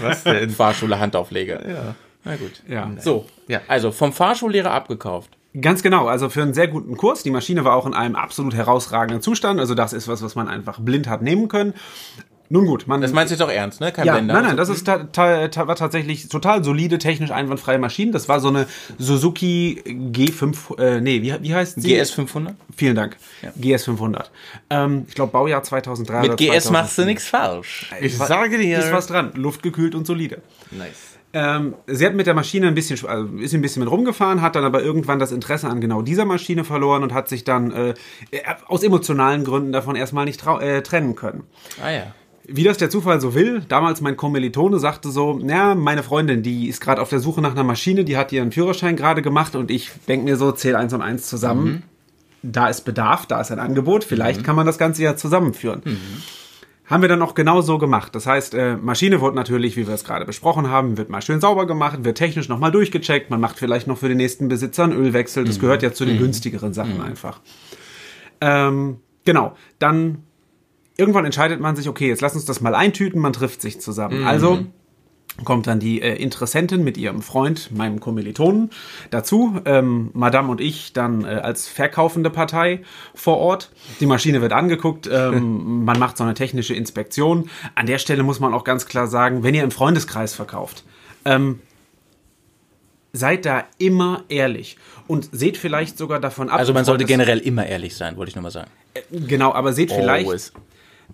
Was denn? Fahrschule Handaufleger. Ja. Na gut. Ja. So, Ja. also vom Fahrschullehrer abgekauft. Ganz genau, also für einen sehr guten Kurs. Die Maschine war auch in einem absolut herausragenden Zustand. Also das ist was, was man einfach blind hat nehmen können. Nun gut, man. Das meinst du auch ernst, ne? Kein ja, Blender. nein, nein, Also- das ist ta ta ta war tatsächlich total solide, technisch einwandfreie Maschine. Das war so eine Suzuki G5, äh, nee, wie, wie heißt sie? GS 500? Vielen Dank. GS 500. Ähm, ich glaube Baujahr 2003 Mit GS 2004. machst du nichts falsch. Ich sage dir. Ist was dran, luftgekühlt und solide. Nice. Ähm, sie hat mit der Maschine ein bisschen, also ist ein bisschen mit rumgefahren, hat dann aber irgendwann das Interesse an genau dieser Maschine verloren und hat sich dann äh, aus emotionalen Gründen davon erstmal nicht äh, trennen können. Ah ja. Wie das der Zufall so will, damals mein Kommilitone sagte so, ja, meine Freundin, die ist gerade auf der Suche nach einer Maschine, die hat ihren Führerschein gerade gemacht und ich denke mir so, zähl eins und eins zusammen. Da ist Bedarf, da ist ein Angebot, vielleicht kann man das Ganze ja zusammenführen. Haben wir dann auch genau so gemacht. Das heißt, äh, Maschine wird natürlich, wie wir es gerade besprochen haben, wird mal schön sauber gemacht, wird technisch nochmal durchgecheckt. Man macht vielleicht noch für den nächsten Besitzer einen Ölwechsel. Das gehört ja zu den günstigeren Sachen einfach. Ähm, genau. Dann irgendwann entscheidet man sich, okay, jetzt lass uns das mal eintüten, man trifft sich zusammen. Also kommt dann die äh, Interessentin mit ihrem Freund, meinem Kommilitonen, dazu. Ähm, Madame und ich dann äh, als verkaufende Partei vor Ort. Die Maschine wird angeguckt, ähm, man macht so eine technische Inspektion. An der Stelle muss man auch ganz klar sagen, wenn ihr im Freundeskreis verkauft, ähm, seid da immer ehrlich und seht vielleicht sogar davon ab. Also man sollte generell immer ehrlich sein, wollte ich nur mal sagen. Genau, aber seht vielleicht, Always.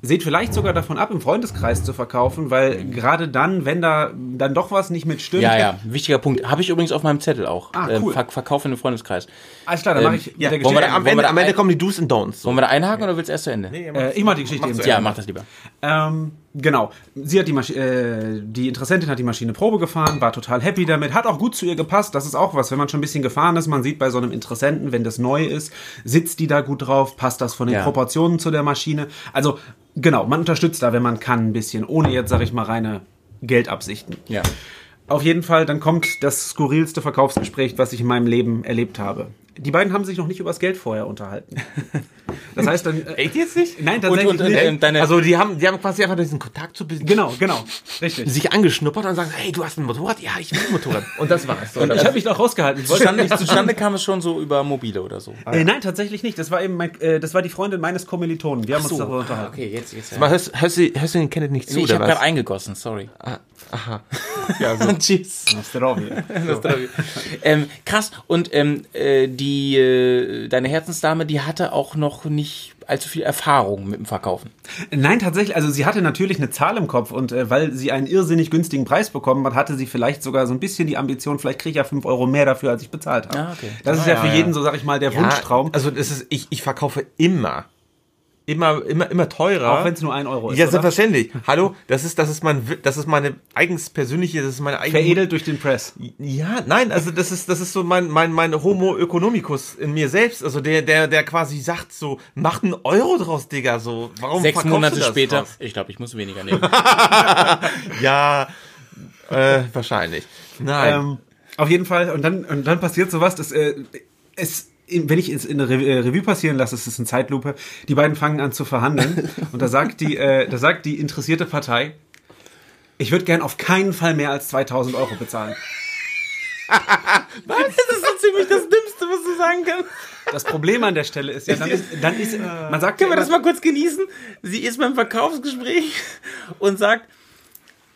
Seht vielleicht sogar davon ab, im Freundeskreis zu verkaufen, weil gerade dann, wenn da dann doch was nicht mit stimmt, Ja, ja, wichtiger Punkt. Habe ich übrigens auf meinem Zettel auch. Ah, Ähm, cool. Ver Verkauf in den Freundeskreis. Alles klar, dann Ähm, mache ich Ja, mit der wollen wir Geschichte. da- am, wir Ende, da am Ende kommen die Do's und Don'ts. Wollen wir da einhaken oder willst du erst zu Ende? äh, ich mache die Geschichte eben zu ja, mach das lieber. Ähm, genau. Sie hat die Masch äh, die Interessentin hat die Maschine Probe gefahren, war total happy damit, hat auch gut zu ihr gepasst. Das ist auch was, wenn man schon ein bisschen gefahren ist, man sieht bei so einem Interessenten, wenn das neu ist, sitzt die da gut drauf, passt das von den Ja. Proportionen zu der Maschine. Also genau, man unterstützt da, wenn man kann, ein bisschen, ohne jetzt, sag ich mal, reine Geldabsichten. Ja. Auf jeden Fall, dann kommt das skurrilste Verkaufsgespräch, was ich in meinem Leben erlebt habe. Die beiden haben sich noch nicht übers Geld vorher unterhalten. Das heißt dann. Äh, Echt jetzt nicht? nein, tatsächlich Und, und, nicht. ähm, deine, Also die haben, die haben quasi einfach diesen Kontakt zu genau, genau. Richtig. sich angeschnuppert und sagen, hey, du hast ein Motorrad? Ja, ich will ein Motorrad. Und das war's. Und ich habe mich noch rausgehalten. Ich wollte zustande, nicht, zustande kam es schon so über Mobile oder so. Äh, nein, tatsächlich nicht. Das war eben mein, äh, das war die Freundin meines Kommilitonen. Wir haben uns So, darüber ah, unterhalten. okay, jetzt, jetzt. Mal, hörst, hörst, du, hörst du den Kenneth nicht zu, Nee, ich oder habe gerade eingegossen, sorry. Ah, aha. Tschüss. Zdrowie. ähm, krass. Und ähm, äh, die äh, deine Herzensdame, die hatte auch noch nicht allzu viel Erfahrung mit dem Verkaufen. Nein, tatsächlich. Also sie hatte natürlich eine Zahl im Kopf und äh, weil sie einen irrsinnig günstigen Preis bekommen hat, hatte sie vielleicht sogar so ein bisschen die Ambition, vielleicht kriege ich ja 5 Euro mehr dafür, als ich bezahlt habe. Ah, okay. Das ist Ah, ja für ja, jeden ja. so, sag ich mal, der Ja, Wunschtraum. Also das ist, ich, ich verkaufe immer immer, immer, immer teurer. Auch wenn es nur ein Euro ist. Ja, oder? selbstverständlich. Hallo, das ist, das ist mein, das ist meine eigens persönliche, das ist meine eigene. Veredelt durch den Press. Ja, nein, also das ist, das ist so mein, mein, mein Homo economicus in mir selbst, also der, der, der quasi sagt so, mach einen Euro draus, Digga, so, warum Sechs Monate du das später, draus? ich glaube, ich muss weniger nehmen. Ja, äh, wahrscheinlich. Nein. Ähm, auf jeden Fall. Und dann, und dann passiert sowas, dass äh, es, wenn ich es in Re äh, Revue passieren lasse, es ist eine Zeitlupe, die beiden fangen an zu verhandeln. und da sagt die, äh, da sagt die interessierte Partei, ich würde gern auf keinen Fall mehr als 2000 Euro bezahlen. Das ist so ziemlich das Dümmste, was du sagen kannst. Das Problem an der Stelle ist ja, dann ist, dann ist man sagt Können ja wir das mal kurz genießen? Sie ist beim Verkaufsgespräch und sagt,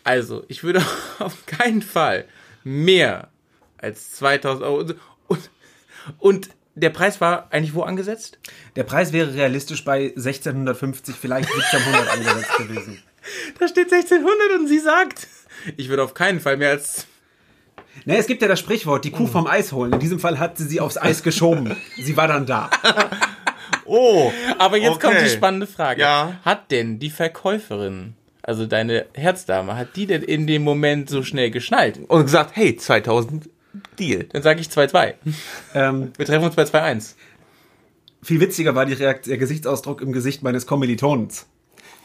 also, ich würde auf keinen Fall mehr als 2000 Euro. Und, und, und der Preis war eigentlich wo angesetzt? der Preis wäre realistisch bei 1650, vielleicht 1700 angesetzt gewesen. Da steht 1600 und sie sagt, ich würde auf keinen Fall mehr als. Ne, es gibt ja das Sprichwort, die Kuh vom Eis holen. In diesem Fall hat sie sie aufs Eis geschoben. Sie war dann da. oh, Aber jetzt Okay. kommt die spannende Frage. Ja. Hat denn die Verkäuferin, also deine Herzdame, hat die denn in dem Moment so schnell geschnallt? und gesagt, hey, 2000 Deal. Dann sage ich 2-2. Ähm, Wir treffen uns bei 2-1. viel witziger war die Reakt der Gesichtsausdruck im Gesicht meines Kommilitonens.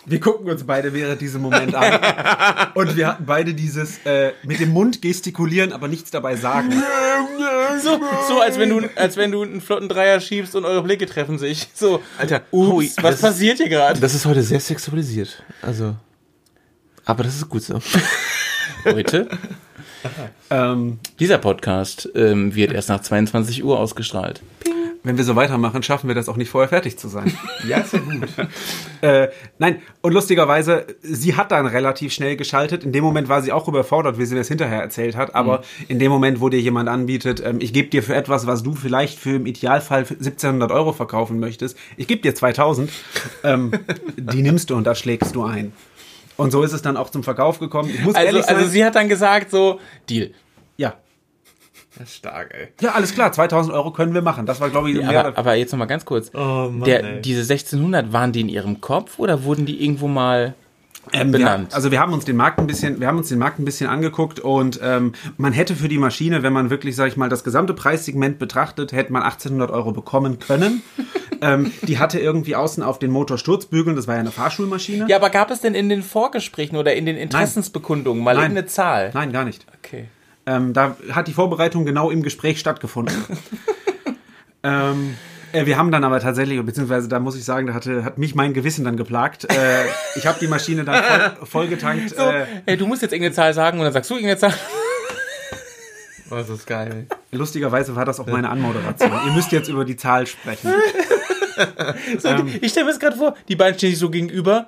Wir gucken uns beide während diesem Moment an. Und wir hatten beide dieses äh, mit dem Mund gestikulieren, aber nichts dabei sagen. So, so als wenn du, als wenn du einen flotten Dreier schiebst und eure Blicke treffen sich. So, Alter, ups, hui, was das ist- passiert hier gerade? Das ist heute sehr sexualisiert. Also, aber das ist gut so. Heute, Ähm, dieser Podcast ähm, wird erst nach 22 Uhr ausgestrahlt. wenn wir so weitermachen, schaffen wir das auch nicht vorher fertig zu sein. Ja, ist ja gut. Äh, nein, und lustigerweise, sie hat dann relativ schnell geschaltet. In dem Moment war sie auch überfordert, wie sie das hinterher erzählt hat. Aber in dem Moment, wo dir jemand anbietet, ähm, ich gebe dir für etwas, was du vielleicht für im Idealfall für 1700 Euro verkaufen möchtest, ich gebe dir 2000, ähm, die nimmst du und da schlägst du ein. Und so ist es dann auch zum Verkauf gekommen. Ich muss Also, ehrlich sein, also sie hat dann gesagt so, Deal. ja. Das ist stark, ey. Ja, alles klar, 2000 Euro können wir machen. Das war, glaube ich, mehr Aber, aber jetzt noch mal ganz kurz. Oh Mann, Der, ey. diese 1600, waren die in ihrem Kopf oder wurden die irgendwo mal Ähm, benannt? Wir, also wir haben uns den Markt ein bisschen, wir haben uns den Markt ein bisschen angeguckt und ähm, man hätte für die Maschine, wenn man wirklich, sag ich mal, das gesamte Preissegment betrachtet, hätte man 1800 Euro bekommen können. ähm, die hatte irgendwie außen auf den Motor Sturzbügeln, das war ja eine Fahrschulmaschine. Ja, aber gab es denn in den Vorgesprächen oder in den Interessensbekundungen mal Nein. irgendeine Zahl? Nein, gar nicht. Okay. Ähm, da hat die Vorbereitung genau im Gespräch stattgefunden. ähm, äh, wir haben dann aber tatsächlich, beziehungsweise da muss ich sagen, da hatte, hat mich mein Gewissen dann geplagt. Äh, ich habe die Maschine dann voll, vollgetankt. So, Äh, hey, du musst jetzt irgendeine Zahl sagen und dann sagst du irgendeine Zahl. Oh, das ist geil. Lustigerweise war das auch meine Anmoderation. Ihr müsst jetzt über die Zahl sprechen. So, ich stelle mir das gerade vor, die beiden stehen sich so gegenüber.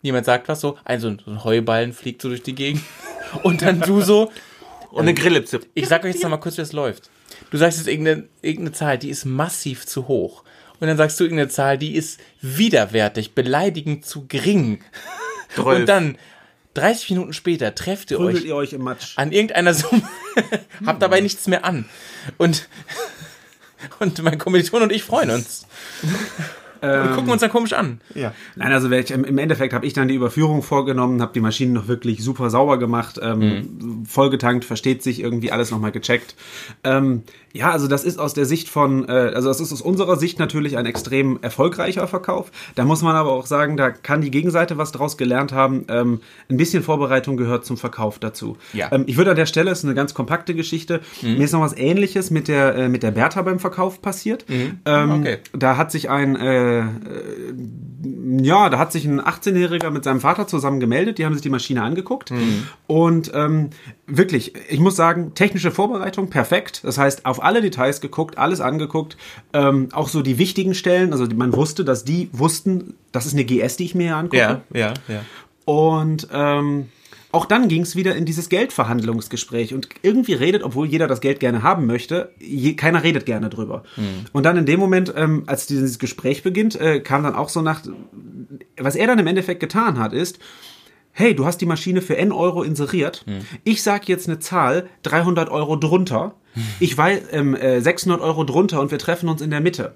Jemand sagt was so, ein so ein, Heuballen fliegt so durch die Gegend. Und dann du so, Und eine Grillipse. ich sag euch jetzt noch mal kurz, wie es läuft. Du sagst jetzt irgendeine, irgendeine Zahl, die ist massiv zu hoch. Und dann sagst du irgendeine Zahl, die ist widerwärtig, beleidigend zu gering. Und dann, 30 Minuten später, trefft ihr Prügelt euch ihr euch im Matsch. an irgendeiner Summe, habt dabei nichts mehr an. Und, und mein Kommiliton und ich freuen uns. Und gucken uns dann komisch an. Ja. Nein, also welch, im im Endeffekt habe ich dann die Überführung vorgenommen, habe die Maschinen noch wirklich super sauber gemacht, ähm, vollgetankt, versteht sich irgendwie alles nochmal gecheckt. Ähm, ja, also das ist aus der Sicht von, äh, also das ist aus unserer Sicht natürlich ein extrem erfolgreicher Verkauf. Da muss man aber auch sagen, da kann die Gegenseite was draus gelernt haben. Ähm, ein bisschen Vorbereitung gehört zum Verkauf dazu. Ja. Ähm, ich würde an der Stelle, es ist eine ganz kompakte Geschichte, mir ist noch was ähnliches mit der, äh, mit der Bertha beim Verkauf passiert. Ähm, Okay. Da hat sich ein, äh, äh, ja, da hat sich ein 18-Jähriger mit seinem Vater zusammen gemeldet, die haben sich die Maschine angeguckt und ähm, wirklich, ich muss sagen, technische Vorbereitung perfekt. Das heißt, auf alle Details geguckt, alles angeguckt, ähm, auch so die wichtigen Stellen, also man wusste, dass die wussten, das ist eine GS, die ich mir hier angucke. Ja, ja, ja. Und ähm, auch dann ging es wieder in dieses Geldverhandlungsgespräch. Und irgendwie redet, obwohl jeder das Geld gerne haben möchte, je, keiner redet gerne drüber. Und dann in dem Moment, ähm, als dieses Gespräch beginnt, äh, kam dann auch so nach, was er dann im Endeffekt getan hat, ist, hey, du hast die Maschine für N Euro inseriert. Ich sag jetzt eine Zahl, 300 Euro drunter. Ich weiß, ähm, äh, 600 Euro drunter und wir treffen uns in der Mitte.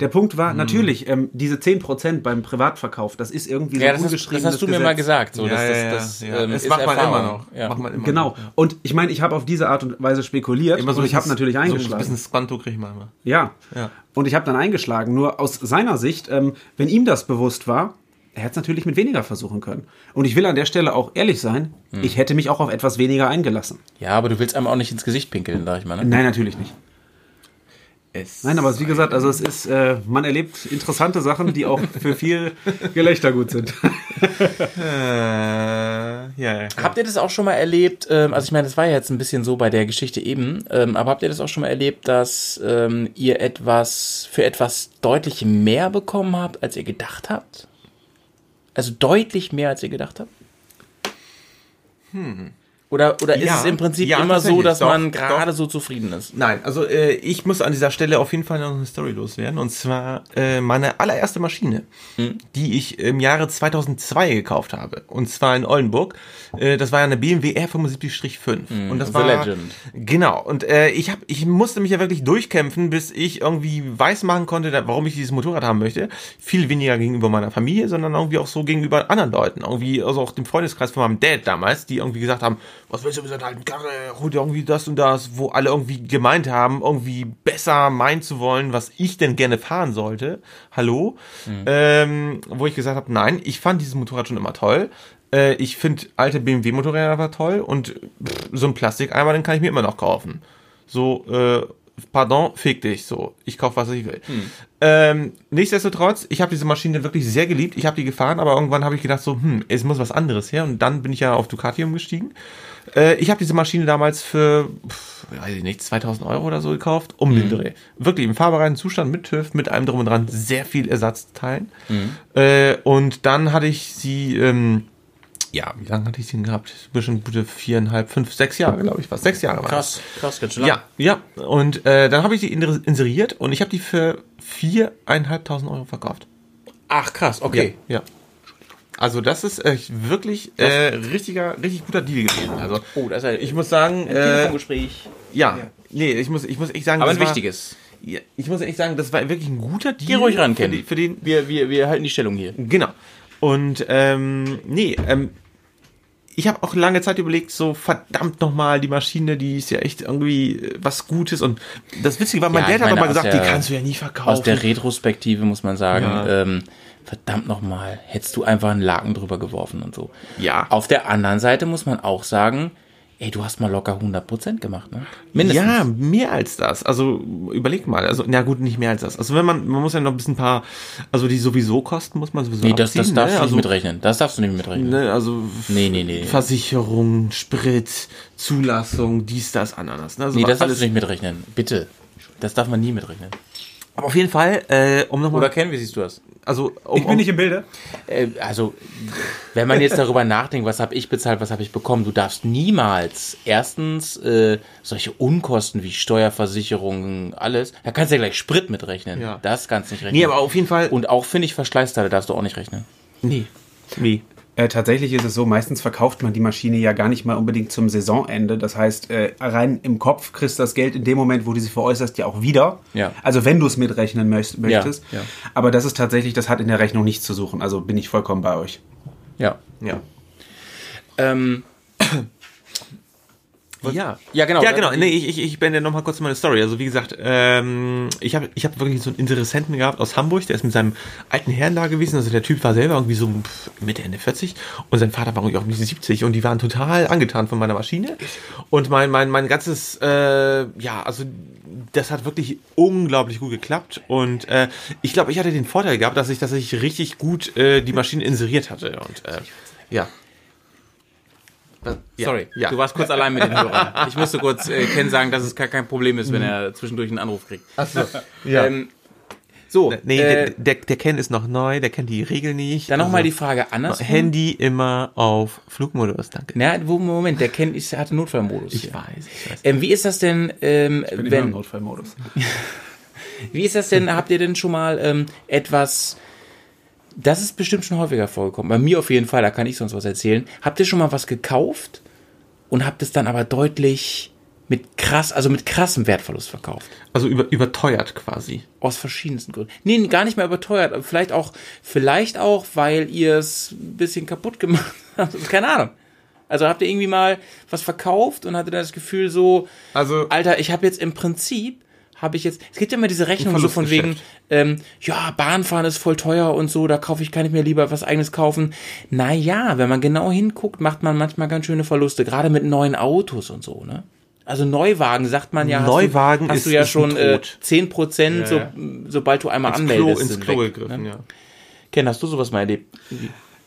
Der Punkt war, natürlich, ähm, diese 10% beim Privatverkauf, das ist irgendwie so Ja, das hast, ungeschriebenes das hast du mir Gesetz. mal gesagt. So, Ja, das, ja, das, ja, das, ja. ähm, Das ist macht man immer. Ja. Macht man immer Genau. noch. Und ich meine, ich habe auf diese Art und Weise spekuliert Immer so und ich habe natürlich eingeschlagen. So ein bisschen Squanto kriege ich manchmal. Ja. Ja. Und ich habe dann eingeschlagen. Nur aus seiner Sicht, ähm, wenn ihm das bewusst war, er hätte es natürlich mit weniger versuchen können. Und ich will an der Stelle auch ehrlich sein, Hm. ich hätte mich auch auf etwas weniger eingelassen. ja, aber du willst einem auch nicht ins Gesicht pinkeln, sag ich mal. Ne? Nein, natürlich nicht. Es Nein, aber wie gesagt, also es ist, äh, man erlebt interessante Sachen, die auch für viel Gelächter gut sind. Äh, ja, ja. Habt ihr das auch schon mal erlebt? Ähm, also ich meine, das war ja jetzt ein bisschen so bei der Geschichte eben, ähm, aber habt ihr das auch schon mal erlebt, dass ähm, ihr etwas für etwas deutlich mehr bekommen habt, als ihr gedacht habt? Also deutlich mehr, als ihr gedacht habt? Oder, oder ist Ja, es im Prinzip ja, immer so, dass doch, man gerade so zufrieden ist? Nein, also äh, ich muss an dieser Stelle auf jeden Fall noch eine Story loswerden. Und zwar äh, meine allererste Maschine, Hm. die ich im Jahre 2002 gekauft habe. Und zwar in Oldenburg. Äh, das war eine BMW R75-5. und das Hm, The war Legend. Genau. Und äh, ich hab, ich musste mich ja wirklich durchkämpfen, bis ich irgendwie weiß machen konnte, warum ich dieses Motorrad haben möchte. Viel weniger gegenüber meiner Familie, sondern irgendwie auch so gegenüber anderen Leuten. Irgendwie, also auch dem Freundeskreis von meinem Dad damals, die irgendwie gesagt haben, was willst du mit deiner alten Karre? Hol dir irgendwie das und das, wo alle irgendwie gemeint haben, irgendwie besser meinen zu wollen, was ich denn gerne fahren sollte. Hallo? Ähm, wo ich gesagt habe, nein, ich fand dieses Motorrad schon immer toll. Äh, ich finde alte BMW-Motorräder aber toll und pff, so ein Plastikeimer, den kann ich mir immer noch kaufen. So, äh, pardon, fick dich, so. Ich kaufe, was ich will. Ähm, nichtsdestotrotz, ich habe diese Maschine wirklich sehr geliebt. Ich habe die gefahren, aber irgendwann habe ich gedacht so, hm, es muss was anderes her. Und dann bin ich ja auf Ducati umgestiegen. Äh, ich habe diese Maschine damals für, pff, weiß ich nicht, 2000 Euro oder so gekauft, um den Dreh. Wirklich im fahrbereiten Zustand mit TÜV, mit allem drum und dran, sehr viel Ersatzteilen. Äh, und dann hatte ich sie, ähm, ja, wie lange hatte ich sie gehabt? Bestimmt gute viereinhalb, fünf, sechs Jahre, glaube ich, was. Sechs Jahre war das. Krass, krass, ganz schön Ja, ja. Und äh, dann habe ich die in- inseriert und ich habe die für viereinhalbtausend Euro verkauft. Ach krass, okay. Ja. Also das ist echt wirklich äh, richtiger, richtig guter Deal gewesen. Also Oh, das ist ein ich muss sagen, äh, Telefongespräch. ja, nee, ich muss, ich muss echt sagen, Aber ein war, wichtiges. Ja, ich muss echt sagen, das war wirklich ein guter Deal. Geh ruhig ran, für, Ken. die, für den, Wir, wir, wir halten die Stellung hier. Genau. Und ähm, nee, ähm, ich habe auch lange Zeit überlegt, so verdammt nochmal, die Maschine, die ist ja echt irgendwie äh, was Gutes. Und das Witzige war, mein Ja, Dad hat aus gesagt, der- die kannst du ja nie verkaufen. Aus der Retrospektive muss man sagen, Ja. ähm, verdammt nochmal, hättest du einfach einen Laken drüber geworfen und so. Ja. Auf der anderen Seite muss man auch sagen, ey, du hast mal locker 100% gemacht, ne? Mindestens. Ja, mehr als das. Also überleg mal. Also na gut, nicht mehr als das. Also wenn man, man muss ja noch ein bisschen paar, also die sowieso Kosten muss man sowieso Nee, das, das abziehen, darfst ne? du also, nicht mitrechnen. Das darfst du nicht mitrechnen. Ne, also Nee, nee, nee. Versicherung, Sprit, Zulassung, dies, das, Ananas. Ne? Also Nee, das darfst du nicht mitrechnen. Bitte. Das darf man nie mitrechnen. Aber auf jeden Fall, äh, um nochmal, Oder Ken, wie siehst du das? also um, Ich bin um, nicht im Bilde. Äh, also, wenn man jetzt darüber nachdenkt, was habe ich bezahlt, was habe ich bekommen, du darfst niemals erstens äh, solche Unkosten wie Steuerversicherungen, alles, da kannst du ja gleich Sprit mitrechnen. Ja. Das kannst du nicht rechnen. nee, aber auf jeden Fall, Und auch, finde ich, Verschleißteile darfst du auch nicht rechnen. nee, wie? Äh, tatsächlich ist es so, meistens verkauft man die Maschine ja gar nicht mal unbedingt zum Saisonende. Das heißt, äh, rein im Kopf kriegst du das Geld in dem Moment, wo du sie veräußerst, ja auch wieder. Ja. Also wenn du es mitrechnen möcht möchtest. ja. Aber das ist tatsächlich, das hat in der Rechnung nichts zu suchen. Also bin ich vollkommen bei euch. Ja. Ja. Ähm, Ja. Ja, genau. Ja, genau. Nee, ich, ich, ich beende nochmal kurz meine Story. Also wie gesagt, ähm, ich habe ich hab wirklich so einen Interessenten gehabt aus Hamburg, der ist mit seinem alten Herrn da gewesen. Also der Typ war selber irgendwie so Mitte, Ende 40 und sein Vater war irgendwie auch irgendwie 70 und die waren total angetan von meiner Maschine. Und mein, mein, mein ganzes, äh, ja, also das hat wirklich unglaublich gut geklappt. Und äh, ich glaube, ich hatte den Vorteil gehabt, dass ich, dass ich richtig gut äh, die Maschine inseriert hatte. Und äh, ja. Ja, Sorry, ja. du warst kurz allein mit den Hörern. Ich musste kurz äh, Ken sagen, dass es gar kein Problem ist, wenn er zwischendurch einen Anruf kriegt. Achso. Ja. Ähm, so, Nee, äh, der, der, der Ken ist noch neu, der kennt die Regel nicht. dann nochmal die Also, Frage andersrum. Handy immer auf Flugmodus, danke. Na, wo, Moment, der Ken ist, hatte Notfallmodus. Ich hier. weiß, ich weiß. Ähm, wie ist das denn, ähm, Bin immer im wenn, Notfallmodus. wie ist das denn, habt ihr denn schon mal ähm, etwas, das ist bestimmt schon häufiger vorgekommen, bei mir auf jeden Fall, da kann ich sonst was erzählen. Habt ihr schon mal was gekauft und habt es dann aber deutlich mit krass, also mit krassem Wertverlust verkauft. Also über, überteuert quasi. Aus verschiedensten Gründen. Nee, gar nicht mehr überteuert. Vielleicht auch, vielleicht auch, weil ihr es ein bisschen kaputt gemacht habt. Keine Ahnung. Also habt ihr irgendwie mal was verkauft und hattet dann das Gefühl so, Also- Alter, ich habe jetzt im Prinzip, habe ich jetzt, es gibt ja immer diese Rechnung so von wegen, ähm, ja, Bahnfahren ist voll teuer und so, da kaufe ich, kann ich mir lieber was eigenes kaufen. Naja, wenn man genau hinguckt, macht man manchmal ganz schöne Verluste, gerade mit neuen Autos und so, ne? Also Neuwagen sagt man ja, Neuwagen hast ist- du, hast du ja ist schon äh, Tod. 10 Prozent, so, ja. sobald du einmal Ins anmeldest. Klo, ins Klo weg, gegriffen, ne? ja. Ken, hast du sowas mal erlebt?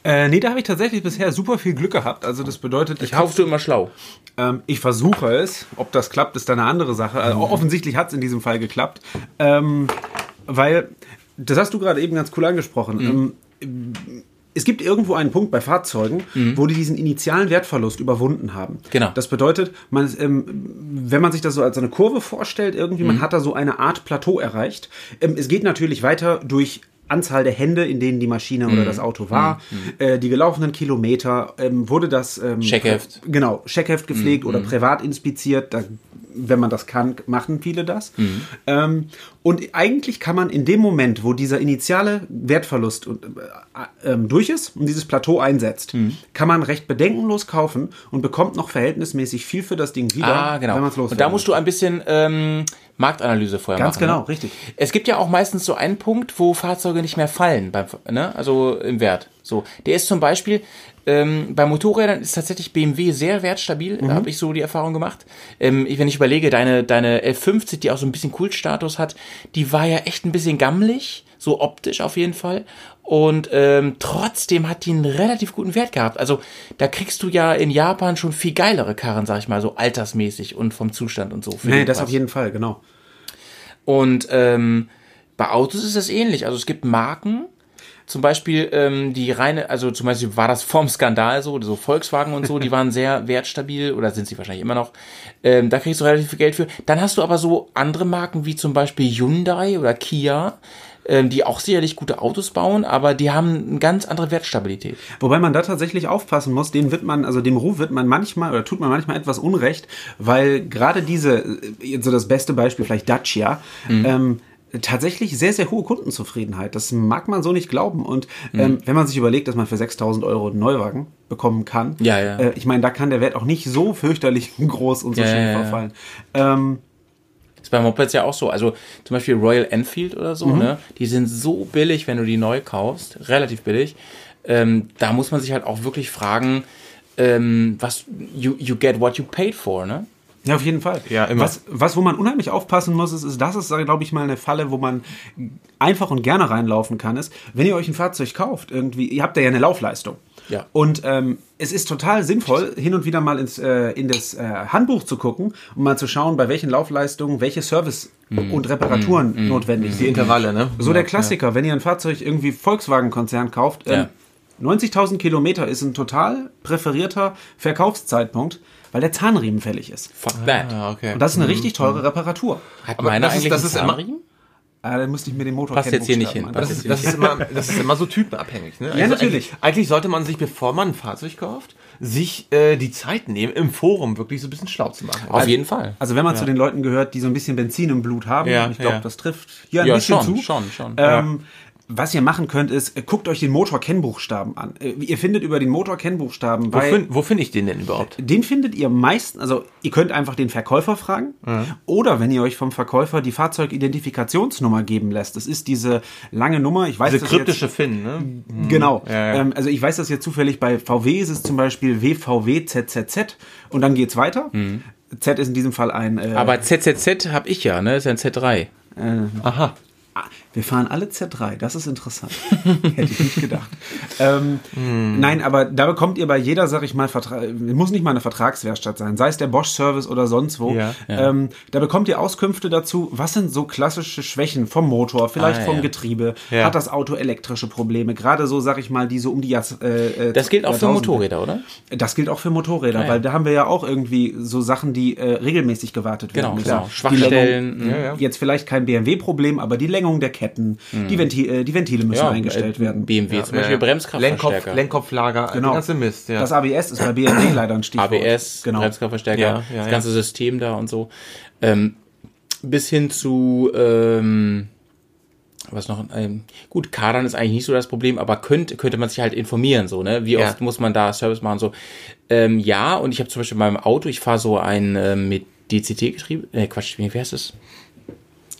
Äh, nee, da habe ich tatsächlich bisher super viel Glück gehabt. Also das bedeutet, ich, Kaufst du immer schlau? ähm, ich versuche es. Ob das klappt, ist dann eine andere Sache. Also, offensichtlich hat es in diesem Fall geklappt. Ähm, weil, das hast du gerade eben ganz cool angesprochen. Ähm, es gibt irgendwo einen Punkt bei Fahrzeugen, wo die diesen initialen Wertverlust überwunden haben. Genau. Das bedeutet, man, ist, ähm, wenn man sich das so als eine Kurve vorstellt, irgendwie, man hat da so eine Art Plateau erreicht. Ähm, es geht natürlich weiter durch Anzahl der Hände, in denen die Maschine oder das Auto war, äh, die gelaufenen Kilometer, ähm, wurde das ähm, Checkheft. Genau, Checkheft gepflegt oder privat inspiziert. Da, wenn man das kann, machen viele das. Ähm, und eigentlich kann man in dem Moment, wo dieser initiale Wertverlust äh, ähm, durch ist und dieses Plateau einsetzt, kann man recht bedenkenlos kaufen und bekommt noch verhältnismäßig viel für das Ding wieder, Ah, genau. wenn man es Und da musst du ein bisschen ähm, Marktanalyse vorher Ganz machen. genau, ne? richtig. Es gibt ja auch meistens so einen Punkt, wo Fahrzeuge nicht mehr fallen, beim, ne? also im Wert. So, der ist zum Beispiel ähm, bei Motorrädern ist tatsächlich BMW sehr wertstabil, Mhm. da habe ich so die Erfahrung gemacht. Ähm, wenn ich überlege, deine deine L50, die auch so ein bisschen Kultstatus hat, die war ja echt ein bisschen gammelig, so optisch auf jeden Fall. Und ähm, trotzdem hat die einen relativ guten Wert gehabt. Also da kriegst du ja in Japan schon viel geilere Karren, sag ich mal, so altersmäßig und vom Zustand und so. Nee, das Preis. auf jeden Fall, genau. Und ähm, bei Autos ist das ähnlich. Also es gibt Marken, zum Beispiel ähm, die reine, also zum Beispiel war das vorm Skandal so, so Volkswagen und so, die waren sehr wertstabil oder sind sie wahrscheinlich immer noch. Ähm, da kriegst du relativ viel Geld für. Dann hast du aber so andere Marken wie zum Beispiel Hyundai oder Kia, ähm, die auch sicherlich gute Autos bauen, aber die haben eine ganz andere Wertstabilität. Wobei man da tatsächlich aufpassen muss, den wird man, also dem Ruf wird man manchmal oder tut man manchmal etwas Unrecht, weil gerade diese, äh, so das beste Beispiel vielleicht Dacia, Mhm. ähm, tatsächlich sehr, sehr hohe Kundenzufriedenheit. Das mag man so nicht glauben. Und ähm, wenn man sich überlegt, dass man für 6000 Euro einen Neuwagen bekommen kann, Ja, ja. Äh, ich meine, da kann der Wert auch nicht so fürchterlich groß und so Ja, schnell verfallen. Ähm, ist bei Mopeds ja auch so. Also zum Beispiel Royal Enfield oder so, Mhm. ne? Die sind so billig, wenn du die neu kaufst, relativ billig. Ähm, da muss man sich halt auch wirklich fragen, ähm, was you, you get what you paid for, ne? Ja, auf jeden Fall. Ja, immer. Was, was, wo man unheimlich aufpassen muss, ist, ist das ist, glaube ich, mal eine Falle, wo man einfach und gerne reinlaufen kann, ist, wenn ihr euch ein Fahrzeug kauft, irgendwie, ihr habt ja eine Laufleistung. Ja. Und ähm, es ist total sinnvoll, hin und wieder mal ins, äh, in das äh, Handbuch zu gucken und mal zu schauen, bei welchen Laufleistungen welche Service und Reparaturen notwendig Die sind. Intervalle, ne? So der Klassiker, wenn ihr ein Fahrzeug irgendwie Volkswagen-Konzern kauft, ähm, Ja. 90.000 Kilometer ist ein total präferierter Verkaufszeitpunkt, weil der Zahnriemen fällig ist. Fuck that. Ah, okay. Und das ist eine richtig teure Reparatur. Hat Aber meine das ist- eigentlich das einen ist immer- Zahnriemen? Ah, da müsste ich mir den Motor Passt jetzt hier nicht hin. Das ist, das, ist immer, das ist immer so typenabhängig. Ne? Ja, natürlich. Eigentlich, eigentlich sollte man sich, bevor man ein Fahrzeug kauft, sich äh, die Zeit nehmen, im Forum wirklich so ein bisschen schlau zu machen. Auf jeden Fall. Also wenn man zu den Leuten gehört, die so ein bisschen Benzin im Blut haben, Ja, ich glaube, ja. das trifft hier ein Ja, bisschen schon, zu. schon, schon. Ähm, Was ihr machen könnt, ist, äh, guckt euch den Motorkennbuchstaben an. Äh, Ihr findet über den Motorkennbuchstaben Wo, bei... fin, wo finde ich den denn überhaupt? Den findet ihr meistens, also ihr könnt einfach den Verkäufer fragen oder wenn ihr euch vom Verkäufer die Fahrzeugidentifikationsnummer geben lässt. Das ist diese lange Nummer, ich weiß Diese das jetzt- kryptische Finn, ne? Genau. Ja, ja. Ähm, also ich weiß das jetzt zufällig, bei VW ist es zum Beispiel WVW-ZZZ und dann geht's weiter. Z ist in diesem Fall ein... Äh, Aber ZZZ habe ich ja, ne? Ist ja ein Z3. Aha. Wir fahren alle Z3, das ist interessant. Hätte ich nicht gedacht. Ähm, Nein, aber da bekommt ihr bei jeder, sag ich mal, Vertra muss nicht mal eine Vertragswerkstatt sein, sei es der Bosch-Service oder sonst wo. Ja, Ähm, da bekommt ihr Auskünfte dazu, was sind so klassische Schwächen vom Motor, vielleicht Ah, vom ja. Getriebe, Ja. hat das Auto elektrische Probleme, gerade so, sag ich mal, die so um die Jahr, äh, äh, Das gilt auch für. Motorräder, oder? Das gilt auch für Motorräder, Ah, ja. weil da haben wir ja auch irgendwie so Sachen, die äh, regelmäßig gewartet werden Genau. Die Schwachstellen. Ja, ja. Jetzt vielleicht kein BMW-Problem, aber die Verlängerung der Ketten, die, Ventil, äh, die Ventile müssen eingestellt äh, werden. BMW zum Beispiel Lenkkopf, Bremskraftverstärker. Lenkkopflager, Genau. der ganze Mist. Ja. Das ABS ist bei BMW leider ein Stichwort. ABS, genau. Bremskraftverstärker, Ja, ja, das ja. ganze System da und so. Ähm, bis hin zu, ähm, was noch, ähm, gut, Kadern ist eigentlich nicht so das Problem, aber könnte, könnte man sich halt informieren, so, ne? Wie Ja. oft muss man da Service machen, so. Ähm, ja, und ich habe zum Beispiel in meinem Auto, ich fahre so ein ähm, mit DCT-Getriebe, äh, Quatsch, wie heißt es?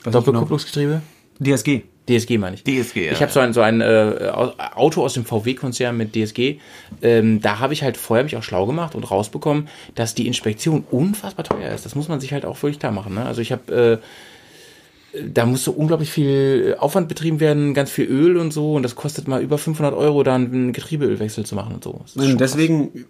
Was Doppelkupplungsgetriebe? DSG. DSG meine ich. DSG, ja. Ich habe so ein, so ein äh, Au- Auto aus dem VW-Konzern mit DSG. Ähm, da habe ich halt vorher mich auch schlau gemacht und rausbekommen, dass die Inspektion unfassbar teuer ist. Das muss man sich halt auch wirklich klar machen. Ne? Also ich habe, äh, da muss so unglaublich viel Aufwand betrieben werden, ganz viel Öl und so. Und das kostet mal über 500 Euro, da einen Getriebeölwechsel zu machen und so. Und deswegen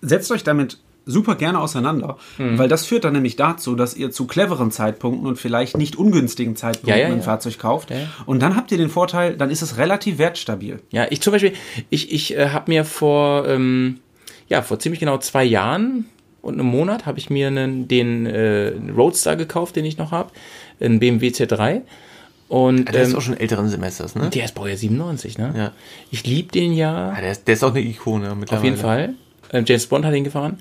setzt euch damit super gerne auseinander, Mhm. weil das führt dann nämlich dazu, dass ihr zu cleveren Zeitpunkten und vielleicht nicht ungünstigen Zeitpunkten Ja, ja, ein ja. Fahrzeug kauft. Ja, ja. Und dann habt ihr den Vorteil, dann ist es relativ wertstabil. Ja, ich zum Beispiel, ich, ich äh, habe mir vor, ähm, ja, vor ziemlich genau zwei Jahren und einem Monat habe ich mir einen, den äh, Roadster gekauft, den ich noch habe, einen BMW Z3. Und der ist ähm, auch schon älteren Semesters, ne? der ist Baujahr 97, ne? Ja. Ich liebe den ja, Ja, der, ist, der ist auch eine Ikone mittlerweile. auf jeden Fall. Ähm, James Bond hat ihn gefahren.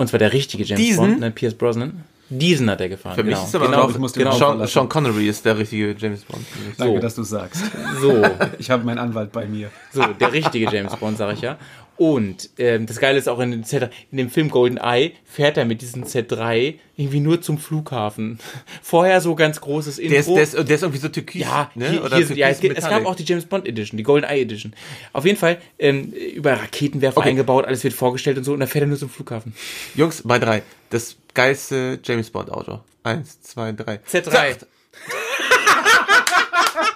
Und zwar der richtige James Diesen? Bond, ne? Pierce Brosnan. Diesen hat er gefahren. Für mich genau. ist aber genau, noch, ich muss genau, auch Sean, Sean Connery ist der richtige James Bond. ich. Danke, So. dass du sagst. so. Ich habe meinen Anwalt bei mir. So, der richtige James Bond, sag ich ja. Und ähm, das Geile ist auch in dem, Z, in dem Film Golden Eye fährt er mit diesem Z3 irgendwie nur zum Flughafen. Vorher so ganz großes Intro. Der ist, der, ist, der ist irgendwie so türkis, ja, ne? hier, Oder hier, ja es, es gab auch die James Bond Edition, die Golden Eye Edition. Auf jeden Fall ähm, über Raketenwerfer eingebaut, alles wird vorgestellt und so, und dann fährt er nur zum Flughafen. Jungs, bei drei. Das geilste James Bond Auto. Eins, zwei, drei. Z3.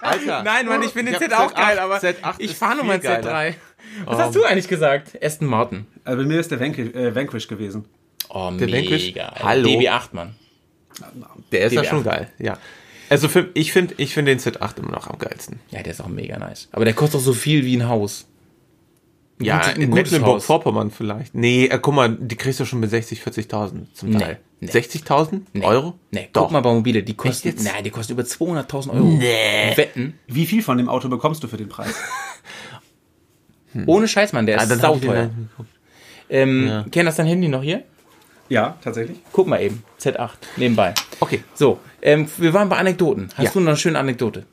Alter. Nein, Mann, ich finde den Z auch Z8 geil, aber Z8 ich fahre nur mein Z3. geiler. Was hast du eigentlich gesagt? Aston Martin. Also bei mir ist der Vanquish, äh, Vanquish gewesen. Oh, Der mega. Vanquish? Hallo. DB8, Mann. Der ist ja DB8. schon geil, ja. Also für, ich finde ich find den Z8 immer noch am geilsten. Ja, der ist auch mega nice. Aber der kostet doch so viel wie ein Haus. Ja, ein in Mecklenburg-Vorpommern vielleicht. Nee, äh, guck mal, die kriegst du schon mit 60, 40.000 zum Nee, Teil. nee. 60.000 Nee. Euro? Nee, Doch. guck mal bei Mobile, die kosten, jetzt? nein, die kosten über 200.000 Euro. Nee. Wetten. Wie viel von dem Auto bekommst du für den Preis? Ohne Scheiß, Mann, der Ah, ist den sauteuer. Ähm, Ja. Ken, hast dein Handy noch hier? ja, tatsächlich. Guck mal eben. Z8, nebenbei. Okay. So, ähm, wir waren bei Anekdoten. Hast Ja. du noch eine schöne Anekdote?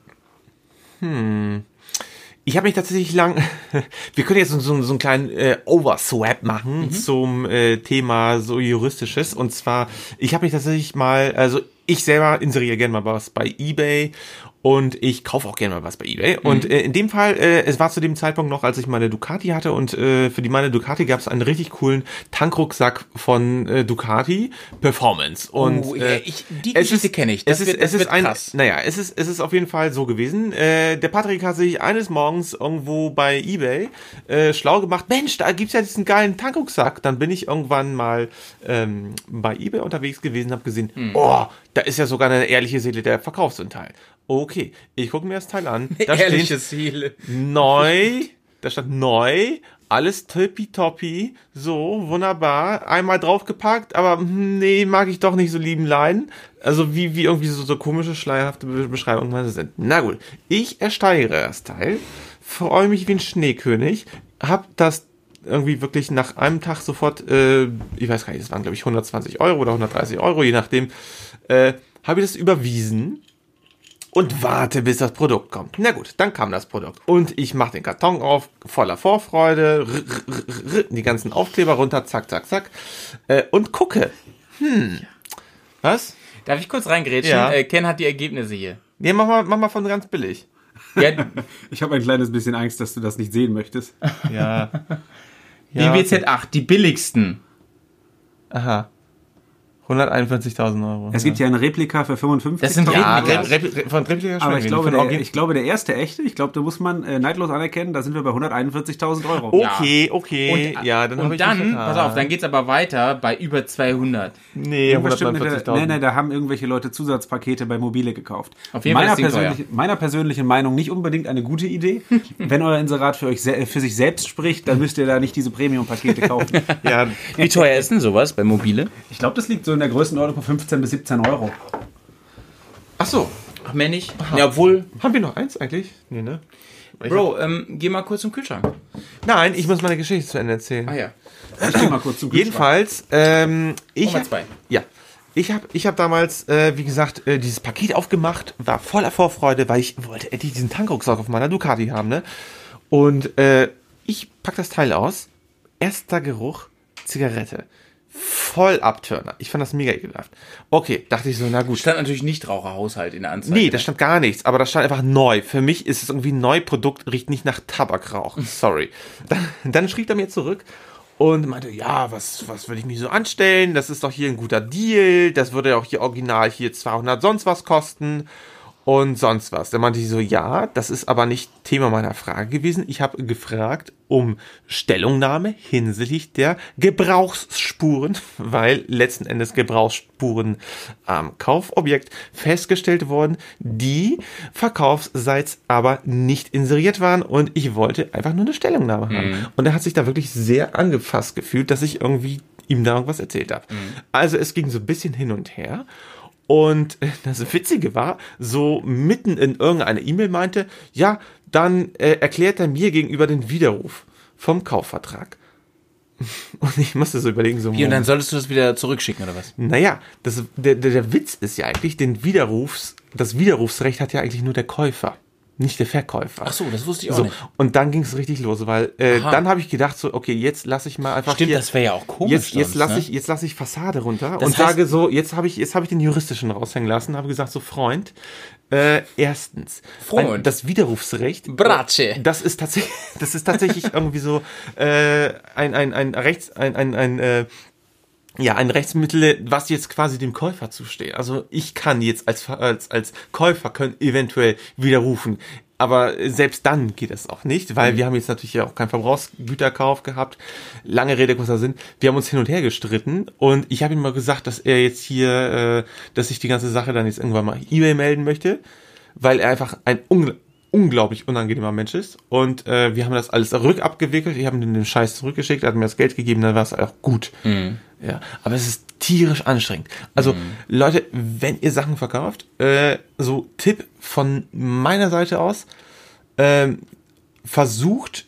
Ich habe mich tatsächlich lang. Wir können jetzt so, so, so einen kleinen äh, Overswap machen Mhm. zum äh, Thema so juristisches. Und zwar, ich habe mich tatsächlich mal, also ich selber inseriere gerne mal was bei eBay und ich kaufe auch gerne mal was bei eBay. Mhm. Und äh, in dem Fall, äh, es war zu dem Zeitpunkt noch, als ich meine Ducati hatte und äh, für die meine Ducati gab es einen richtig coolen Tankrucksack von äh, Ducati Performance. Und Oh, äh, ich- die es Geschichte ist- kenn ich. Das es ist, wird- das es ist ein, krass. naja, es ist, es ist auf jeden Fall so gewesen. Äh, der Patrick hat sich eines Morgens irgendwo bei Ebay äh, schlau gemacht. Mensch, da gibt's ja diesen geilen Tankrucksack. Dann bin ich irgendwann mal ähm, bei Ebay unterwegs gewesen, habe gesehen, Hm. oh, da ist ja sogar eine ehrliche Seele, der verkauft so ein Teil. Okay, ich gucke mir das Teil an. Da steht Ziel. neu, da stand neu, alles tippitoppi, so, wunderbar, einmal draufgepackt, aber hm, nee, mag ich doch nicht so lieben leiden. Also wie, wie irgendwie so, so komische, schleierhafte Be- Beschreibungen mal sind. Na gut, ich ersteigere das Teil, freue mich wie ein Schneekönig, hab das irgendwie wirklich nach einem Tag sofort, äh, ich weiß gar nicht, das waren glaube ich 120 Euro oder 130 Euro, je nachdem, äh, habe ich das überwiesen und warte, bis das Produkt kommt. Na gut, dann kam das Produkt. Und ich mache den Karton auf, voller Vorfreude, r, r, r, r, die ganzen Aufkleber runter, zack, zack, zack, äh, und gucke. Hm. Was? Darf ich kurz reingrätschen? Ja. Äh, Ken hat die Ergebnisse hier. Nee, mach mal, mach mal von ganz billig. Ja, Ich habe ein kleines bisschen Angst, dass du das nicht sehen möchtest. Ja. die WZ8, die billigsten. Aha. 141.000 Euro. Es gibt ja eine Replika für 55. Das sind ja, Replikas. Re Re Re von Replika aber ich glaube, der, ich glaube, der erste echte, ich glaube, da muss man äh, neidlos anerkennen, da sind wir bei 141.000 Euro. Okay, okay. Und, ja, dann und dann, pass auf, dann geht's aber weiter bei über 200. Nee, Irgendwas stimmt mit der- 141.000. Nee, nee, da haben irgendwelche Leute Zusatzpakete bei Mobile gekauft. Auf jeden Fall meiner, persönlichen, meiner persönlichen Meinung nicht unbedingt eine gute Idee. Wenn euer Inserat für, euch für sich selbst spricht, dann müsst ihr da nicht diese Premium-Pakete kaufen. Ja, Wie teuer ist denn sowas bei Mobile? Ich glaube, das liegt so in der Größenordnung von 15 bis 17 Euro. ach so. Ach, mehr nicht? Ja, obwohl. Haben wir noch eins eigentlich? Nee, ne? Bro, ähm, geh mal kurz zum Kühlschrank. Nein, ich muss meine Geschichte zu Ende erzählen. Ah ja. Ich geh mal kurz zum Kühlschrank. Jedenfalls, ähm, ich hab, zwei. ja, ich habe ich hab damals, äh, wie gesagt, äh, dieses Paket aufgemacht, war voller Vorfreude, weil ich wollte endlich diesen Tankrucksack auf meiner Ducati haben, ne? Und äh, ich pack das Teil aus, erster Geruch, Zigarette. Voll Abturner. Ich fand das mega ekelhaft. Okay, dachte ich so, na gut. Stand natürlich nicht Raucherhaushalt in der Anzeige. Nee, da stand gar nichts, aber da stand einfach neu. Für mich ist es irgendwie ein Neuprodukt, riecht nicht nach Tabakrauch. Sorry. Dann, dann schrieb er mir zurück und meinte, ja, was, was will ich mich so anstellen? Das ist doch hier ein guter Deal. Das würde ja auch hier original hier 200 sonst was kosten und sonst was. Dann meinte ich so, ja, das ist aber nicht Thema meiner Frage gewesen. Ich habe gefragt um Stellungnahme hinsichtlich der Gebrauchsspuren, weil letzten Endes Gebrauchsspuren am Kaufobjekt festgestellt wurden, die verkaufsseits aber nicht inseriert waren und ich wollte einfach nur eine Stellungnahme haben. Und er hat sich da wirklich sehr angefasst gefühlt, dass ich irgendwie ihm da irgendwas erzählt habe. Also es ging so ein bisschen hin und her. Und das Witzige war, so mitten in irgendeiner E-Mail meinte, ja, dann äh, erklärt er mir gegenüber den Widerruf vom Kaufvertrag. Und ich musste so überlegen, so, Wie, und dann solltest du das wieder zurückschicken, oder was? naja, das, der, der, der Witz ist ja eigentlich, den Widerrufs, das Widerrufsrecht hat ja eigentlich nur der Käufer, nicht der Verkäufer. Ach so, das wusste ich auch So, nicht. und dann ging es richtig los, weil äh, Aha. dann habe ich gedacht so, okay, jetzt lasse ich mal einfach Stimmt, hier, das wäre ja auch komisch Jetzt, jetzt lasse ne? ich, jetzt lasse ich Fassade runter Das und sage so, jetzt habe ich, jetzt habe ich den juristischen raushängen lassen, habe gesagt so, Freund, äh, erstens, Freund. ein, das Widerrufsrecht, Bratsche. das ist tatsächlich, das ist tatsächlich irgendwie so äh, ein ein ein Rechts, ein ein ein äh, ja, ein Rechtsmittel, was jetzt quasi dem Käufer zusteht. Also ich kann jetzt als, als, als Käufer können eventuell widerrufen. Aber selbst dann geht es auch nicht, weil wir haben jetzt natürlich ja auch keinen Verbrauchsgüterkauf gehabt. Lange Rede, kurzer Sinn. Wir haben uns hin und her gestritten und ich habe ihm mal gesagt, dass er jetzt hier, äh, dass ich die ganze Sache dann jetzt irgendwann mal eBay melden möchte, weil er einfach ein ungl unglaublich unangenehmer Mensch ist. Und äh, wir haben das alles rückabgewickelt. Ich habe ihm den Scheiß zurückgeschickt, er hat mir das Geld gegeben, dann war es auch gut. Ja, aber es ist tierisch anstrengend. Also Leute, wenn ihr Sachen verkauft, äh, so Tipp von meiner Seite aus, ähm, versucht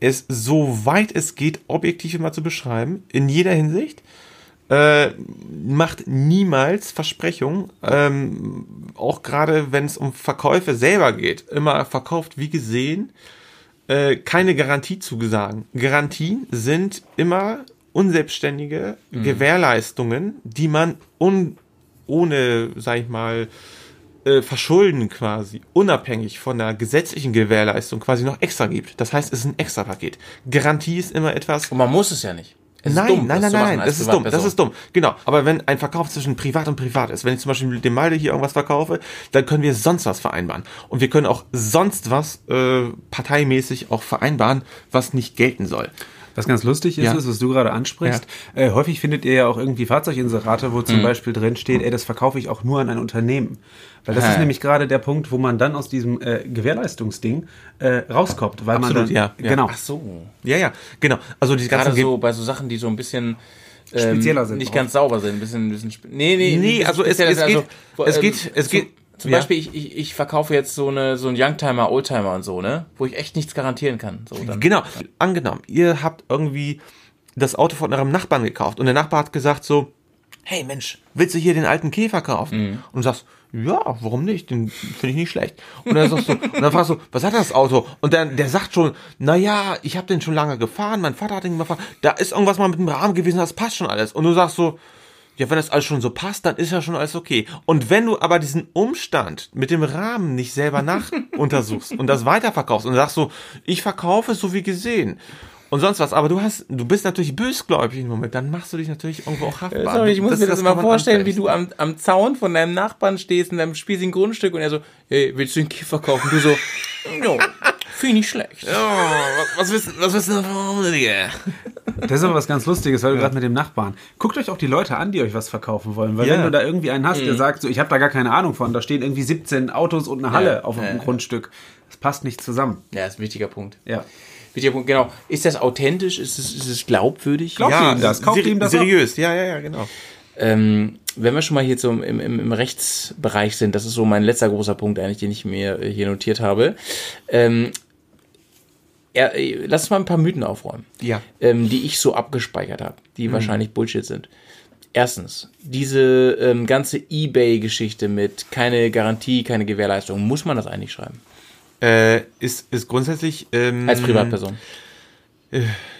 es so weit es geht objektiv immer zu beschreiben, in jeder Hinsicht. Äh, macht niemals Versprechungen, ähm, auch gerade wenn es um Verkäufe selber geht, immer verkauft wie gesehen, äh, keine Garantie zugesagen. Garantien sind immer unselbstständige Gewährleistungen, die man un ohne, sag ich mal, äh, Verschulden quasi, unabhängig von der gesetzlichen Gewährleistung quasi noch extra gibt. Das heißt, es ist ein extra Paket. Garantie ist immer etwas, Und man muss es ja nicht. Es nein, dumm, nein, nein, nein, das ist dumm, das ist dumm. Genau. Aber wenn ein Verkauf zwischen Privat und Privat ist, wenn ich zum Beispiel mit dem Malde hier irgendwas verkaufe, dann können wir sonst was vereinbaren. Und wir können auch sonst was äh, parteimäßig auch vereinbaren, was nicht gelten soll. Was ganz lustig ist, Ja. ist, was du gerade ansprichst. Äh, häufig findet ihr ja auch irgendwie Fahrzeuginserate, wo Mhm. zum Beispiel drin steht, ey, das verkaufe ich auch nur an ein Unternehmen. Weil das ist nämlich gerade der Punkt, wo man dann aus diesem äh, Gewährleistungsding äh, rauskommt. Weil Absolut, man dann, ja, ja. Genau. Ach so. Ja, ja, genau. Also die Gerade so bei so Sachen, die so ein bisschen ähm, Spezieller sind nicht auch. ganz sauber sind, ein bisschen, ein bisschen nee, nee, Nee, also es- es sind, geht- wo, es geht- es zum, geht- Zum ja. Beispiel, ich, ich, ich verkaufe jetzt so eine so ein Youngtimer, Oldtimer und so, ne, wo ich echt nichts garantieren kann. So dann. Genau. Angenommen, ihr habt irgendwie das Auto von eurem Nachbarn gekauft und der Nachbar hat gesagt so, hey Mensch, willst du hier den alten Käfer kaufen? Und du sagst, ja, warum nicht? Den finde ich nicht schlecht. Und dann sagst du, und dann fragst du, was hat das Auto? Und dann, der sagt schon, na ja, ich habe den schon lange gefahren, mein Vater hat den gefahren, da ist irgendwas mal mit dem Rahmen gewesen, das passt schon alles. Und du sagst so, ja, wenn das alles schon so passt, dann ist ja schon alles okay. Und wenn du aber diesen Umstand mit dem Rahmen nicht selber nach untersuchst und das weiterverkaufst und sagst so, ich verkaufe es so wie gesehen und sonst was, aber du hast, du bist natürlich bösgläubig im Moment, dann machst du dich natürlich irgendwo auch haftbar. Sorry, ich muss mir das, immer kann man vorstellen, wie anfechten. du am, am Zaun von deinem Nachbarn stehst in deinem spießigen Grundstück und er so, hey, willst du den Käfer kaufen? Du so, jo, finde ich nicht schlecht. Oh, was wissen, was wissen Digga? Das ist aber was ganz Lustiges, weil du gerade mit dem Nachbarn. Guckt euch auch die Leute an, die euch was verkaufen wollen. Weil Ja. wenn du da irgendwie einen hast, der sagt, so, ich habe da gar keine Ahnung von, da stehen irgendwie 17 Autos und eine Halle Ja. auf Ja, einem ja. Grundstück. Das passt nicht zusammen. Ja, ist ein wichtiger Punkt. Ja. Wichtiger Punkt, genau. Ist das authentisch? Ist es, ist es glaubwürdig? Glaubt ihr ihm das? Kauft seri ihm das seriös, ja, ja, ja, genau. Ähm, wenn wir schon mal hier so im, im, im Rechtsbereich sind, das ist so mein letzter großer Punkt eigentlich, den ich mir hier notiert habe. Ähm, er, äh, lass uns mal ein paar Mythen aufräumen, Ja. ähm, die ich so abgespeichert habe, die wahrscheinlich Bullshit sind. Erstens, diese ähm, ganze Ebay-Geschichte mit keine Garantie, keine Gewährleistung, muss man das eigentlich schreiben? Äh, ist, ist grundsätzlich. Ähm, Als Privatperson.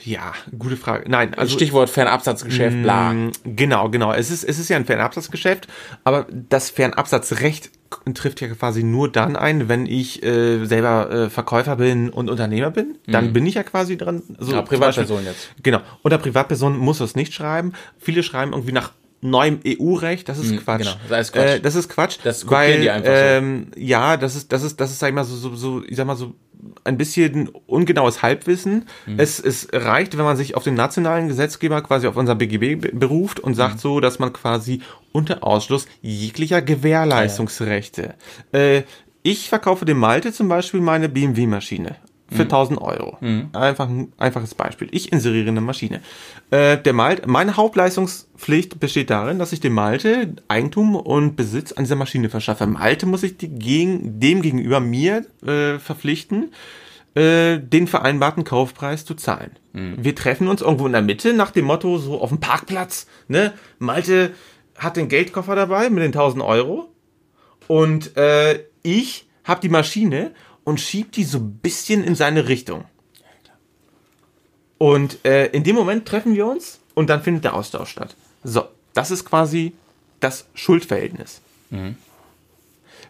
Ja, gute Frage. Nein, also. Stichwort Fernabsatzgeschäft, bla. Mm, Genau, genau. Es ist, es ist ja ein Fernabsatzgeschäft, aber das Fernabsatzrecht trifft ja quasi nur dann ein, wenn ich äh, selber äh, Verkäufer bin und Unternehmer bin. Dann bin ich ja quasi dran. So, Ja, Privatperson Beispiel- jetzt. Genau. Unter Privatperson muss es nicht schreiben. Viele schreiben irgendwie nach neuem EU-Recht. Das ist Quatsch. genau. Das ist Quatsch. Äh, das ist Quatsch. Das weil, die einfach so. ähm, ja, das ist, das ist, das ist, sag ich mal, so, so, so, ich sag mal so, ein bisschen ungenaues Halbwissen. Mhm. Es, es reicht, wenn man sich auf den nationalen Gesetzgeber quasi auf unser BGB be- beruft und Mhm. sagt so, dass man quasi unter Ausschluss jeglicher Gewährleistungsrechte. Äh, ich verkaufe dem Malte zum Beispiel meine BMW-Maschine Mhm. Für 1000 Euro. Einfach ein einfaches Beispiel. Ich inseriere eine Maschine. Äh, der Malte, meine Hauptleistungspflicht besteht darin, dass ich dem Malte Eigentum und Besitz an dieser Maschine verschaffe. Malte muss sich gegen, dem gegenüber mir äh, verpflichten, äh, den vereinbarten Kaufpreis zu zahlen. Wir treffen uns irgendwo in der Mitte nach dem Motto so auf dem Parkplatz. Ne? Malte hat den Geldkoffer dabei mit den 1000 Euro und äh, ich habe die Maschine und schieb die so ein bisschen in seine Richtung. Und äh, in dem Moment treffen wir uns und dann findet der Austausch statt. So, das ist quasi das Schuldverhältnis.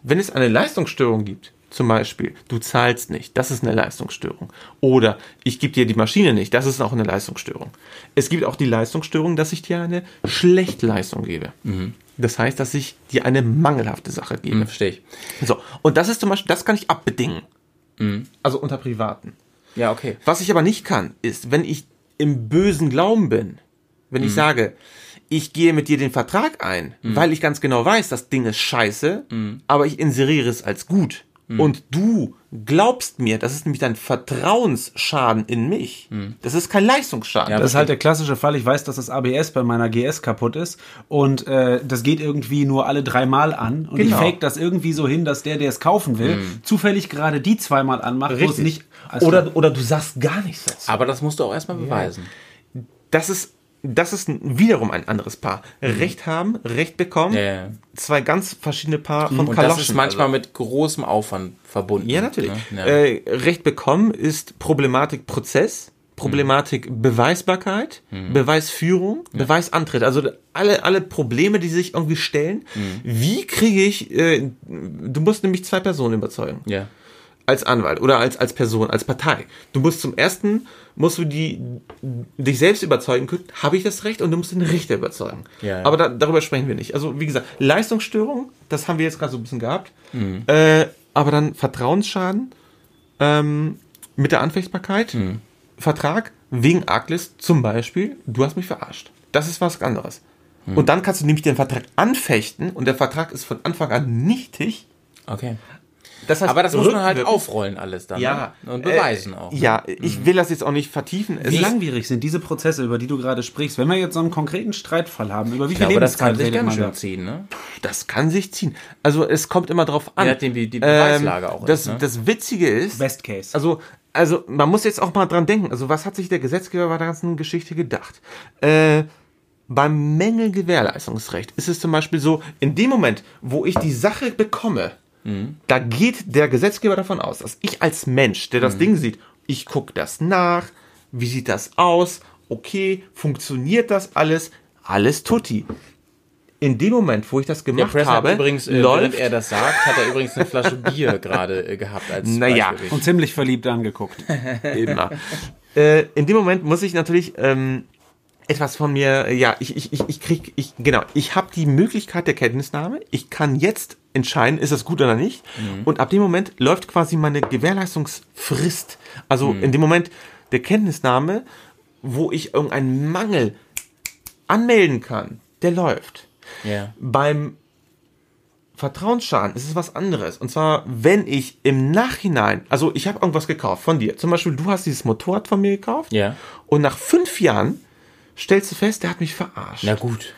Wenn es eine Leistungsstörung gibt, zum Beispiel, du zahlst nicht, das ist eine Leistungsstörung. Oder ich gebe dir die Maschine nicht, das ist auch eine Leistungsstörung. Es gibt auch die Leistungsstörung, dass ich dir eine schlechte Leistung gebe. Das heißt, dass ich dir eine mangelhafte Sache gebe. Verstehe ich. So, und das ist zum Beispiel, das kann ich abbedingen. Also unter Privaten. Ja, okay. Was ich aber nicht kann, ist, wenn ich im bösen Glauben bin, wenn ich sage, ich gehe mit dir den Vertrag ein, weil ich ganz genau weiß, das Ding ist scheiße, aber ich inseriere es als gut. Und du glaubst mir, das ist nämlich dein Vertrauensschaden in mich. Das ist kein Leistungsschaden. Ja, Das ist halt der klassische Fall. Ich weiß, dass das ABS bei meiner GS kaputt ist und äh, das geht irgendwie nur alle dreimal an und Genau. ich fake das irgendwie so hin, dass der, der es kaufen will, zufällig gerade die zweimal anmacht, wo es nicht. Also, oder, oder du sagst gar nichts dazu. Aber das musst du auch erstmal beweisen. Das ist, das ist wiederum ein anderes Paar. Recht haben, Recht bekommen. Ja, ja. Zwei ganz verschiedene Paar von Und Kaloschen. das ist manchmal also. mit großem Aufwand verbunden. Ja, natürlich. Ne? Ja. Äh, Recht bekommen ist Problematik Prozess, Problematik Beweisbarkeit, Beweisführung, Beweisantritt. Also alle, alle Probleme, die sich irgendwie stellen. Wie kriege ich, äh, du musst nämlich zwei Personen überzeugen. ja. Als Anwalt oder als, als Person, als Partei. Du musst zum ersten, musst du die, dich selbst überzeugen können, habe ich das Recht und du musst den Richter überzeugen. Ja, ja. Aber da, darüber sprechen wir nicht. Also wie gesagt, Leistungsstörung, das haben wir jetzt gerade so ein bisschen gehabt. Mhm. Äh, aber dann Vertrauensschaden ähm, mit der Anfechtbarkeit, Mhm. Vertrag wegen Arglist zum Beispiel, du hast mich verarscht. Das ist was anderes. Mhm. Und dann kannst du nämlich den Vertrag anfechten und der Vertrag ist von Anfang an nichtig. Okay. Das heißt, Aber das muss man halt aufrollen alles dann. ja, Ne? Und beweisen äh, auch. ne? Ja, ich will das jetzt auch nicht vertiefen. Es wie langwierig sind diese Prozesse, über die du gerade sprichst? Wenn wir jetzt so einen konkreten Streitfall haben, über wie viel glaube, das kann Lebenszeit sich ganz man schön ziehen, ne? das kann sich ziehen. Also es kommt immer drauf an. Je nachdem, wie die Beweislage auch das, ist, ne? Das Witzige ist, Best Case. also also man muss jetzt auch mal dran denken. Also was hat sich der Gesetzgeber bei der ganzen Geschichte gedacht? Äh, beim Mängelgewährleistungsrecht ist es zum Beispiel so, in dem Moment, wo ich die Sache bekomme, da geht der Gesetzgeber davon aus, dass ich als Mensch, der das Ding sieht, ich gucke das nach, wie sieht das aus, okay, funktioniert das alles, alles tutti. In dem Moment, wo ich das Der gemacht Press habe, hat übrigens, äh, während läuft er das sagt, hat er übrigens eine Flasche Bier gerade äh, gehabt als Naja. Und ziemlich verliebt angeguckt. immer. äh, in dem Moment muss ich natürlich ähm, etwas von mir, ja, ich, ich, ich, ich krieg, ich, genau, ich habe die Möglichkeit der Kenntnisnahme. Ich kann jetzt entscheiden, ist das gut oder nicht. Und ab dem Moment läuft quasi meine Gewährleistungsfrist. Also in dem Moment der Kenntnisnahme, wo ich irgendeinen Mangel anmelden kann, der läuft. Ja. Beim Vertrauensschaden ist es was anderes. Und zwar, wenn ich im Nachhinein, also ich habe irgendwas gekauft von dir. Zum Beispiel, du hast dieses Motorrad von mir gekauft. Ja. Und nach fünf Jahren stellst du fest, der hat mich verarscht. Na gut.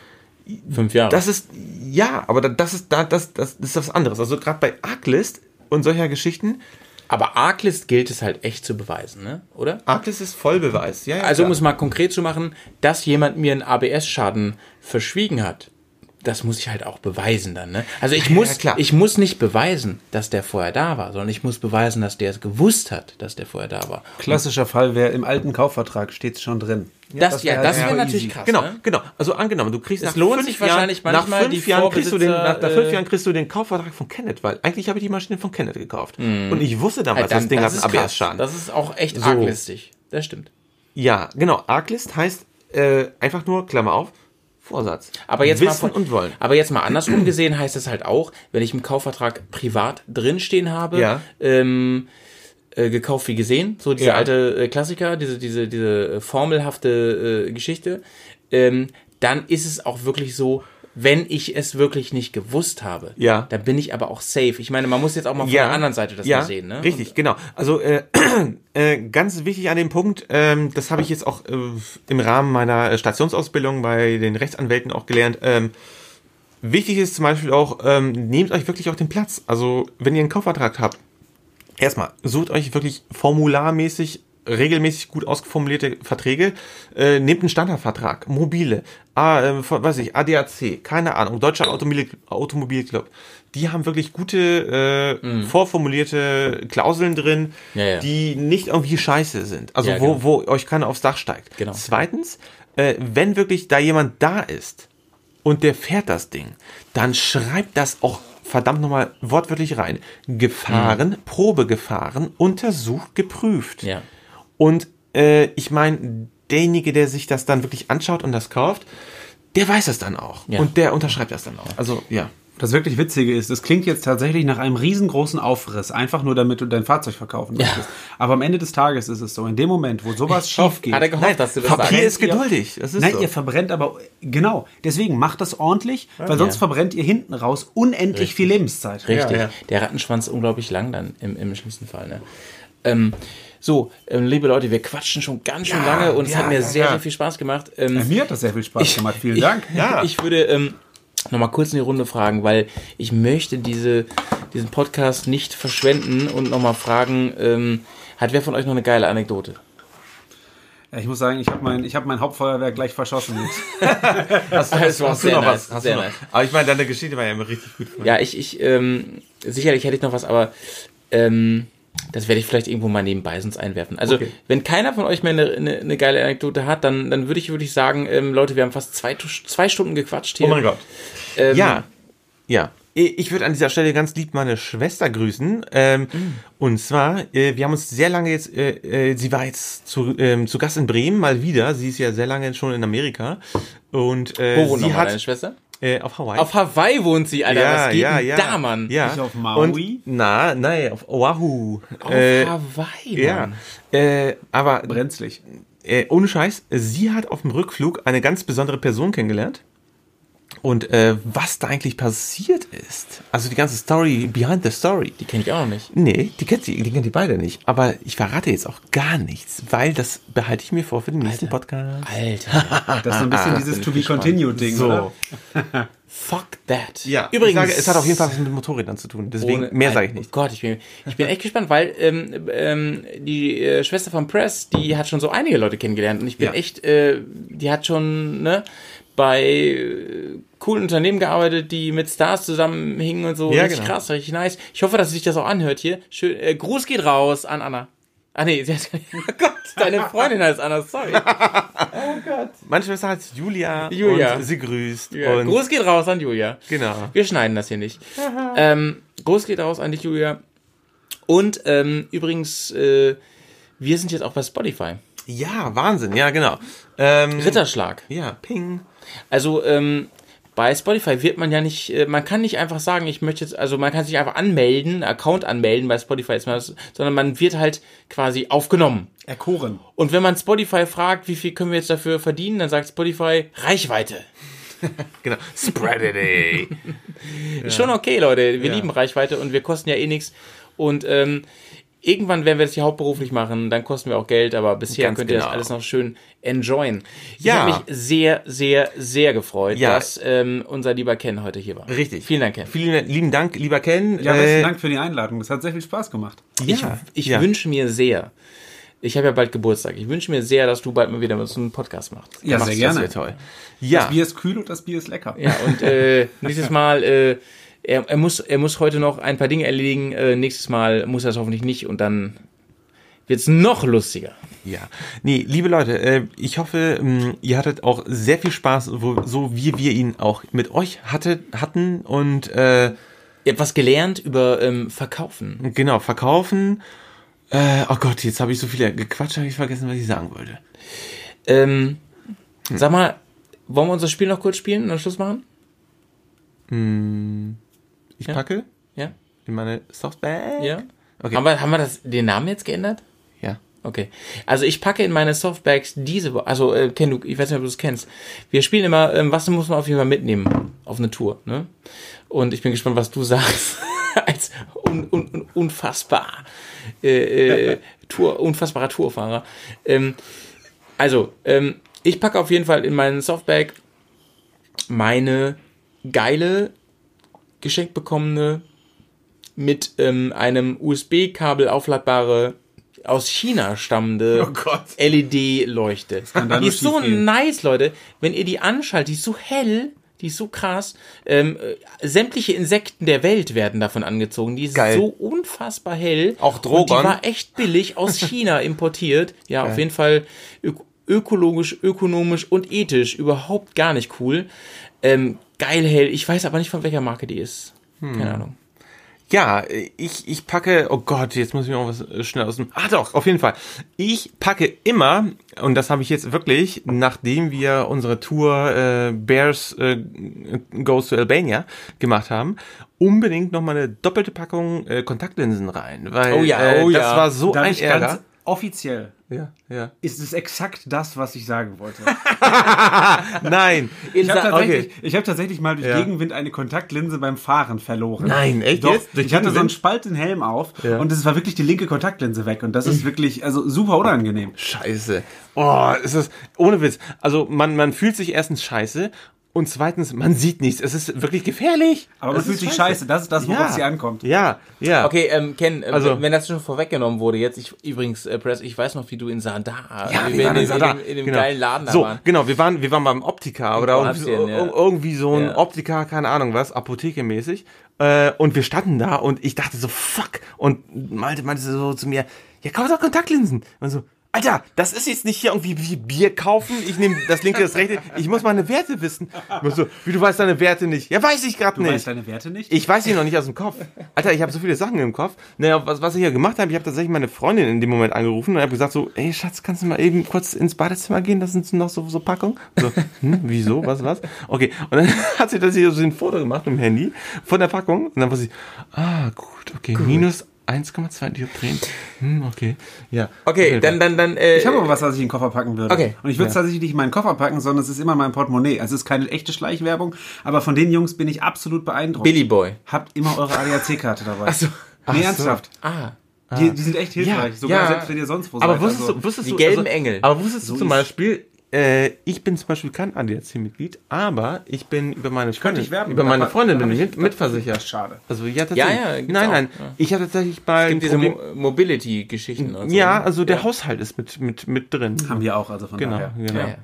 Fünf Jahre. Das ist, ja, aber da- das ist, da, das, das ist was anderes. Also gerade bei Arglist und solcher Geschichten, Aber Arglist gilt es halt echt zu beweisen, ne? Oder? Arglist ist Vollbeweis. Ja, ja, Also um klar. es mal konkret zu machen, dass jemand mir einen ABS-Schaden verschwiegen hat, das muss ich halt auch beweisen dann. Ne? Also ich Ja, muss, ja, klar. ich muss nicht beweisen, dass der vorher da war, sondern ich muss beweisen, dass der es gewusst hat, dass der vorher da war. Klassischer Fall wäre im alten Kaufvertrag steht schon drin. Das, ja, wär das halt wäre super natürlich easy. krass. Genau, Ne? genau. Also angenommen, du kriegst Es nach lohnt fünf sich Jahren, wahrscheinlich nach fünf Jahren kriegst du den, nach, nach fünf äh, Jahren kriegst du den Kaufvertrag von Kenneth, weil eigentlich habe ich die Maschine von Kenneth gekauft. Und ich wusste damals, Halt dann- das Ding hat ist einen. ABS-Schaden. Das ist auch echt So. arglistig. Das stimmt. Ja, genau. Arglist heißt äh, einfach nur, Klammer auf, Vorsatz. Aber jetzt Wissen mal von, und wollen. Aber jetzt mal andersrum gesehen heißt es halt auch, wenn ich im Kaufvertrag privat drinstehen habe, Ja. ähm, äh, gekauft wie gesehen, so dieser Ja. alte äh, Klassiker, diese diese diese äh, formelhafte äh, Geschichte, ähm, dann ist es auch wirklich so. Wenn ich es wirklich nicht gewusst habe, Ja. dann bin ich aber auch safe. Ich meine, man muss jetzt auch mal von der anderen Seite das ja, mal sehen. Ne? Richtig, genau. Also äh, äh, ganz wichtig an dem Punkt, ähm, das habe ich jetzt auch äh, im Rahmen meiner Stationsausbildung bei den Rechtsanwälten auch gelernt. Ähm, wichtig ist zum Beispiel auch, ähm, nehmt euch wirklich auch den Platz. Also wenn ihr einen Kaufvertrag habt, erstmal sucht euch wirklich formularmäßig regelmäßig gut ausformulierte Verträge, äh, nehmt einen Standardvertrag, mobile, ah, äh, weiß ich, ADAC, keine Ahnung, Deutscher Automobil Automobilclub. Die haben wirklich gute, äh, vorformulierte Klauseln drin, Ja, ja. die nicht irgendwie scheiße sind. Also Ja, wo, genau. wo euch keiner aufs Dach steigt. Genau. Zweitens, äh, wenn wirklich da jemand da ist und der fährt das Ding, dann schreibt das auch verdammt nochmal wortwörtlich rein. Gefahren, Probegefahren, untersucht, geprüft. Ja. Und äh, ich meine, derjenige, der sich das dann wirklich anschaut und das kauft, der weiß es dann auch. Ja. Und der unterschreibt das dann auch. Also ja. Das wirklich Witzige ist, es klingt jetzt tatsächlich nach einem riesengroßen Aufriss, einfach nur damit du dein Fahrzeug verkaufen Ja. möchtest. Aber am Ende des Tages ist es so, in dem Moment, wo sowas schief geht, Hat er gehofft, dass du das Papier sagst? ist geduldig. Das ist Nein, so. ihr verbrennt aber, genau, deswegen macht das ordentlich, weil sonst Ja. verbrennt ihr hinten raus unendlich viel Lebenszeit. Richtig. Ja. Der Rattenschwanz ist unglaublich lang dann im, im schlimmsten Fall. Ne? Ähm, so, ähm, liebe Leute, wir quatschen schon ganz schön Ja, lange und es ja, hat mir ja, sehr, ja. sehr viel Spaß gemacht. Ähm, Ja, Mir hat das sehr viel Spaß gemacht, vielen Dank. Ja. Ich würde ähm, nochmal kurz in die Runde fragen, weil ich möchte diese, diesen Podcast nicht verschwenden und nochmal fragen, ähm, hat wer von euch noch eine geile Anekdote? Ja, ich muss sagen, ich habe mein, ich hab mein Hauptfeuerwerk gleich verschossen. Hast, du noch nice, was? Hast du noch? nice. Aber ich meine, deine Geschichte war ja immer richtig gut. Ja, ich, ich, ähm, sicherlich hätte ich noch was, aber ähm, das werde ich vielleicht irgendwo mal nebenbei sonst einwerfen. Also, Okay. wenn keiner von euch mehr eine, eine, eine geile Anekdote hat, dann, dann würde ich, würde ich sagen, ähm, Leute, wir haben fast zwei, zwei Stunden gequatscht hier. Oh mein Gott. Ähm, Ja, ja. Ich würde an dieser Stelle ganz lieb meine Schwester grüßen. Ähm, Mm. Und zwar, äh, wir haben uns sehr lange jetzt, äh, äh, sie war jetzt zu, ähm, zu Gast in Bremen mal wieder. Sie ist ja sehr lange schon in Amerika. Und äh, Wo wohnt sie nochmal deine hat Schwester? Äh, auf Hawaii. Auf Hawaii wohnt sie, Alter. was geht denn da, Mann? Ja. Nicht auf Maui? Und, na, nein, auf Oahu. Auf äh, Hawaii, ja. Mann. Äh, aber Brenzlig. äh, ohne Scheiß, sie hat auf dem Rückflug eine ganz besondere Person kennengelernt. Und äh, was da eigentlich passiert ist, also die ganze Story, behind the story, Die kenne ich auch noch nicht. nee, die kennt sie, die kennt die beide nicht. Aber ich verrate jetzt auch gar nichts, weil das behalte ich mir vor für den nächsten Podcast. Alter. Das ist so ein bisschen bin dieses To Be gespannt. Continued Ding, So. oder? Fuck that. Ja, übrigens. ich sage, es hat auf jeden Fall was mit Motorrädern zu tun. Deswegen, ohne- mehr sage ich Oh nicht. Gott, ich bin, ich bin echt gespannt, weil ähm, ähm, die äh, Schwester von Press, die hat schon so einige Leute kennengelernt und ich bin Ja. echt, äh, die hat schon ne, bei äh, coolen Unternehmen gearbeitet, die mit Stars zusammenhingen und so. Ja, richtig genau. krass, richtig nice. Ich hoffe, dass sich das auch anhört hier. Schön, äh, Gruß geht raus an Anna. Ah nee, sie hat, oh Gott, deine Freundin heißt Anna, sorry. Meine Schwester heißt Julia, Julia. und sie grüßt. Ja, und Gruß geht raus an Julia. Genau. Wir schneiden das hier nicht. ähm, Gruß geht raus an dich, Julia. Und ähm, übrigens, äh, wir sind jetzt auch bei Spotify. Ja, Wahnsinn, ja, genau. Ähm, Ritterschlag. Ja, ping. Also ähm, bei Spotify wird man ja nicht, äh, man kann nicht einfach sagen, ich möchte jetzt, also man kann sich einfach anmelden, Account anmelden bei Spotify, ist das, sondern man wird halt quasi aufgenommen. Erkoren. Und wenn man Spotify fragt, wie viel können wir jetzt dafür verdienen, dann sagt Spotify Reichweite. Genau. Spread it, ey. Ist schon okay, Leute. Wir Ja. lieben Reichweite und wir kosten ja eh nichts. Und ähm, irgendwann werden wir das hier hauptberuflich machen, dann kosten wir auch Geld, aber bisher Ganz könnt ihr das genau. alles noch schön enjoyen. Ich Ja. habe mich sehr, sehr, sehr gefreut, Ja. dass ähm, unser lieber Ken heute hier war. Richtig. Vielen Dank, Ken. Vielen lieben Dank, lieber Ken. Ja, Äh, besten Dank für die Einladung. Das hat sehr viel Spaß gemacht. Ich, Ja, ich ja. wünsche mir sehr, ich habe ja bald Geburtstag, ich wünsche mir sehr, dass du bald mal wieder mit so einem Podcast machst. Ja, machst sehr gerne. Das wäre toll. Das Ja, Bier ist kühl und das Bier ist lecker. Ja, und äh, nächstes Mal, äh, er, er, muss, er muss heute noch ein paar Dinge erledigen, äh, nächstes Mal muss er es hoffentlich nicht und dann wird's noch lustiger. ja. Nee, liebe Leute, äh, ich hoffe, mh, ihr hattet auch sehr viel Spaß, so wie wir ihn auch mit euch hatte, hatten und äh, Ihr habt was gelernt über ähm, Verkaufen. genau, verkaufen. Äh, oh Gott, jetzt habe ich so viel gequatscht, habe ich vergessen, was ich sagen wollte. Ähm, Sag mal, wollen wir unser Spiel noch kurz spielen und dann Schluss machen? Ich Ja. packe Ja? in meine Softbag. Ja? Okay. Haben wir, haben wir das, den Namen jetzt geändert? Ja. Okay. Also ich packe in meine Softbags diese Woche, also äh, Ken, du, ich weiß nicht, ob du es kennst. Wir spielen immer, ähm, was muss man auf jeden Fall mitnehmen auf eine Tour, ne? Und ich bin gespannt, was du sagst. Als un, un, un, unfassbar äh, äh, Tour, unfassbarer Tourfahrer. Ähm, also, ähm, ich packe auf jeden Fall in meinen Softbag meine geile geschenkt bekommene mit ähm, einem USB-Kabel aufladbare aus China stammende Oh. LED-Leuchte. Die ist so nice, Leute. Wenn ihr die anschaltet, die ist so hell, die ist so krass. Ähm, äh, sämtliche Insekten der Welt werden davon angezogen. Die ist Geil. so unfassbar hell. Auch Und Drogon. die war echt billig aus China importiert. Ja, auf jeden Fall ök ökologisch, ökonomisch und ethisch überhaupt gar nicht cool. Ähm, geil hell. Ich weiß aber nicht, von welcher Marke die ist. Hm. Keine Ahnung. Ja, ich, ich packe, oh Gott, jetzt muss ich mir auch was äh, schnell aus dem. Ah doch, auf jeden Fall. Ich packe immer, und das habe ich jetzt wirklich, nachdem wir unsere Tour äh, Bears äh, Goes to Albania gemacht haben, unbedingt nochmal eine doppelte Packung äh, Kontaktlinsen rein. Weil Oh ja, äh, oh das ja. war so Darf ein Ärger. ganz offiziell. Ja, ja. Ist es exakt das, was ich sagen wollte? Nein. Ich habe tatsächlich, okay. ich hab tatsächlich mal durch Ja. Gegenwind eine Kontaktlinse beim Fahren verloren. Nein, echt Doch, jetzt? Durch ich hatte so einen? Spalt in Helm auf Ja. und es war wirklich die linke Kontaktlinse weg und das ist wirklich also super unangenehm. Scheiße. Oh, es ist ohne Witz. Also man, man fühlt sich erstens scheiße und zweitens, man sieht nichts. Es ist wirklich gefährlich. Aber man fühlt ist sich scheiße. Das ist das, worauf Ja. es hier ankommt. Ja, ja. Okay, ähm, Ken, äh, Also- wenn das schon vorweggenommen wurde, jetzt, ich, übrigens, äh, Press, ich weiß noch, wie du in Sardar, Ja, wie wir waren in, in in, Sardar. in, in dem Genau. geilen Laden da so, waren. genau, wir waren, wir waren beim Optiker oder irgendwie so, Kroatien, ja. ir- irgendwie so ein Ja. Optiker, keine Ahnung was, Apotheke-mäßig. Äh, und wir standen da und ich dachte so, fuck. Und Malte meinte so zu mir, ja, kauf doch Kontaktlinsen. Und so, Alter, das ist jetzt nicht hier irgendwie wie Bier kaufen. Ich nehme das linke, das rechte. Ich muss meine Werte wissen. So, wie du weißt deine Werte nicht. Ja, weiß ich gerade Du nicht. weißt deine Werte nicht? Ich weiß sie noch nicht aus dem Kopf. Alter, ich habe so viele Sachen im Kopf. Naja, was, was ich hier gemacht habe, ich habe tatsächlich meine Freundin in dem Moment angerufen und habe gesagt so, ey Schatz, kannst du mal eben kurz ins Badezimmer gehen? Das sind noch so, so Packungen. So, hm, wieso? Was, was? Okay. Und dann hat sie das hier so ein Foto gemacht mit dem Handy von der Packung. Und dann war sie, ah, gut, okay, minus 1,2 Dioptrien. Hm, okay. Ja. Okay, dann, dann, dann, äh, Ich habe aber was, was ich in den Koffer packen würde. Okay. Und ich würde es tatsächlich nicht in meinen Koffer packen, sondern es ist immer mein Portemonnaie. Also es ist keine echte Schleichwerbung, aber von den Jungs bin ich absolut beeindruckt. Billy Boy. Habt immer eure ADAC-Karte dabei. Ach so. Nee, so. ernsthaft. Ah. Die, die sind echt hilfreich. Sogar ja. selbst wenn ihr sonst wo Aber seid. wusstest also, du, wusstest die du, gelben Engel. Aber wusstest du So zum ist- Beispiel, äh, ich bin zum Beispiel kein ADAC-Mitglied, aber ich bin über meine Freundin, ich werben, über meine Freundin bin ich ich- mit, mitversichert. Schade. Also ja, tatsächlich. Ja, ja, nein, auch, nein. ja. Ich hatte tatsächlich Gibt diese. Mo Mobility-Geschichten so. ja, also der Haushalt ist mit, mit, mit drin. Haben wir auch, also von Genau, daher. genau. Ja, ja.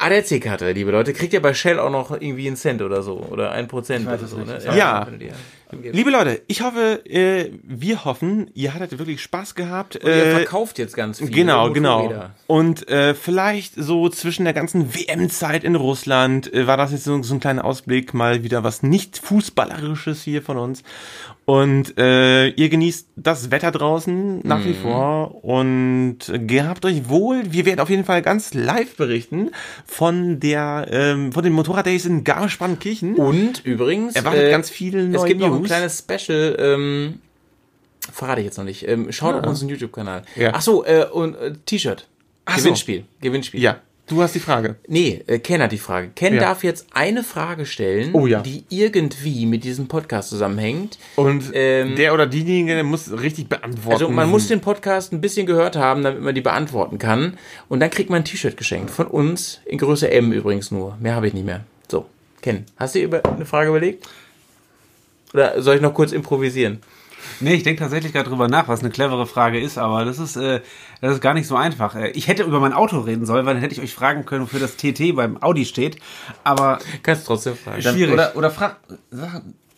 ADAC-Karte, liebe Leute, kriegt ihr bei Shell auch noch irgendwie einen Cent oder so. Oder ein Prozent oder so. Ne? Ja. angibst. Liebe Leute, ich hoffe, äh, wir hoffen, ihr hattet wirklich Spaß gehabt. Und ihr äh, verkauft jetzt ganz viel. Genau, genau. Motorräder. Und äh, vielleicht so zwischen der ganzen WM-Zeit in Russland äh, war das jetzt so, so ein kleiner Ausblick, mal wieder was nicht Fußballerisches hier von uns. Und äh, ihr genießt das Wetter draußen nach wie vor und gehabt euch wohl. Wir werden auf jeden Fall ganz live berichten von der ähm, von den Motorraddays in Garmisch-Partenkirchen. Und übrigens, Erwartet ganz viele es neue gibt noch ein News. kleines Special, ähm, verrate ich jetzt noch nicht. Ähm, schaut auf unseren YouTube-Kanal. Ja. Ach so, äh, und äh, T-Shirt. Ach so. Gewinnspiel. Gewinnspiel. Ja, Du hast die Frage. Nee, äh, Ken hat die Frage. Ken Ja. darf jetzt eine Frage stellen, Oh ja. die irgendwie mit diesem Podcast zusammenhängt. Und Ähm, der oder diejenige muss richtig beantworten. Also man muss den Podcast ein bisschen gehört haben, damit man die beantworten kann. Und dann kriegt man ein T-Shirt geschenkt. Von uns, in Größe M übrigens nur. Mehr habe ich nicht mehr. So, Ken, hast du dir über eine Frage überlegt? Oder soll ich noch kurz improvisieren? Nee, ich denke tatsächlich gerade drüber nach, was eine clevere Frage ist, aber das ist, äh, das ist gar nicht so einfach. Äh, Ich hätte über mein Auto reden sollen, weil dann hätte ich euch fragen können, wofür das TT beim Audi steht. Aber Kannst trotzdem fragen. Dann- schwierig. Oder, oder frag.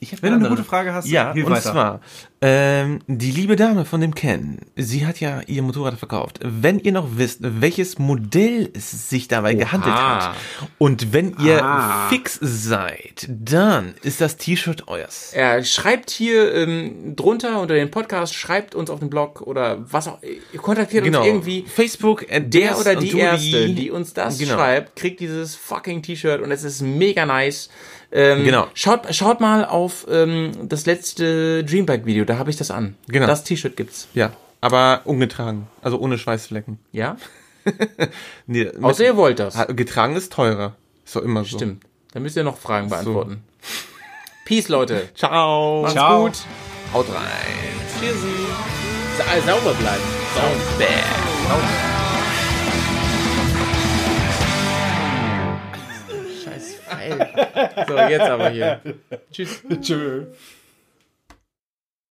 Ich Wenn du eine gute Frage hast, ja, und weiter. zwar, ähm, die liebe Dame von dem Ken, sie hat ja ihr Motorrad verkauft. Wenn ihr noch wisst, welches Modell es sich dabei gehandelt hat und wenn ihr Ah. fix seid, dann ist das T-Shirt euers. Er schreibt hier ähm, drunter unter den Podcast, schreibt uns auf den Blog oder was auch. Ihr kontaktiert uns irgendwie. Facebook, äh, Der oder die Erste, die uns das Genau. schreibt, kriegt dieses fucking T-Shirt und es ist mega nice. Ähm, Genau. Schaut, schaut mal auf ähm, das letzte Dreambike-Video, da habe ich das an. Genau. Das T-Shirt gibt's. Ja, aber ungetragen, also ohne Schweißflecken. Ja? Nee, mit- Außer ihr wollt das. Getragen ist teurer. Ist doch immer so. Stimmt. Dann müsst ihr noch Fragen beantworten. Peace, Leute. Ciao. Macht's Ciao. gut. Haut rein. Tschüssi. Sa sauber bleiben. Sauber. Scheiß Pfeil. So, jetzt aber hier. Tschüss. Tschö.